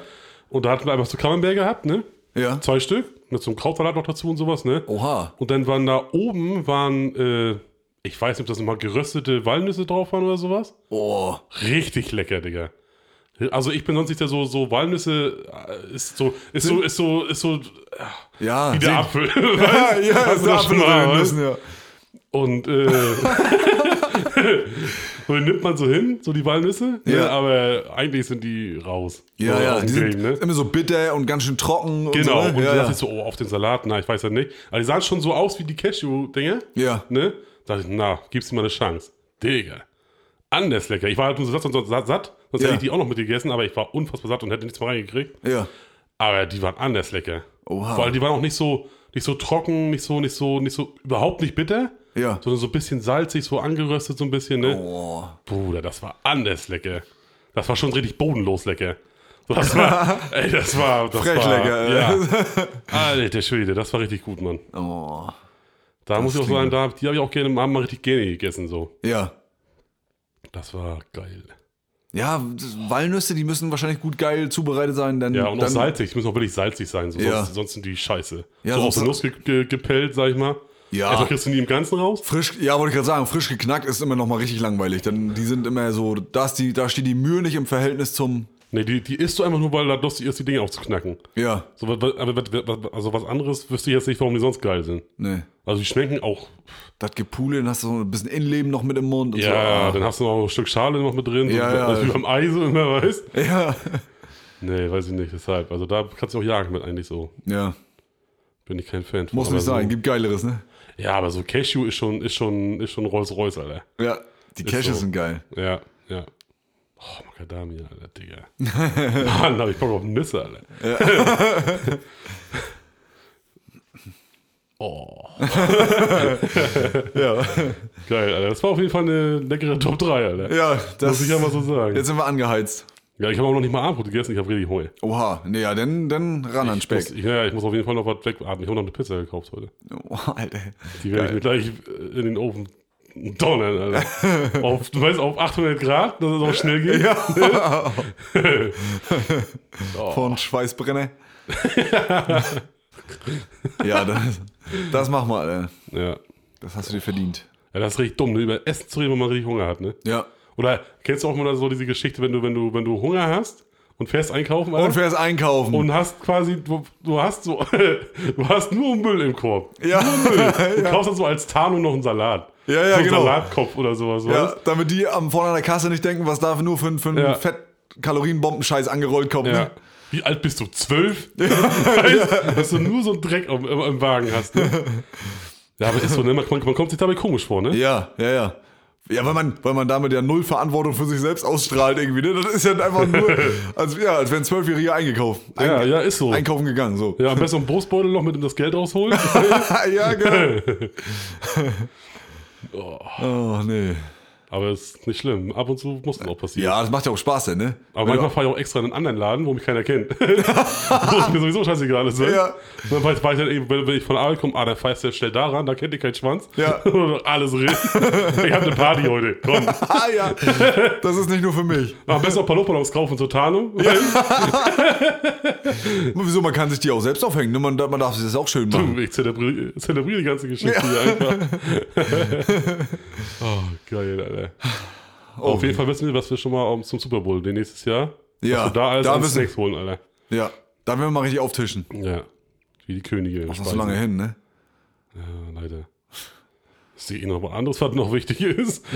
Und da hatten wir einfach so Camembert gehabt, ne? ja. Zwei Stück, so einem Krautsalat noch dazu und sowas, ne? Oha. Und dann waren da oben, waren, äh, ich weiß nicht, ob das nochmal geröstete Walnüsse drauf waren oder sowas. Oh. Richtig lecker, Digga. Also ich bin sonst nicht der so, so Walnüsse, äh, ist so, ist so, ist so, ist so, Ja. wie der Apfel. Ja, ja, ist der Apfel mal, ja. Und äh, und dann nimmt man so hin, so die Walnüsse, ne? Ja. aber eigentlich sind die raus. Ja, so ja, die sind Game, ne? immer so bitter und ganz schön trocken. Und Genau, so, und ne? da ja, dachte ich so, oh, auf den Salat, na, ich weiß ja nicht. Aber die sahen schon so aus wie die Cashew-Dinger. Ja. Ne? Da dachte ich, na, gib's ihm mal eine Chance. Digga. Anders lecker. Ich war halt nur so satt und so satt, satt sonst Ja. hätte ich die auch noch mit gegessen, aber ich war unfassbar satt und hätte nichts mehr reingekriegt. ja. Aber die waren anders lecker. Oha. Vor allem, die waren auch nicht so, nicht so trocken, nicht so, nicht so, nicht so, überhaupt nicht bitter. Ja. Sondern so ein bisschen salzig, so angeröstet, so ein bisschen, ne? Oh. Bruder, das war anders lecker. Das war schon richtig bodenlos lecker. Das war, ey, das war, das Frech war, lecker, ey. Ja. Alter Schwede, das war richtig gut, Mann. Oh. Da muss ich auch sagen, da, die habe ich auch gerne, haben mal richtig gerne gegessen, so. Ja. Das war geil. Ja, Walnüsse, die müssen wahrscheinlich gut geil zubereitet sein. Dann, Ja, und auch dann, salzig, die müssen auch wirklich salzig sein, so, Ja. sonst, sonst sind die scheiße. Ja, so aus der Nuss ge ge gepellt, sag ich mal. Ja. Erstmal kriegst du die im Ganzen raus. Frisch, ja, wollte ich gerade sagen, frisch geknackt ist immer noch mal richtig langweilig. Denn die sind immer so, da, ist die, da steht die Mühe nicht im Verhältnis zum. Nee, die, die isst du einfach nur, weil da lustig ist, die Dinge aufzuknacken. Ja, So, aber also was anderes wüsste ich jetzt nicht, warum die sonst geil sind. ne. Also die schmecken auch Das Gepule, dann hast du so ein bisschen Innenleben noch mit im Mund. Und Ja, so. ah. dann hast du noch ein Stück Schale noch mit drin. Ja, so, ja. Also wie beim Ei so immer, weißt Ja, Nee, weiß ich nicht, deshalb. Also da kannst du auch jagen mit eigentlich so. ja. Bin ich kein Fan von. Muss nicht sein, So, gibt Geileres, ne? Ja, aber so Cashew ist schon, ist schon, ist schon Rolls-Royce, Alter. Ja, die Caches so. sind geil. Ja, ja. Oh, Macadamia, Alter, Digga. Mann, hab ich Bock auf Nüsse, Alter. oh, Ja, geil, Alter. Das war auf jeden Fall eine leckere Top 3, Alter. ja das Muss ich ja mal so sagen. Jetzt sind wir angeheizt. Ja, ich habe auch noch nicht mal Abendbrot gegessen, ich habe richtig Hunger. Oha, ne, ja, dann, dann ran an Speck. muss, ja, ich muss auf jeden Fall noch was wegatmen. Ich habe noch eine Pizza gekauft heute. Oh, Alter. Die werde ich mir gleich äh, in den Ofen donnern, Alter. auf, du weißt, auf 800 Grad, dass es auch schnell geht. Ja. Oh. Von Schweißbrenner. ja, das, das mach mal, Alter. Ja. Das hast du dir verdient. ja, das ist richtig dumm, ne? über Essen zu reden, wenn man richtig Hunger hat, ne? Ja. Oder kennst du auch mal so diese Geschichte, wenn du, wenn du, wenn du Hunger hast und fährst einkaufen, Alter. Und fährst einkaufen. und hast quasi, du, du hast so, du hast nur Müll im Korb. ja. Du kaufst dann so als Tarnung noch einen Salat. Ja, ja, so einen genau. Salatkopf oder sowas. ja, weißt? damit die am vorne an der Kasse nicht denken, was da nur für, für einen Ja. Fett-Kalorienbombenscheiß angerollt kommt. Ja. Ne? Wie alt bist du? Zwölf? weißt, Dass du nur so einen Dreck im, im, im Wagen hast. Ne? Ja, aber ist so, ne? Man, man kommt sich dabei komisch vor, ne? Ja, ja, ja. Ja, weil man, weil man damit ja null Verantwortung für sich selbst ausstrahlt irgendwie. Ne? Das ist ja einfach nur, als, ja, als wären Zwölfjährige eingekauft. Ein, Ja, ja, ist so. Einkaufen gegangen, so. Ja, am besten einen Brustbeutel noch mit ihm das Geld rausholen. ja, genau. oh, nee. Aber ist nicht schlimm. Ab und zu muss das auch passieren. Ja, das macht ja auch Spaß, denn, ne? Aber Wenn manchmal du- fahre ich auch extra in einen anderen Laden, wo mich keiner kennt. wo es mir sowieso scheißegal ist. ne? Ja. Und dann weiß, weiß ich dann eben, wenn, wenn ich von der Arbeit komme, ah, der fährst jetzt schnell daran, da kennt ihr keinen Schwanz. Ja. Oder alles reden. ich habe eine Party heute. Komm. Ah ja, das ist nicht nur für mich. Am besten auch ein paar Luftballons kaufen zur Tarnung. Wieso, man kann sich die auch selbst aufhängen, ne? man, darf- man darf sich das auch schön machen. Ich zelebriere, zelebriere die ganze Geschichte hier einfach. oh, geil, Alter. Auf jeden Fall wissen wir, was wir schon mal um, zum Super Bowl den nächstes Jahr. Ja, da alles da an Snacks holen, Alter. Ja, da werden wir mal richtig auftischen. Ja. Wie die Könige. Das ist so lange hin, ne? Ja, leider. Ich sehe eh noch was anderes, was noch wichtig ist.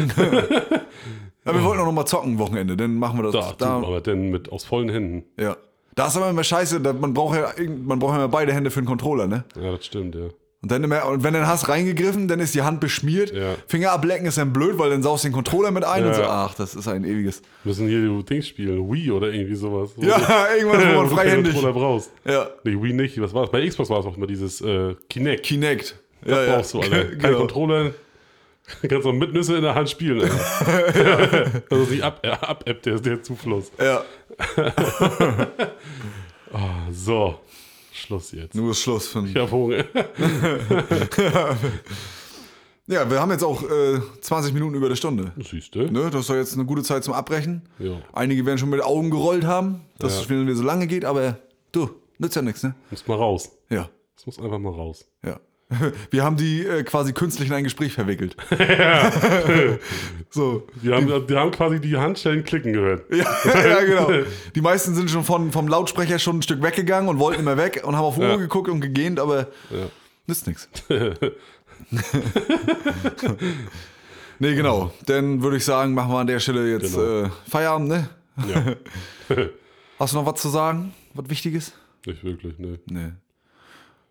Ja, wir wollten auch noch mal zocken Wochenende, dann machen wir das. Da, Da, aber denn mit aus vollen Händen. ja. Da ist aber immer scheiße, da, man braucht ja man braucht ja immer beide Hände für den Controller, ne? Ja, das stimmt, ja. Und, dann immer, und wenn du dann hast reingegriffen, dann ist die Hand beschmiert. Ja. Finger ablecken ist dann blöd, weil dann saust du den Controller mit ein und so. Ja. Ach, das ist ein ewiges. Wir müssen hier die Dings spielen. Wii oder irgendwie sowas. Ja, irgendwas, wo man freihändig. Controller brauchst. Ja. Nee, Wii nicht. Was war das? Bei Xbox war es auch immer dieses äh, Kinect. Kinect. Das ja, brauchst du, Alter. Kein Genau. Controller. Kannst du mit Nüsse in der Hand spielen. Alter. das ist nicht ab, äh, ab der, der Zufluss. Ja, So, Schluss jetzt. nur ist Schluss. Von, Ich hab Hunger. ja, wir haben jetzt auch äh, 20 Minuten über der Stunde. Siehst du? Ne, das ist doch jetzt eine gute Zeit zum Abbrechen. Ja. Einige werden schon mit Augen gerollt haben, dass Ja. es wieder so lange geht, aber du, nützt ja nichts, ne? Muss mal raus. Ja, Es muss einfach mal raus. ja. Wir haben die äh, quasi künstlich in ein Gespräch verwickelt. so. Die haben, die haben quasi die Handschellen klicken gehört. Ja, ja, genau. Die meisten sind schon von, vom Lautsprecher schon ein Stück weggegangen und wollten immer weg und haben auf Uhr Ja. geguckt und gegähnt, aber Ja. nützt nichts. nee, genau. Dann würde ich sagen, machen wir an der Stelle jetzt Genau. äh, Feierabend, ne? Ja. Hast du noch was zu sagen? Was Wichtiges? Nicht wirklich, ne. Nee.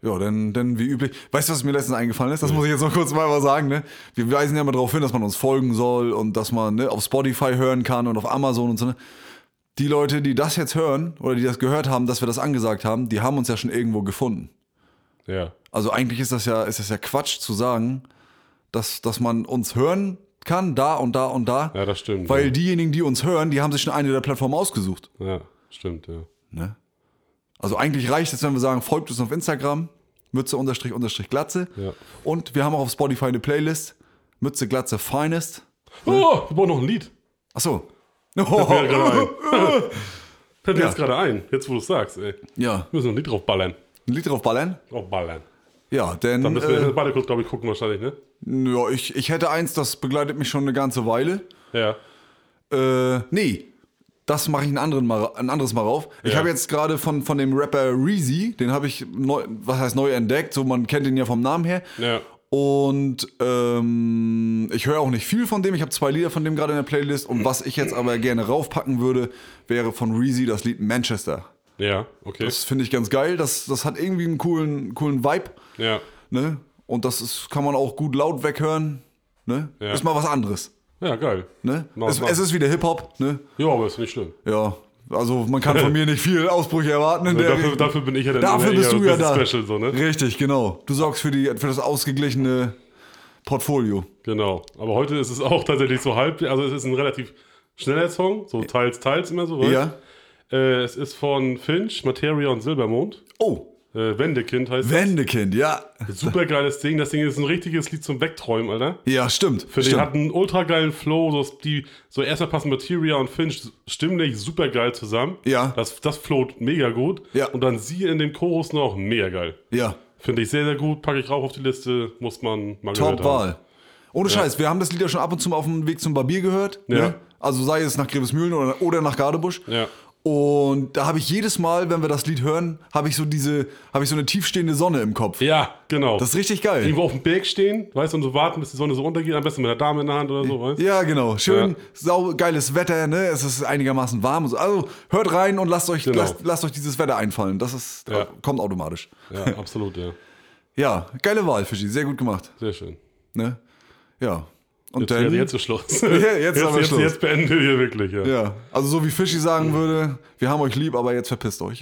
Ja, dann, dann wie üblich. Weißt du, was mir letztens eingefallen ist? Das muss ich jetzt noch kurz mal was sagen. Ne? Wir weisen ja immer darauf hin, dass man uns folgen soll und dass man ne, auf Spotify hören kann und auf Amazon und so. Ne? Die Leute, die das jetzt hören oder die das gehört haben, dass wir das angesagt haben, die haben uns ja schon irgendwo gefunden. Ja. Also eigentlich ist das ja, ist das ja Quatsch zu sagen, dass, dass man uns hören kann, da und da und da. Ja, das stimmt. Weil ja. diejenigen, die uns hören, die haben sich schon eine der Plattformen ausgesucht. Ja, stimmt, ja. Ne? Also eigentlich reicht es, wenn wir sagen, folgt uns auf Instagram, Mütze unterstrich unterstrich Glatze. Ja. Und wir haben auch auf Spotify eine Playlist, Mütze Glatze Finest. Oh, wir brauchen noch ein Lied. Mir gerade ein. Fällt mir Ja. jetzt gerade ein, jetzt wo du es sagst, ey. Ja, Wir müssen noch ein Lied drauf ballern. ein Lied drauf ballern. Drauf ballern. Ja, denn Dann müssen wir äh, beide kurz, glaube ich, gucken wahrscheinlich, ne? ja, ich, ich hätte eins, das begleitet mich schon eine ganze Weile. Ja. Äh, nee, das mache ich ein, anderen mal, ein anderes Mal rauf. Ich Ja. habe jetzt gerade von, von dem Rapper Reezy, den habe ich neu, was heißt neu entdeckt, so man kennt ihn ja vom Namen her. Ja. Und ähm, ich höre auch nicht viel von dem. Ich habe zwei Lieder von dem gerade in der Playlist. Und was ich jetzt aber gerne raufpacken würde, wäre von Reezy das Lied Manchester. Ja, okay. Das finde ich ganz geil. Das, das hat irgendwie einen coolen, coolen Vibe. ja. Ne? Und das ist, kann man auch gut laut weghören. Ne? Ja. Ist mal was anderes. Ja, geil. Ne? Mal Es, was. es ist wieder Hip-Hop. Ne? Ja, aber ist nicht schlimm. Ja, also man kann von mir nicht viel Ausbrüche erwarten. In der Dafür, dafür bin ich ja dann Dafür bist du ja da. Special, so, ne? Richtig, genau. Du sorgst für, die, für das ausgeglichene Portfolio. Genau. Aber heute ist es auch tatsächlich so halb, also es ist ein relativ schneller Song, so teils, teils immer so. weißt? Ja. Äh, es ist von Finch, Materia und Silbermond. Oh, Äh, Wendekind heißt Wendekind, ja. es. Super geiles Ding. Das Ding ist ein richtiges Lied zum Wegträumen, Alter. Ja, stimmt. Für stimmt. hat einen ultra geilen Flow, so, die, so erstmal passen Materia und Finch stimmlich super geil zusammen. Ja. Das, das float mega gut. Ja. Und dann sie in dem Chorus noch mega geil. Ja, Finde ich sehr, sehr gut. Packe ich rauf auf die Liste. Muss man mal top. Wahl. Ohne Scheiß, wir haben das Lied ja schon ab und zu mal auf dem Weg zum Barbier gehört. Ja. Ne? Also sei es nach Grevesmühlen oder, oder nach Gardebusch. Ja. Und da habe ich jedes Mal, wenn wir das Lied hören, habe ich so diese, habe ich so eine tiefstehende Sonne im Kopf. Ja, genau. Das ist richtig geil. Irgendwo auf dem Berg stehen, weißt du, und so warten, bis die Sonne so untergeht, am besten mit der Dame in der Hand oder so, weißt du? Ja, genau. Schön, Ja. sau geiles Wetter, ne? Es ist einigermaßen warm. und so. Also hört rein und lasst euch, Genau. lasst, lasst euch dieses Wetter einfallen. Das ist, Ja. kommt automatisch. Ja, absolut, ja. Ja, geile Wahl, Fischi. Sehr gut gemacht. Sehr schön. Ne? Ja. Und Jetzt, dann, jetzt, jetzt ist Schluss. jetzt ist aber jetzt, Schluss. Jetzt beenden wir hier wirklich, ja. ja, also so wie Fischi sagen würde, wir haben euch lieb, aber jetzt verpisst euch.